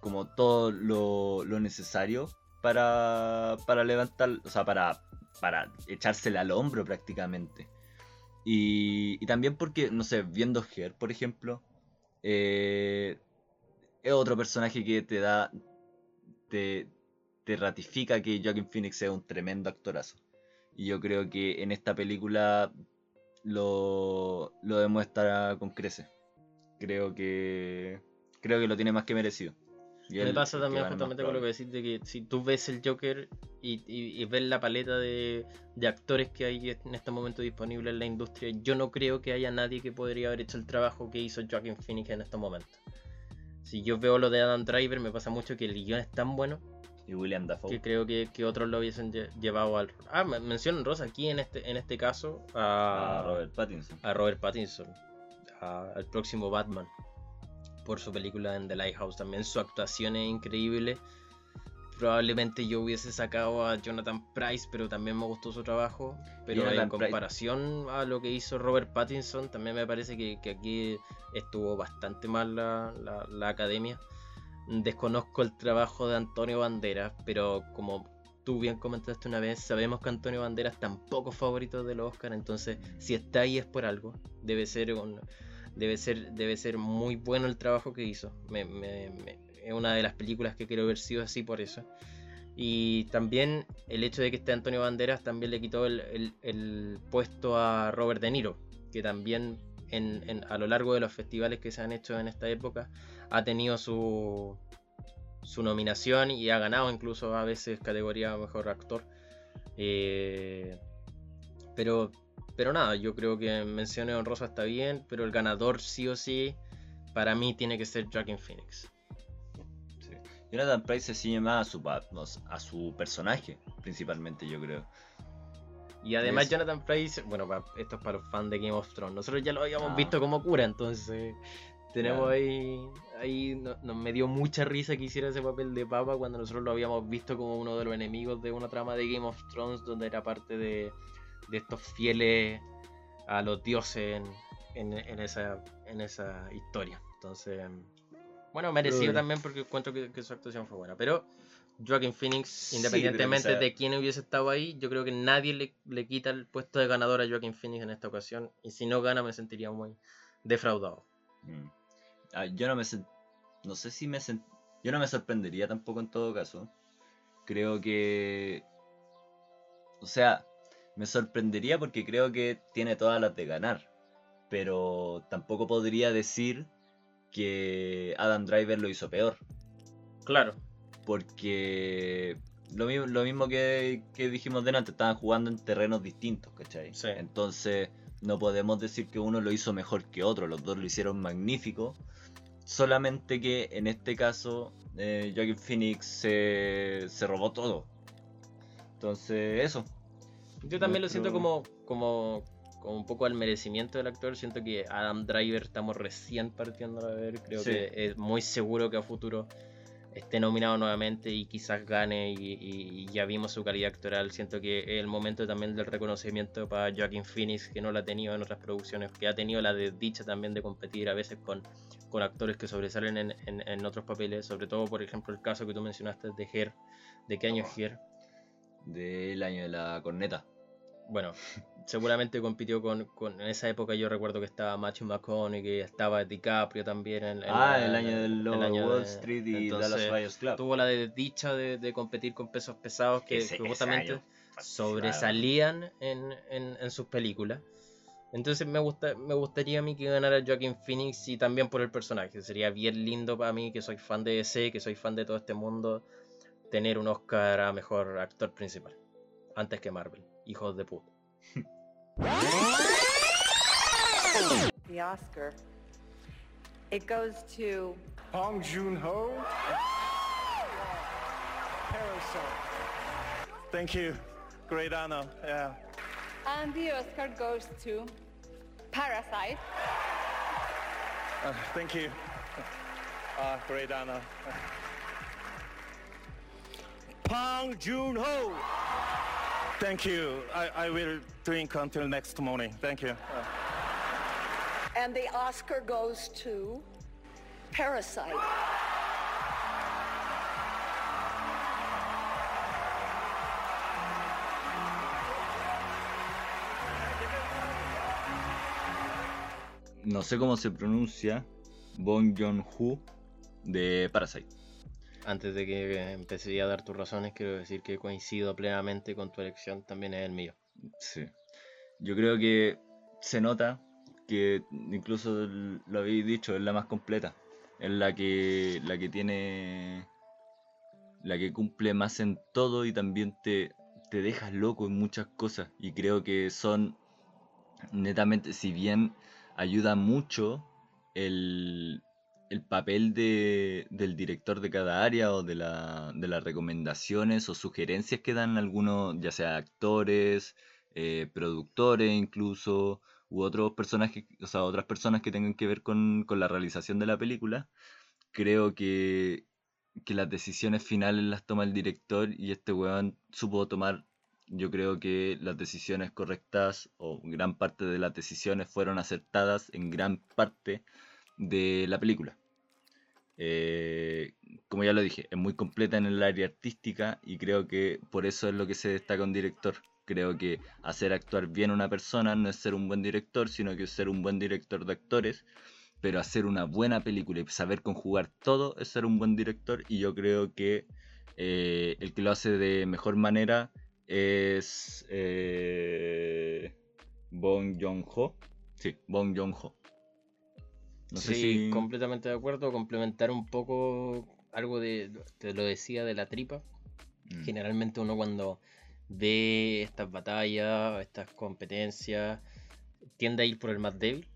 como todo lo, lo necesario para, para levantar, o sea, para, para echársela al hombro prácticamente. Y, y también porque, no sé, viendo Her, por ejemplo, eh, es otro personaje que te da, te, te ratifica que Joaquin Phoenix es un tremendo actorazo. Y yo creo que en esta película lo, lo demuestra con creces. Creo que creo que lo tiene más que merecido. Y Me él pasa también justamente con lo que decís de que si tú ves el Joker y, y- y ves la paleta de, de actores que hay en este momento disponible en la industria, yo no creo que haya nadie que podría haber hecho el trabajo que hizo Joaquin Phoenix en estos momentos. Si yo veo lo de Adam Driver, me pasa mucho que el guion es tan bueno Y William Dafoe. que creo que, que otros lo hubiesen lle- llevado al... Ah, me- mencionan Rosa aquí en este, en este caso a, a Robert Pattinson. a Robert Pattinson, a- al próximo Batman. por su película en The Lighthouse. También su actuación es increíble. Probablemente yo hubiese sacado a Jonathan Price, pero también me gustó su trabajo. Pero Jonathan en comparación a lo que hizo Robert Pattinson, también me parece que, que aquí estuvo bastante mal la, la- la academia. Desconozco el trabajo de Antonio Banderas, pero como tú bien comentaste una vez, sabemos que Antonio Banderas tampoco es favorito de los Oscar, entonces si está ahí es por algo. Debe ser un, debe ser, debe ser muy bueno el trabajo que hizo. Me- me- me- es una de las películas que quiero ver sí o sí por eso. Y también el hecho de que esté Antonio Banderas también le quitó el, el- el puesto a Robert De Niro, que también en- a lo largo de los festivales que se han hecho en esta época ha tenido su, su nominación y ha ganado incluso a veces categoría mejor actor. Eh, pero, pero nada, yo creo que menciones honrosa está bien, pero el ganador sí o sí para mí tiene que ser Joaquin Phoenix. Jonathan Price se ciñe más a su, a su personaje, principalmente, yo creo. Y además Jonathan Price, bueno, pa- esto es para los fans de Game of Thrones. Nosotros ya lo habíamos Ah. visto como cura, entonces tenemos ahí, ahí no- nos me dio mucha risa que hiciera ese papel de papa cuando nosotros lo habíamos visto como uno de los enemigos de una trama de Game of Thrones donde era parte de, de estos fieles a los dioses en, en- en esa, en esa historia. Entonces, bueno, merecido también porque encuentro que, que su actuación fue buena. Pero Joaquin Phoenix, independientemente de quién hubiese estado ahí, yo creo que nadie le, le quita el puesto de ganador a Joaquin Phoenix en esta ocasión. Y si no gana, me sentiría muy defraudado. Mm. Ah, yo no me no sé si me sen- yo no me sorprendería tampoco en todo caso. Creo que o sea, me sorprendería porque creo que tiene todas las de ganar, pero tampoco podría decir que Adam Driver lo hizo peor, Claro, porque lo mismo, lo mismo que, que dijimos delante, estaban jugando en terrenos distintos, ¿cachai? Sí. Entonces no podemos decir que uno lo hizo mejor que otro, los dos lo hicieron magnífico, solamente que en este caso eh, Joaquin Phoenix se, se robó todo. Entonces, eso. yo también lo siento como, como, como un poco al merecimiento del actor. Siento que Adam Driver estamos recién partiendo a ver. Creo Sí. que es muy seguro que a futuro esté nominado nuevamente y quizás gane. Y, ya vimos su calidad actoral. Siento que es el momento también del reconocimiento para Joaquin Phoenix, que no lo ha tenido en otras producciones, que ha tenido la desdicha también de competir a veces con, con actores que sobresalen en, en- en otros papeles. Sobre todo, por ejemplo, el caso que tú mencionaste de Her. ¿De qué año es Her? Del año de la corneta. bueno, [laughs] seguramente compitió con, con- en esa época yo recuerdo que estaba Matthew McConaughey, que estaba DiCaprio también en, en ah, la- el año del el año Wall de- Street y entonces, Dallas Buyers Club. Tuvo la desdicha de, de competir con pesos pesados que, Ese- que ese justamente sobresalían en, en- en sus películas. Entonces me gusta, me gustaría a mí que ganara Joaquin Phoenix y también por el personaje. Sería bien lindo para mí, que soy fan de DC, que soy fan de todo este mundo, tener un Oscar a mejor actor principal. Antes que Marvel. Hijos de puta. The Oscar. It goes to Bong Joon-ho. Parasite. Thank you. Great honor. Yeah. And the Oscar goes to Parasite. Uh, thank you. Uh, great honor. Bong Joon-ho. Thank you. I, I will drink until next morning. Thank you. And the Oscar goes to Parasite. No sé cómo se pronuncia Bong Joon-ho de Parasite. Antes de que empecé a dar tus razones, quiero decir que coincido plenamente con tu elección, también es el mío. Sí. Yo creo que se nota que incluso lo habéis dicho, es la más completa. Es la que la que tiene la que cumple más en todo y también te, te dejas loco en muchas cosas. Y creo que son netamente, si bien ayuda mucho el, el papel de, del director de cada área o de, la, de las recomendaciones o sugerencias que dan algunos, ya sea actores, eh, productores incluso, u otros personajes, o sea, otras personas que tengan que ver con, con la realización de la película, creo que, que las decisiones finales las toma el director y este weón supo tomar, yo creo que las decisiones correctas o gran parte de las decisiones fueron acertadas en gran parte de la película. Eh, como ya lo dije, es muy completa en el área artística y creo que por eso es lo que se destaca un director. Creo que hacer actuar bien a una persona no es ser un buen director, sino que ser un buen director de actores. Pero hacer una buena película y saber conjugar todo es ser un buen director. Y yo creo que eh, el que lo hace de mejor manera es eh, Bong Joon-ho. Sí, Bong Joon-ho. No sé si... completamente de acuerdo. Complementar un poco algo de, te lo decía, de la tripa. Mm. Generalmente uno cuando ve estas batallas, estas competencias, tiende a ir por el más débil.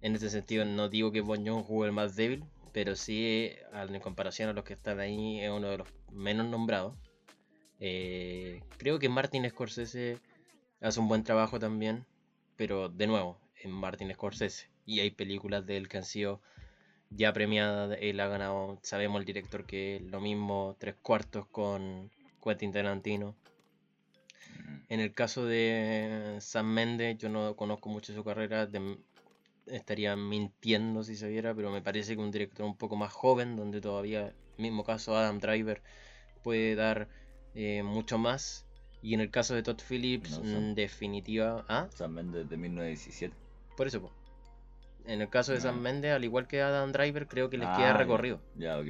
En ese sentido, no digo que Joon juegue el más débil, pero sí, en comparación a los que están ahí, es uno de los menos nombrados. Eh, creo que Martin Scorsese hace un buen trabajo también, pero de nuevo, en Martin Scorsese. Y hay películas de él que han sido ya premiadas. Él ha ganado, sabemos el director que lo mismo, tres cuartos con Quentin Tarantino. En el caso de Sam Mendes, yo no conozco mucho su carrera, estaría mintiendo si se viera, pero me parece que un director un poco más joven, donde todavía, mismo caso Adam Driver, puede dar eh, mucho más. Y en el caso de Todd Phillips, en definitiva. ¿ah? Sam Mendes de 1917. Por eso, En el caso de Sam Mendes, al igual que Adam Driver, creo que les queda ah, recorrido. Ya, ok.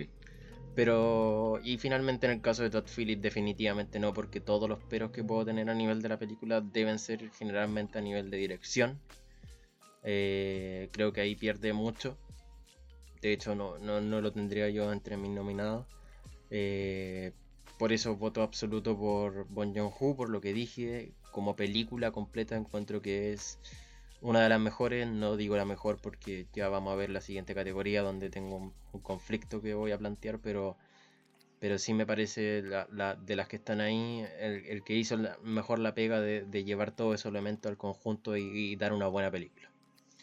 Pero, y finalmente en el caso de Todd Phillips, definitivamente no, porque todos los peros que puedo tener a nivel de la película deben ser generalmente a nivel de dirección. Eh, creo que ahí pierde mucho. De hecho, no, no, lo tendría yo entre mis nominados. Eh, por eso voto absoluto por Bon Joon-ho, por lo que dije. Como película completa encuentro que es una de las mejores, no digo la mejor porque ya vamos a ver la siguiente categoría donde tengo un, conflicto que voy a plantear, pero, pero sí me parece la, de las que están ahí, el, que hizo mejor la pega de, llevar todo esos elementos al conjunto y, dar una buena película.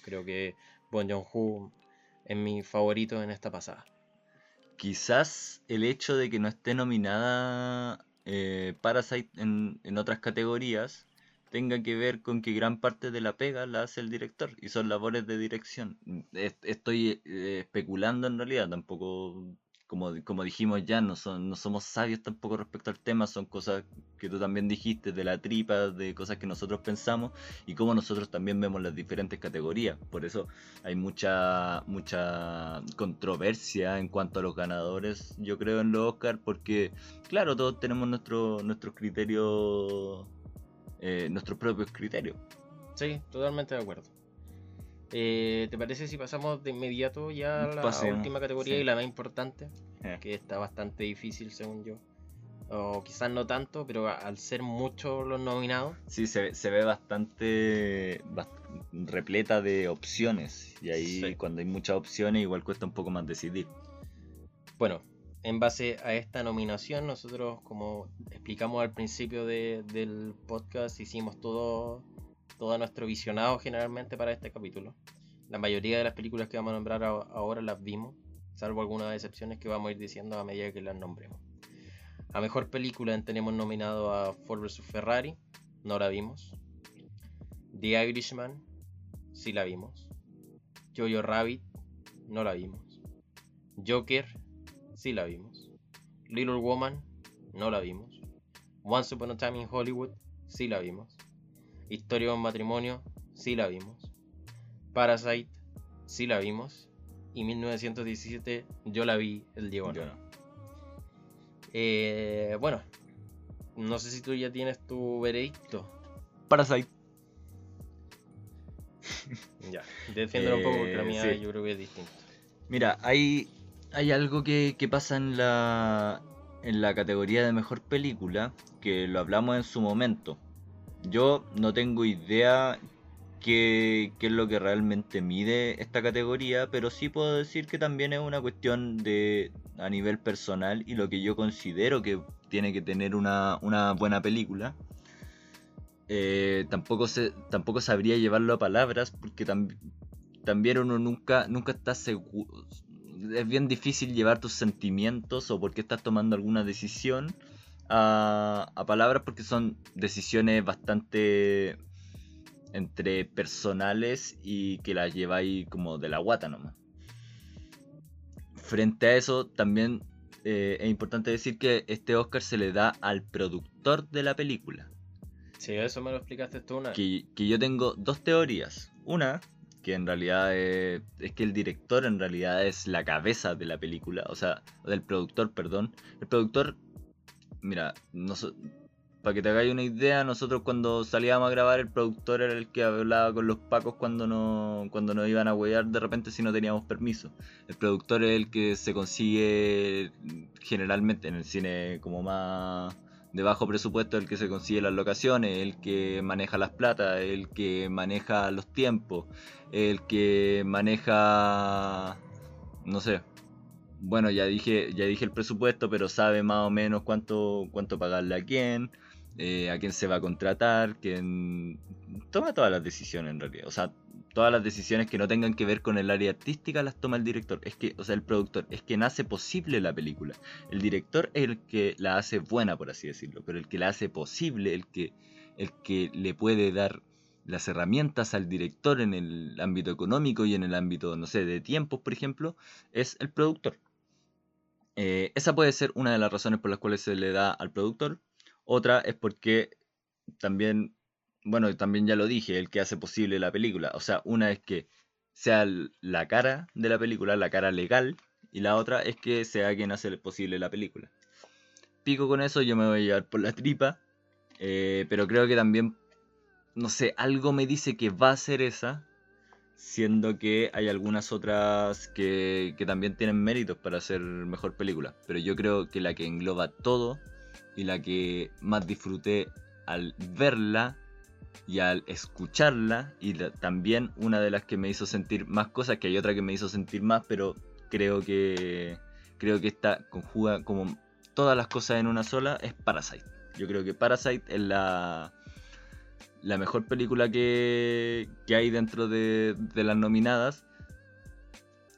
Creo que Bon Joon-ho es mi favorito en esta pasada. Quizás el hecho de que no esté nominada eh, Parasite en, en otras categorías tenga que ver con que gran parte de la pega la hace el director y son labores de dirección. Estoy eh, especulando en realidad, tampoco, como, como dijimos ya, no, son, no somos sabios tampoco respecto al tema, son cosas que tú también dijiste de la tripa, de cosas que nosotros pensamos y cómo nosotros también vemos las diferentes categorías. Por eso hay mucha, mucha controversia en cuanto a los ganadores, yo creo, en los Oscar, porque claro, todos tenemos nuestro, nuestros criterios eh, nuestros propios criterios. Sí, totalmente de acuerdo. Eh, ¿Te parece si pasamos de inmediato ya a la última categoría y la más importante? Eh. Que está bastante difícil según yo. O quizás no tanto, pero al ser muchos los nominados. Sí, se, se ve bastante, repleta de opciones. Y ahí cuando hay muchas opciones igual cuesta un poco más decidir. Bueno, en base a esta nominación, nosotros, como explicamos al principio del podcast, hicimos todo, todo nuestro visionado generalmente para este capítulo. La mayoría de las películas que vamos a nombrar ahora las vimos, salvo algunas excepciones que vamos a ir diciendo a medida que las nombremos. A mejor película tenemos nominado a Ford vs Ferrari, no la vimos. The Irishman, sí la vimos. Jojo Rabbit, no la vimos. Joker, sí la vimos. Little Woman, no la vimos. Once Upon a Time in Hollywood, sí la vimos. Historia de un matrimonio, sí la vimos. Parasite, sí la vimos. Y 1917, yo la vi el Diego. Eh, bueno, no sé si tú ya tienes tu veredicto. Parasite. [laughs] ya, defiéndelo un poco porque la eh, mía yo creo que es distinto. Mira, hay hay algo que, pasa en la, en la categoría de mejor película, que lo hablamos en su momento. Yo no tengo idea qué, qué, es lo que realmente mide esta categoría, pero sí puedo decir que también es una cuestión de a nivel personal y lo que yo considero que tiene que tener una, una buena película. eh, tampoco, se, tampoco sabría llevarlo a palabras porque tam- también uno nunca, nunca está seguro. Es bien difícil llevar tus sentimientos o por qué estás tomando alguna decisión a, a palabras porque son decisiones bastante entre personales y que las lleváis como de la guata nomás. Frente a eso, también eh, es importante decir que este Oscar se le da al productor de la película. Sí, eso me lo explicaste tú una. Que, que yo tengo dos teorías. Una, que en realidad es, que el director en realidad es la cabeza de la película, o sea, del productor, perdón. El productor, mira, para que te hagáis una idea, nosotros cuando salíamos a grabar, el productor era el que hablaba con los pacos cuando no, cuando nos iban a huear de repente si no teníamos permiso. El productor es el que se consigue generalmente en el cine como más de bajo presupuesto, el que se consigue las locaciones, el que maneja las platas, el que maneja los tiempos, el que maneja, no sé, bueno, ya dije, ya dije el presupuesto, pero sabe más o menos cuánto, cuánto pagarle a quién, eh, a quién se va a contratar, quién toma todas las decisiones en realidad. O sea, todas las decisiones que no tengan que ver con el área artística las toma el director. Es que, o sea, el productor, es quien hace posible la película. El director es el que la hace buena, por así decirlo, pero el que la hace posible, el que, el que le puede dar las herramientas al director en el ámbito económico y en el ámbito, no sé, de tiempos, por ejemplo, es el productor. Eh, esa puede ser una de las razones por las cuales se le da al productor. Otra es porque también, bueno, también ya lo dije, el que hace posible la película. O sea, una es que sea la cara de la película, la cara legal, y la otra es que sea quien hace posible la película. Pico con eso, yo me voy a llevar por la tripa, eh, pero creo que también, no sé, algo me dice que va a ser esa, siendo que hay algunas otras que, que también tienen méritos para hacer mejor película. Pero yo creo que la que engloba todo y la que más disfruté al verla y al escucharla y también una de las que me hizo sentir más cosas que hay otra que me hizo sentir más pero creo que creo que esta conjuga como todas las cosas en una sola es Parasite yo creo que Parasite es la la mejor película que, que hay dentro de, de las nominadas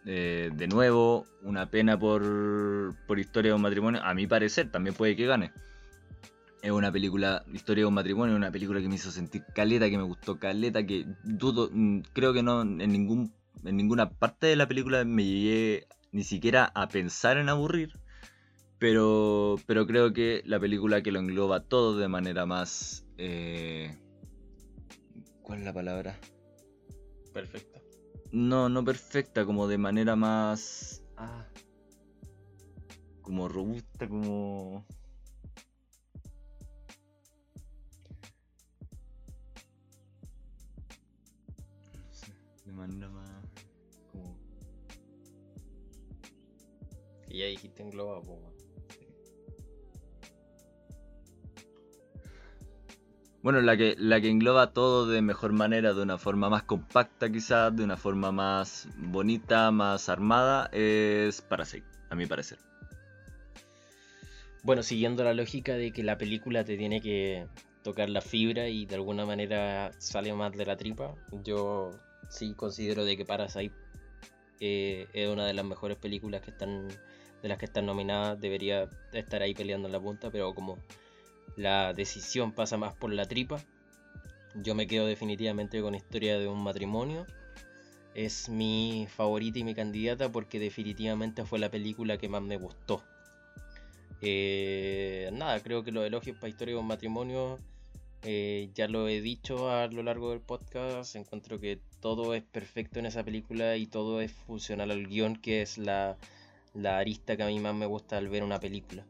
Eh, de nuevo, una pena por, por Historia de un matrimonio. A mi parecer, también puede que gane. Es una película, Historia de un matrimonio, una película que me hizo sentir caleta, que me gustó caleta, que dudo, mm, creo que no en ningún en ninguna parte de la película me llegué ni siquiera a pensar en aburrir. Pero, pero creo que la película que lo engloba todo de manera más... eh, ¿Cuál es la palabra? Perfecto. No, no perfecta, como de manera más. Ah. Como robusta, como. Manera más. Como. Y ya dijiste englobado, po, weón. Bueno, la que, la que engloba todo de mejor manera, de una forma más compacta quizás, de una forma más bonita, más armada, es Parasite, a mi parecer. Bueno, siguiendo la lógica de que la película te tiene que tocar la fibra y de alguna manera sale más de la tripa, yo sí considero de que Parasite eh, es una de las mejores películas que están de las que están nominadas, debería estar ahí peleando en la punta, pero como la decisión pasa más por la tripa, yo me quedo definitivamente con Historia de un matrimonio. Es mi favorita y mi candidata porque definitivamente fue la película que más me gustó. Eh, nada, creo que los elogios para Historia de un matrimonio eh, ya lo he dicho a lo largo del podcast. Encuentro que todo es perfecto en esa película y todo es funcional al guion, que es la, la arista que a mí más me gusta al ver una película.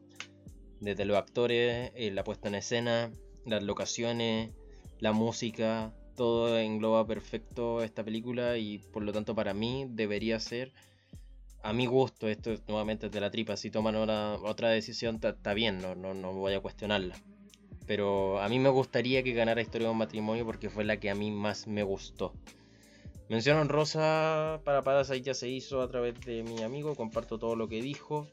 Desde los actores, eh, la puesta en escena, las locaciones, la música, todo engloba perfecto esta película y por lo tanto para mí debería ser a mi gusto, esto es nuevamente de la tripa, si toman otra decisión está bien, no, no, no voy a cuestionarla. Pero a mí me gustaría que ganara Historia de un matrimonio porque fue la que a mí más me gustó. Mención honrosa para Parasite ya se hizo a través de mi amigo, comparto todo lo que dijo.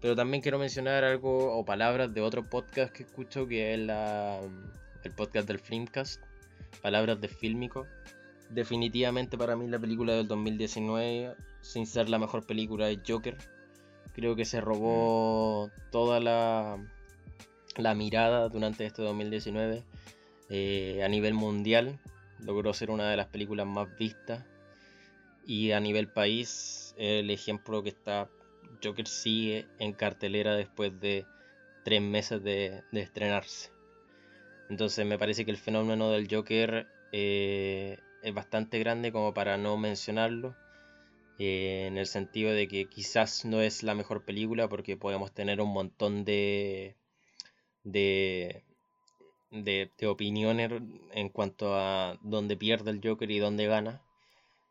Pero también quiero mencionar algo o palabras de otro podcast que escucho que es la, el podcast del Filmcast, Palabras de Fílmico. Definitivamente para mí la película del 2019, sin ser la mejor película, es Joker. Creo que se robó toda la, la mirada durante este 2019 eh, a nivel mundial. Logró ser una de las películas más vistas. Y a nivel país, el ejemplo que está Joker sigue en cartelera después de tres meses de, estrenarse. Entonces me parece que el fenómeno del Joker eh, es bastante grande como para no mencionarlo. eh, en el sentido de que quizás no es la mejor película porque podemos tener un montón de, de, de, de opiniones en cuanto a dónde pierde el Joker y dónde gana.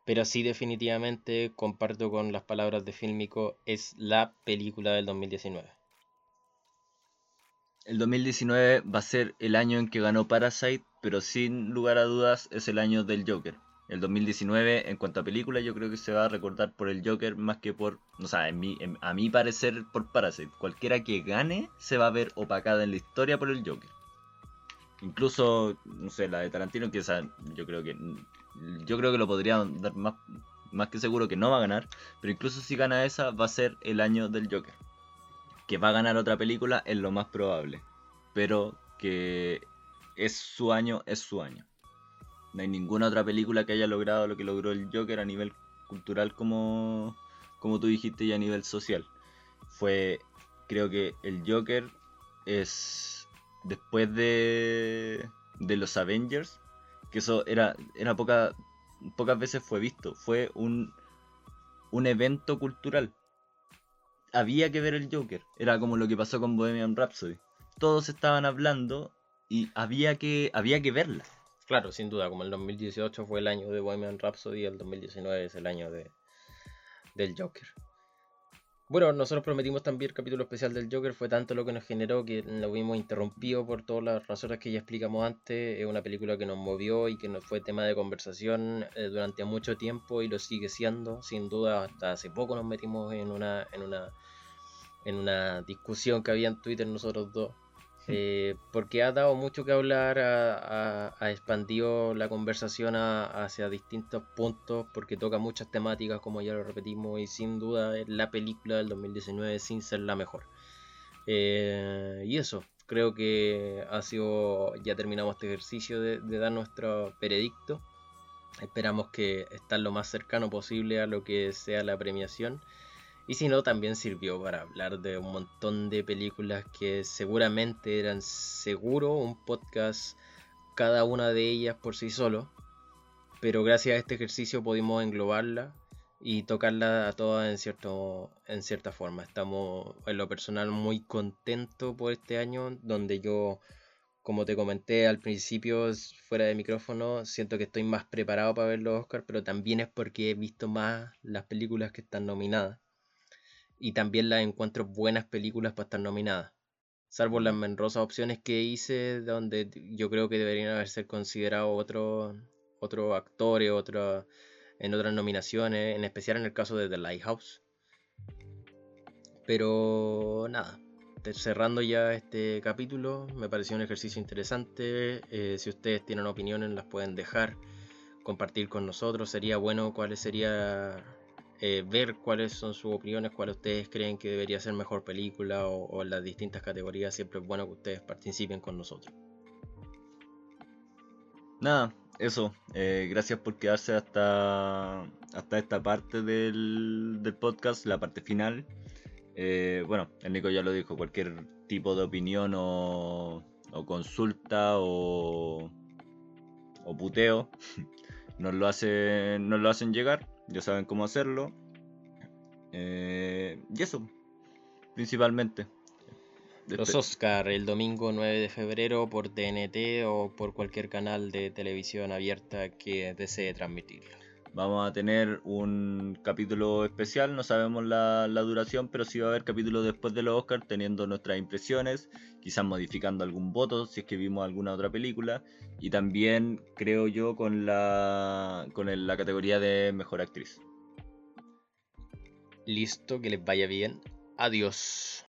Pero sí definitivamente comparto con las palabras de Filmico, es la película del 2019. El 2019 va a ser el año en que ganó Parasite, pero sin lugar a dudas es el año del Joker. El 2019, en cuanto a película, yo creo que se va a recordar por el Joker más que por, o sea, en mi, en- a mi parecer, por Parasite. Cualquiera que gane se va a ver opacada en la historia por el Joker. Incluso, no sé, la de Tarantino, que esa, yo creo que, yo creo que lo podría dar más, más que seguro que no va a ganar, pero incluso si gana esa, va a ser el año del Joker. Que va a ganar otra película es lo más probable, pero que es su año, es su año. No hay ninguna otra película que haya logrado lo que logró el Joker a nivel cultural como, como tú dijiste y a nivel social. Fue, creo que el Joker es después de, de los Avengers, que eso era, era poca, pocas veces fue visto, fue un, un evento cultural. Había que ver el Joker, era como lo que pasó con Bohemian Rhapsody. Todos estaban hablando y había que, había que verla. Claro, sin duda, como el 2018 fue el año de Bohemian Rhapsody, el 2019 es el año de, del Joker. Bueno, nosotros prometimos también el capítulo especial del Joker, fue tanto lo que nos generó que lo vimos interrumpido por todas las razones que ya explicamos antes. Es una película que nos movió y que nos fue tema de conversación eh, durante mucho tiempo y lo sigue siendo. Sin duda, hasta hace poco nos metimos en una, en una, en una discusión que había en Twitter nosotros dos. Eh, porque ha dado mucho que hablar, ha, expandido la conversación a- hacia distintos puntos, porque toca muchas temáticas, como ya lo repetimos, y sin duda es la película del 2019 sin ser la mejor. Eh, y eso, creo que ha sido, ya terminamos este ejercicio de, de dar nuestro veredicto. Esperamos que estar lo más cercano posible a lo que sea la premiación. Y si no, también sirvió para hablar de un montón de películas que seguramente eran seguro un podcast cada una de ellas por sí solo. Pero gracias a este ejercicio pudimos englobarla y tocarla a todas en, cierto, en cierta forma. Estamos en lo personal muy contentos por este año, donde yo, como te comenté al principio, fuera de micrófono, siento que estoy más preparado para ver los Oscars, pero también es porque he visto más las películas que están nominadas y también las encuentro buenas películas para estar nominadas. Salvo las menrosas opciones que hice, donde yo creo que deberían haberse considerado otros otros actores, otro, en otras nominaciones, en especial en el caso de The Lighthouse. Pero nada, cerrando ya este capítulo, me pareció un ejercicio interesante. eh, si ustedes tienen opiniones, las pueden dejar, compartir con nosotros. Sería bueno cuáles sería eh, ver cuáles son sus opiniones, cuáles ustedes creen que debería ser mejor película o, o las distintas categorías. Siempre es bueno que ustedes participen con nosotros. Nada, eso. eh, gracias por quedarse hasta, hasta esta parte del, del podcast, la parte final. Eh, bueno, el Nico ya lo dijo, cualquier tipo de opinión o, o consulta o, o puteo [laughs] nos lo, hacen, nos lo hacen llegar, ya saben cómo hacerlo. Eh, y eso, principalmente. Los Oscar el domingo 9 de febrero por TNT o por cualquier canal de televisión abierta que desee transmitirlo. Vamos a tener un capítulo especial, no sabemos la, duración, pero sí va a haber capítulo después de los Oscars teniendo nuestras impresiones, quizás modificando algún voto si es que vimos alguna otra película, y también creo yo con la categoría de mejor actriz. Listo, que les vaya bien. Adiós.